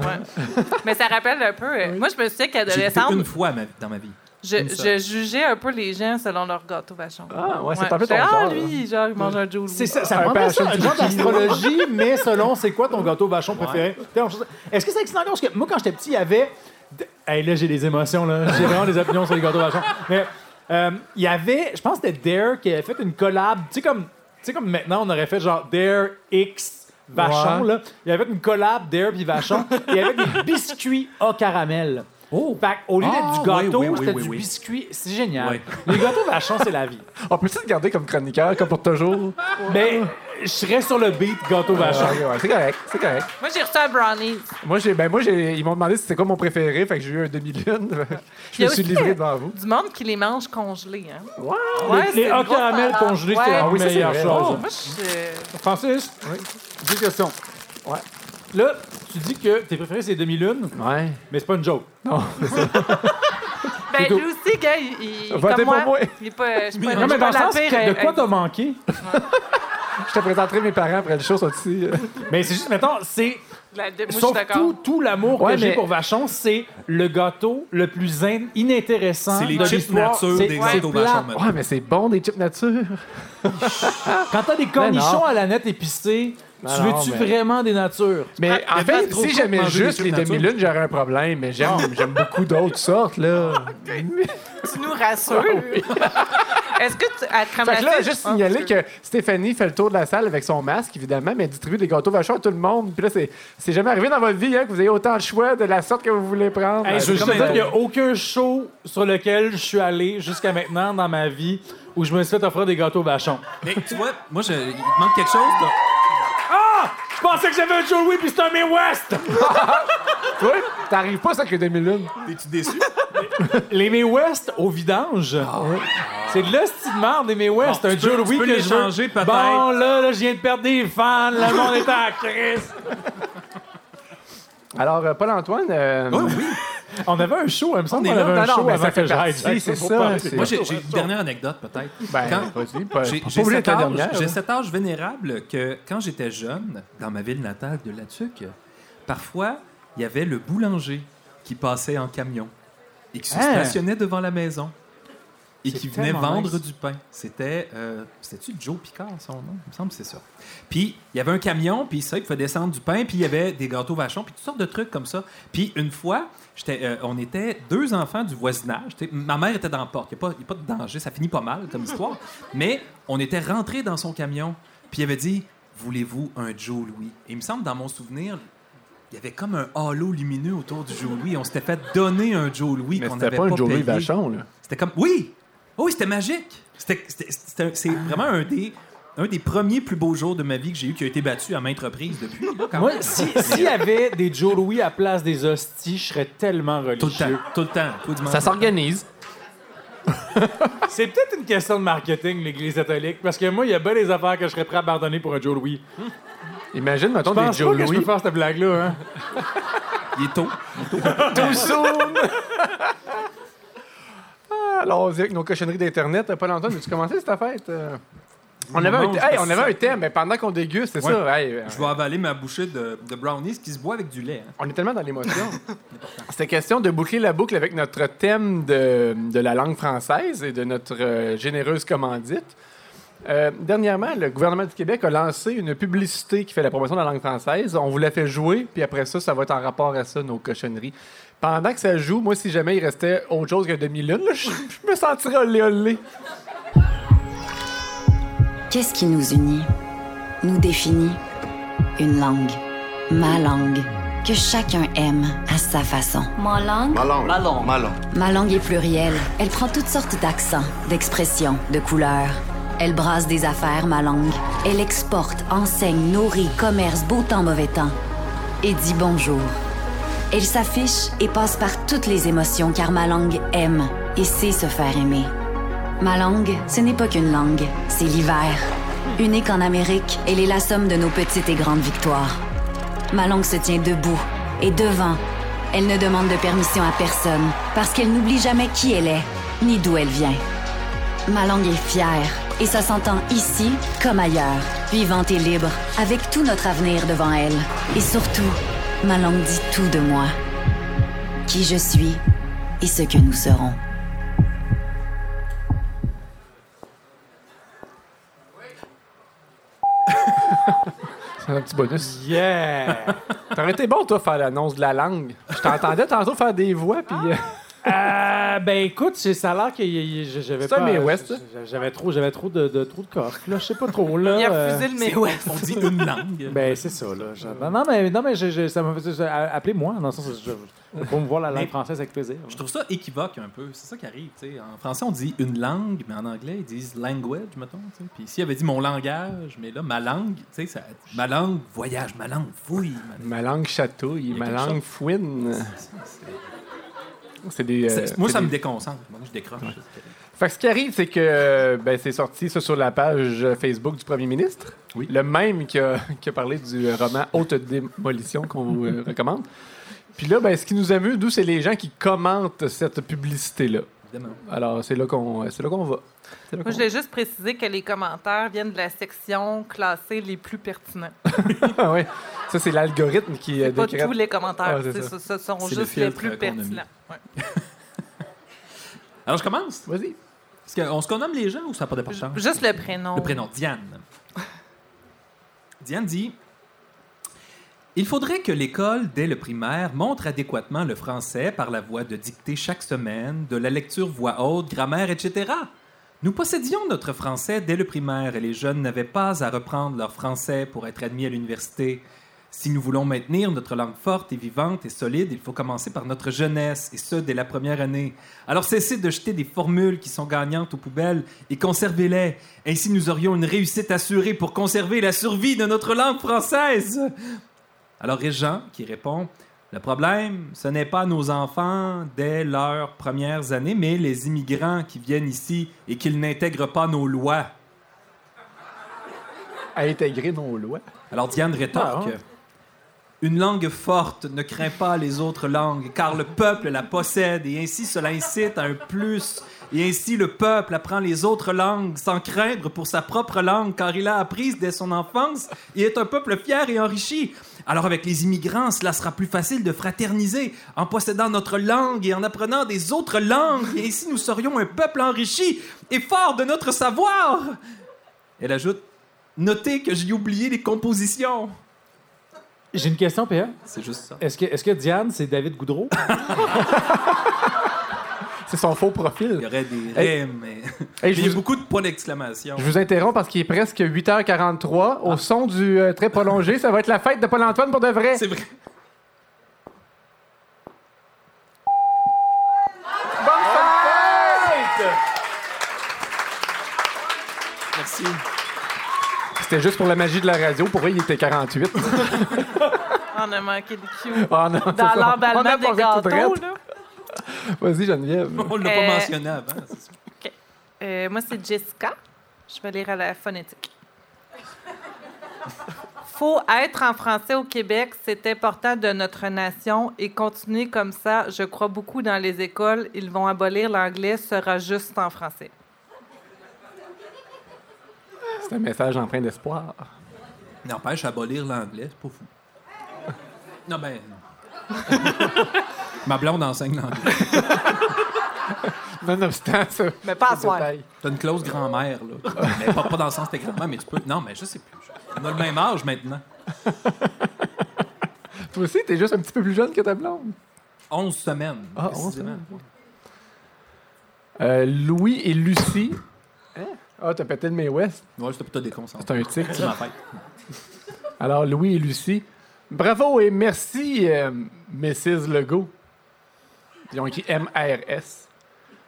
mais ça rappelle un peu. euh, Moi, je me souviens J'ai goûté qu'adolescente, une fois ma- dans ma vie. Je, je jugeais un peu les gens selon leur gâteau vachon. Ah, ouais, c'est un peu ton Ah, genre, lui, genre, il mange un Joe C'est ça, ça Un ça, passion un genre d'astrologie, mais selon c'est quoi ton gâteau vachon préféré? Chose- Est-ce que c'est excitant? Parce que moi, quand j'étais petit, il y avait. Hey, là, j'ai des émotions, là. J'ai vraiment des opinions sur les gâteaux vachons. Mais euh, il y avait, je pense que c'était Dare qui avait fait une collab. Tu sais, comme, tu sais, comme maintenant, on aurait fait genre Dare X Vachon, Ouais. là. Il y avait une collab Dare puis Vachon. Il y avait des biscuits au caramel. Oh! Fait au lieu d'être Ah, du gâteau, oui, oui, c'était oui, du oui. biscuit. C'est génial. Oui. Les gâteaux vachons, c'est la vie. On peut-tu te garder comme chroniqueur, comme pour toujours? Mais je serais sur le beat gâteau vachon. Ah, ouais, c'est correct, c'est correct. Moi, j'ai reçu un brownie. Moi, j'ai, ben, moi j'ai, ils m'ont demandé si c'était quoi mon préféré, fait que j'ai eu un demi-lune. Je me suis livré devant vous. Du monde qui les mange congelés, hein? Ouais. Ouais, les une caramels salade. congelés, c'est la Ah meilleure chose. Francis, deux questions. Ouais. Là, tu dis que tes préférés, c'est demi-lune, Ouais. mais c'est pas une joke. Non, Ben, lui aussi, gars, il, il- Votez comme pour moi, moi. il est pas... Je suis pas, Non, mais suis dans le la sens pire, que de euh, quoi euh, t'as manqué? Je te présenterai mes parents après le show, sont ici. Mais c'est juste, mettons, c'est. La- moi, je suis Sauf d'accord. tout, tout l'amour Ouais, que j'ai mais- pour Vachon, c'est le gâteau le plus in- inintéressant C'est les de chips l'histoire. nature C'est- des gâteaux. Vachon. Ouais, mais c'est bon, des chips nature. Quand t'as des cornichons à la nette épicés, Non, tu veux-tu mais- vraiment des natures? Mais Ah, en fait, si j'aimais juste les demi-lunes, j'aurais un problème. Mais j'aime j'aime beaucoup d'autres sortes, là. Tu nous rassures. Est-ce que tu, à crème Fait que là, juste Ah, signaler que Stéphanie fait le tour de la salle avec son masque, évidemment, mais elle distribue des gâteaux vachons à tout le monde. Puis là, c'est c'est jamais arrivé dans votre vie hein, que vous ayez autant de choix de la sorte que vous voulez prendre. Hey, Euh, je veux juste dire qu'il n'y a aucun show sur lequel je suis allé jusqu'à maintenant dans ma vie où je me suis fait offrir des gâteaux Vachon. Mais tu vois, moi, je, il manque quelque chose. là. Ah! Je pensais que j'avais un Joe Louis puis c'était un May West! Toi, t'arrives pas ça les demi-lunes. T'es-tu déçu? Les May West au vidange. C'est de l'hostie de merde, les May West. Bon, un tu Joe Louis tu peux que les je veux. changer, peut-être. Bon, là, là, je viens de perdre des fans. Le monde est à la crise. Alors, euh, Paul-Antoine. euh, Oui, oui. On avait un show, il me semble On qu'on avait un Non, show avant ça que fait partie, c'est ça, Moi, j'ai une dernière anecdote, peut-être. Ben, J'ai âge, cet âge vénérable que quand j'étais jeune, dans ma ville natale de Latuc, parfois, il y avait le boulanger qui passait en camion et qui se Hein? stationnait devant la maison et qui venait vendre nice. du pain. C'était, euh, c'était-tu Joe Picard, son nom? Il me semble que c'est ça. Puis, il y avait un camion, puis ça, il pouvait descendre du pain, puis il y avait des gâteaux vachons, puis toutes sortes de trucs comme ça. Puis, une fois, j'étais, euh, on était deux enfants du voisinage. Ma mère était dans la porte. Il n'y a, pas- il y a pas de danger. Ça finit pas mal comme histoire. Mais on était rentrés dans son camion, puis il avait dit Voulez-vous un Joe Louis Et il me semble, dans mon souvenir, il y avait comme un halo lumineux autour du Joe Louis. On s'était fait donner un Joe Louis Mais qu'on c'était n'avait pas pas, un Joe Louis. Vachon, là. C'était comme. Oui! Oui, c'était magique! C'est vraiment un des, un des premiers plus beaux jours de ma vie que j'ai eu qui a été battu à maintes reprises depuis. là, quand Moi, même. si- s'il y avait des Joe Louis à place des hosties, je serais tellement religieux. Tout le temps. Tout le temps. Tout le. Ça s'organise. C'est peut-être une question de marketing, l'Église catholique, parce que moi, il y a bien des affaires que je serais prêt à abandonner pour un Joe Louis. Imagine, Je mettons, des pense pas Joe que je Louis. peux faire cette blague-là. Hein? Il est tôt. Too soon! Ah, Allons-y avec nos cochonneries d'Internet. Paul-Antoine, veux-tu commencer cette fête? Euh, On avait, un, mange hey, on ça. avait un thème, mais pendant qu'on déguste, c'est Ouais. ça. hey, euh, Je vais avaler ma bouchée de, de brownies qui se boit avec du lait. hein. On est tellement dans l'émotion. C'était question de boucler la boucle avec notre thème de, de la langue française et de notre euh, généreuse commandite. Euh, dernièrement, le gouvernement du Québec a lancé une publicité qui fait la promotion de la langue française. On vous la fait jouer, puis après ça, ça va être en rapport à ça, nos cochonneries. Pendant que ça joue, moi, si jamais il restait autre chose qu'un demi-lune, je, je me sentirais olé olé. Qu'est-ce qui nous unit, nous définit? Une langue, ma langue, que chacun aime à sa façon. Ma langue? Ma langue. Ma langue. Ma langue. Ma langue est plurielle. Elle prend toutes sortes d'accents, d'expressions, de couleurs. Elle brasse des affaires, ma langue. Elle exporte, enseigne, nourrit, commerce, beau temps, mauvais temps. Et dit bonjour. Elle s'affiche et passe par toutes les émotions car ma langue aime et sait se faire aimer. Ma langue, ce n'est pas qu'une langue, c'est l'hiver. Unique en Amérique, elle est la somme de nos petites et grandes victoires. Ma langue se tient debout et devant. Elle ne demande de permission à personne parce qu'elle n'oublie jamais qui elle est ni d'où elle vient. Ma langue est fière et ça s'entend ici comme ailleurs, vivante et libre, avec tout notre avenir devant elle. Et surtout, ma langue dit tout de moi. Qui je suis et ce que nous serons. C'est un petit bonus. Yeah! T'aurais été bon, toi, faire l'annonce de la langue. Je t'entendais tantôt faire des voix, puis... euh, Euh, ben écoute, c'est- ça a l'air que j'avais C'est un pas. West? J'avais trop, j'avais trop de, de trop de coffre. Là, je sais pas trop là. Il a euh, refusé le May West. On dit une langue. Ben c'est ça là. Non, mais non mais je- je- ça m'a fait appelez-moi dans le sens où je, pour me voir la langue Mais- française avec plaisir. Je trouve ça équivoque un peu. C'est ça qui arrive. tu sais. En français, on dit une langue, mais en anglais, ils disent language, mettons. tu sais. Puis s'il avait dit mon langage, mais là, ma langue, tu sais, ça- ma langue voyage, ma langue fouille. ma- Ma langue chatouille, Il ma langue chose. fouine. Des. euh, Moi, ça des- me déconcentre. Moi, je décroche. Fait que ce qui arrive, c'est que ben, c'est sorti ça sur la page Facebook du premier ministre. Oui. Le même qui a, qui a parlé du roman Haute démolition qu'on vous euh, recommande. Puis là, ben, ce qui nous amuse, d'où c'est les gens qui commentent cette publicité-là. Évidemment. Alors, c'est là qu'on c'est là qu'on va. Là Moi, je voulais juste préciser que les commentaires viennent de la section classée les plus pertinents. va. oui. Ça, c'est l'algorithme qui euh, C'est pas décrète. tous les commentaires. Ah, ça. Ce sont le juste les plus pertinents. Ouais. Alors, je commence? Vas-y. Est-ce qu'on se connaît les gens ou ça n'a pas d'importance? Juste le prénom. Le prénom, Diane. Diane dit Il faudrait que l'école, dès le primaire, montre adéquatement le français par la voie de dictée chaque semaine, de la lecture voix haute, grammaire, etc. Nous possédions notre français dès le primaire et les jeunes n'avaient pas à reprendre leur français pour être admis à l'université. Si nous voulons maintenir notre langue forte et vivante et solide, il faut commencer par notre jeunesse, et ce, dès la première année. Alors cessez de jeter des formules qui sont gagnantes aux poubelles et conservez-les. Ainsi, nous aurions une réussite assurée pour conserver la survie de notre langue française. Alors Régent qui répond Le problème, ce n'est pas nos enfants dès leurs premières années, mais les immigrants qui viennent ici et qu'ils n'intègrent pas nos lois. À intégrer nos lois. Alors Diane rétorque. Ah. Une langue forte ne craint pas les autres langues, car le peuple la possède, et ainsi cela incite à un plus. Et ainsi le peuple apprend les autres langues sans craindre pour sa propre langue, car il a appris dès son enfance et est un peuple fier et enrichi. Alors avec les immigrants, cela sera plus facile de fraterniser en possédant notre langue et en apprenant des autres langues, et ainsi nous serions un peuple enrichi et fort de notre savoir. Elle ajoute, notez que j'ai oublié les compositions. J'ai une question, PA. C'est juste ça. Est-ce que, est que Diane, c'est David Goudreau? C'est son faux Il y profil. aurait des Hey. rimes, mais Hey, il y a je, vous, beaucoup de points d'exclamation. je vous interromps parce qu'il est presque 8h43. Au son du euh, très prolongé, ça va être la fête de Paul-Antoine pour de vrai. C'est vrai. Merci. C'était juste pour la magie de la radio. Pour eux, il était 48. On a manqué de cue. Ah non, c'est Dans l'emballement a des gâteaux, là. Vas-y, Geneviève. On l'a Euh, pas mentionné avant. c'est ça. Euh, moi, c'est Jessica. Je vais lire à la phonétique. Faut être en français au Québec, c'est important de notre nation et continuer comme ça. Je crois beaucoup dans les écoles. Ils vont abolir l'anglais, sera juste en français. C'est un message empreint d'espoir. N'empêche, abolir l'anglais, c'est pas fou. Non, ben. Ma blonde enseigne l'anglais. Nonobstant ça. Mais pas à détail. T'as une clause grand-mère, là. Mais pas, pas dans le sens de grand-mère, mais tu peux. Non, mais je sais plus. On a le même âge maintenant. Toi aussi, t'es juste un petit peu plus jeune que ta blonde. 11 semaines. Ah, 11 précisément. semaines. Euh, Louis et Lucie. Hein? Ah, t'as pété le May West. Ouais, c'était pour te déconcentrer. C'est un tic. C'est ma fête. Alors, Louis et Lucie. Bravo et merci, euh, Mrs. Legault. Ils ont écrit M-R-S.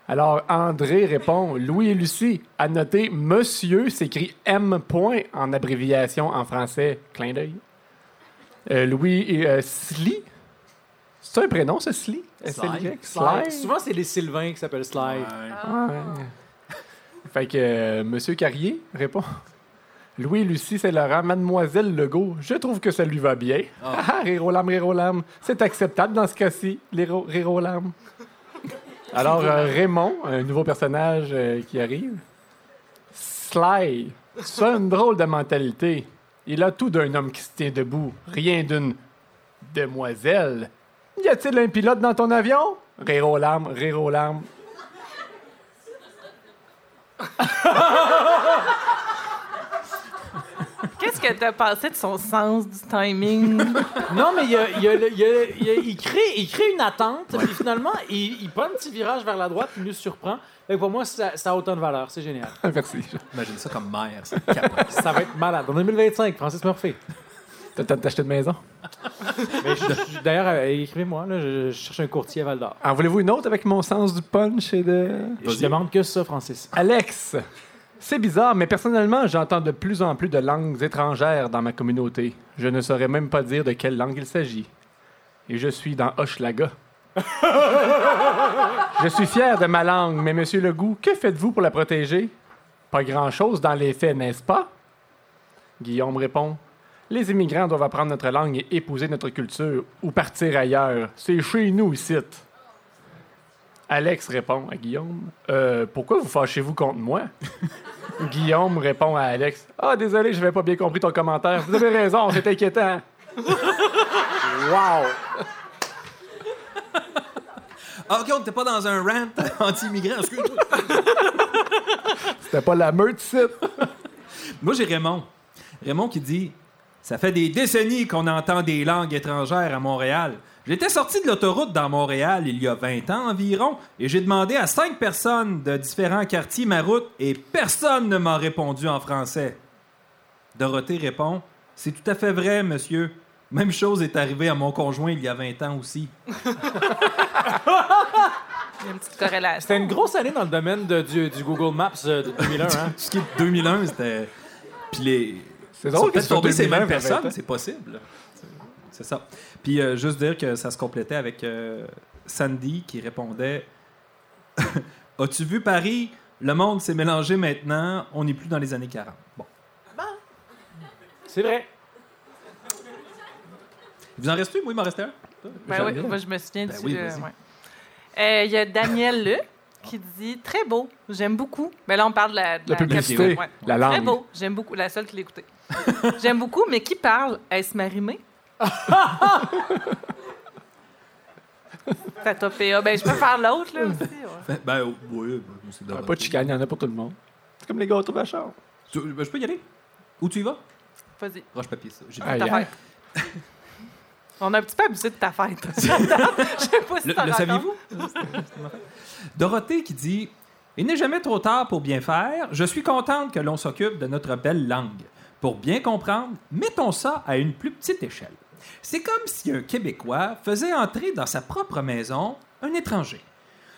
Alors, André répond Louis et Lucie. À noter, monsieur s'écrit M. point en abréviation en français. Clin d'œil. Euh, Louis et euh, Sly. C'est un prénom, ce Sly? S-L-Y? Sly. Souvent, c'est les Sylvains qui s'appellent Sly. Ouais. Fait que euh, Monsieur Carrier répond Louis, Lucie, c'est Laurent, Mademoiselle Legault, je trouve que ça lui va bien. Ah, rirolam, rirolam. C'est acceptable dans ce cas-ci, rirolam. Alors, euh, Raymond, un nouveau personnage euh, qui arrive. Sly, ça une drôle de mentalité. Il a tout d'un homme qui se tient debout, rien d'une demoiselle. Y a-t-il un pilote dans ton avion? Rirolam, rirolam. Que t'as pensé de son sens du timing? Non, mais il, crée, il crée une attente, puis finalement, il, il prend un petit virage vers la droite, puis il nous surprend. Et pour moi, ça, ça a autant de valeur. C'est génial. Merci. Imagine ça comme mère. Ça va être malade. En 2025, Francis Murphy. T'as le temps de t'acheter une maison? D'ailleurs, euh, écrivez-moi, je cherche un courtier à Val d'Or. En voulez-vous une autre avec mon sens du punch et de. Je demande que ça, Francis. Alex, c'est bizarre, mais personnellement, j'entends de plus en plus de langues étrangères dans ma communauté. Je ne saurais même pas dire de quelle langue il s'agit. Et je suis dans Hochelaga. je suis fier de ma langue, mais Monsieur Legout, que faites-vous pour la protéger? Pas grand-chose dans les faits, n'est-ce pas? Guillaume répond. Les immigrants doivent apprendre notre langue et épouser notre culture ou partir ailleurs. C'est chez nous ici. Alex répond à Guillaume Euh, Pourquoi vous fâchez-vous contre moi? Guillaume répond à Alex Ah, désolé, je n'avais pas bien compris ton commentaire. Vous avez raison, c'est inquiétant. Wow! Ah, OK, on n'était pas dans un rant anti-immigrant. Excuse-moi. C'était pas la meute, site. Moi, j'ai Raymond. Raymond qui dit Ça fait des décennies qu'on entend des langues étrangères à Montréal. J'étais sorti de l'autoroute dans Montréal il y a 20 ans environ et j'ai demandé à cinq personnes de différents quartiers ma route et personne ne m'a répondu en français. Dorothée répond C'est tout à fait vrai, monsieur. Même chose est arrivée à mon conjoint il y a 20 ans aussi. Il y a une petite corrélation. C'était une grosse année dans le domaine de- du, du Google Maps euh, de 2001. Hein? Ce qui est 2001, c'était. Puis les. C'est drôle peut-être que ce soit tombé ces 2001, mêmes il y a 20 personnes, c'est possible. C'est ça. Puis euh, juste dire que ça se complétait avec euh, Sandy qui répondait As-tu vu Paris? Le monde s'est mélangé maintenant, on n'est plus dans les années 40. Bon. C'est vrai. Il vous en reste plus Moi, il m'en restait un. Ben oui, moi, je me souviens Ben du. oui, euh, ouais. Euh, Il y a Daniel Le qui dit Très beau, j'aime beaucoup. Mais là, on parle de la, de La publicité, Ouais. la Très langue. beau, j'aime beaucoup. La seule qui l'a écouté. j'aime beaucoup, mais qui parle? Est-ce Marimé Ça t'a fait. ah, Ben, je peux faire l'autre, là aussi. ouais. Ben, oh, oui, c'est Ah, Dorothée. Pas de chicane, il y en a pour tout le monde. C'est comme les gâteaux vachons. Tu- ben, je peux y aller? Où tu y vas? Vas-y, Roche papier, ça. J'ai Aïe, ta aïe. fête. On a un petit peu abusé de ta fête. Je sais pas si Le, t'en le rends saviez-vous? Dorothée qui dit Il n'est jamais trop tard pour bien faire. Je suis contente que l'on s'occupe de notre belle langue. Pour bien comprendre, mettons ça à une plus petite échelle. C'est comme si un Québécois faisait entrer dans sa propre maison un étranger.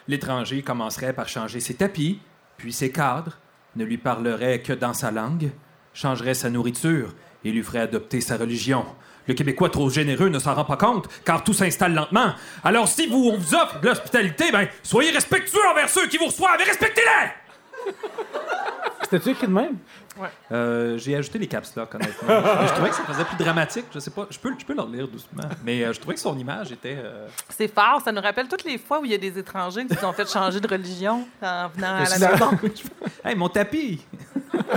L'étranger commencerait par changer ses tapis, puis ses cadres, ne lui parlerait que dans sa langue, changerait sa nourriture et lui ferait adopter sa religion. Le Québécois trop généreux ne s'en rend pas compte, car tout s'installe lentement. Alors si vous, on vous offre de l'hospitalité, ben, soyez respectueux envers ceux qui vous reçoivent et respectez-les! C'était-tu écrit de même? Euh, j'ai ajouté les caps là, honnêtement. Je trouvais que ça faisait plus dramatique. Je sais pas, je peux, je peux leur lire doucement. Mais euh, je trouvais que son image était. euh, C'est fort, ça nous rappelle toutes les fois où il y a des étrangers qui se sont fait changer de religion en venant à C'est la ça. maison. Hey, mon tapis!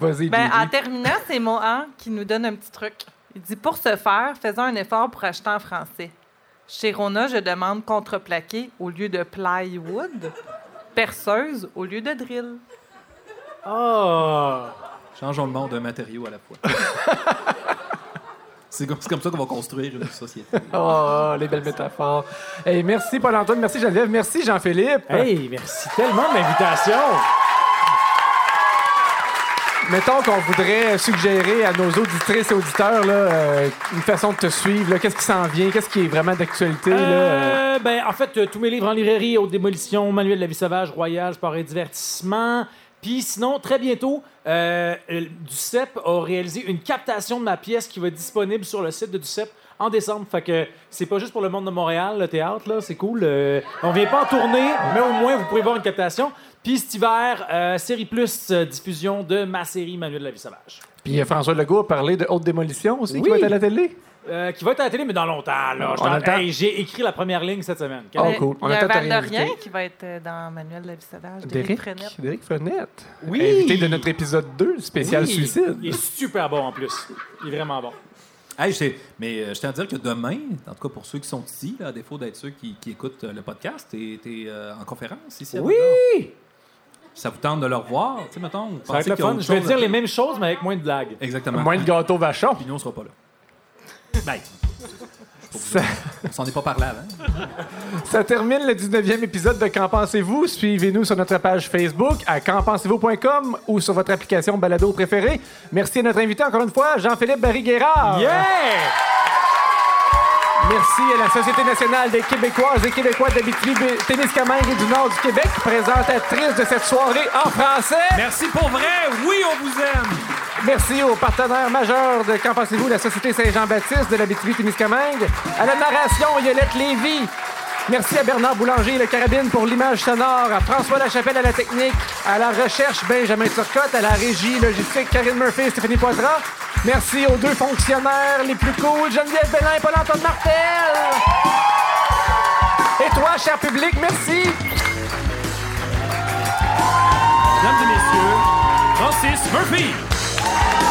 Vas-y, Ben, en terminant, c'est Mohan qui nous donne un petit truc. Il dit Pour ce faire, faisons un effort pour acheter en français. Chez Rona, je demande contreplaqué au lieu de plywood, perceuse au lieu de drill. Oh! Changeons le monde d'un matériau à la fois. C'est comme, ça qu'on va construire une société. Oh, les belles métaphores. Hey, merci Paul-Antoine, merci Geneviève, merci Jean-Philippe. Hey, merci tellement de l'invitation! Mettons qu'on voudrait suggérer à nos auditrices et auditeurs là, euh, une façon de te suivre. là. Qu'est-ce qui s'en vient? Qu'est-ce qui est vraiment d'actualité? euh? Euh, ben, en fait, euh, tous mes livres en librairie, Haute Démolition, Manuel de la vie sauvage, Royal, Sport et divertissement. Puis sinon, très bientôt, euh, DUCEP a réalisé une captation de ma pièce qui va être disponible sur le site de DUCEP en décembre. Fait que c'est pas juste pour le monde de Montréal, le théâtre, là, c'est cool. Euh, on vient pas en tournée, mais au moins, vous pourrez voir une captation. Puis cet hiver, euh, Série Plus, euh, diffusion de ma série Manuel de la vie sauvage. Puis euh, François Legault a parlé de haute démolition aussi, qui Oui. va être à la télé? Euh, qui va être à la télé, mais dans longtemps. Là. Je On a t'en- le temps. Hey, J'ai écrit la première ligne cette semaine. Oh, cool. On il y a qui va être euh, dans Manuel de la vie sauvage. Derek, Frenette. Derek Frenette. Oui. Invité de notre épisode 2, spécial Oui, suicide. Il est super bon en plus. Il est vraiment bon. Hey, je sais- mais euh, je tiens à dire que demain, en tout cas pour ceux qui sont ici, là, à défaut d'être ceux qui, qui écoutent euh, le podcast, t'es es, en conférence ici à Oui! Montréal. Ça vous tente de le revoir? Tu sais, mettons, vous Ça va être le qu'il y a fun. autre Je vais chose dire à- les mêmes choses, mais avec moins de blagues. Exactement. Moins de gâteaux vachons. Puis nous, on sera pas là. Ben, Ça, on s'en est pas parlé avant. ça termine le 19e épisode de Qu'en pensez-vous? Suivez-nous sur notre page Facebook à qu'enpensez-vous.com ou sur votre application balado préférée. Merci à notre invité encore une fois, Jean-Philippe Barry-Guerrard. Yeah! Merci à la Société nationale des Québécoises et Québécois d'Abitibi-Témiscamingue et du Nord du Québec, présentatrice de cette soirée en français. Merci pour vrai. Oui, on vous aime. Merci aux partenaires majeurs de Qu'en pensez-vous, la Société Saint-Jean-Baptiste de l'Abitibi-Témiscamingue, à la narration Yolette Lévy. Merci à Bernard Boulanger et le Carabine pour l'image sonore, à François Lachapelle à la technique, à la recherche Benjamin Turcotte, à la régie logistique Karine Murphy et Stéphanie Poitras. Merci aux deux fonctionnaires les plus cool, Geneviève Bellin et Paul-Antoine Martel. Et toi, cher public, merci. Mesdames et messieurs, Francis Murphy. Bye.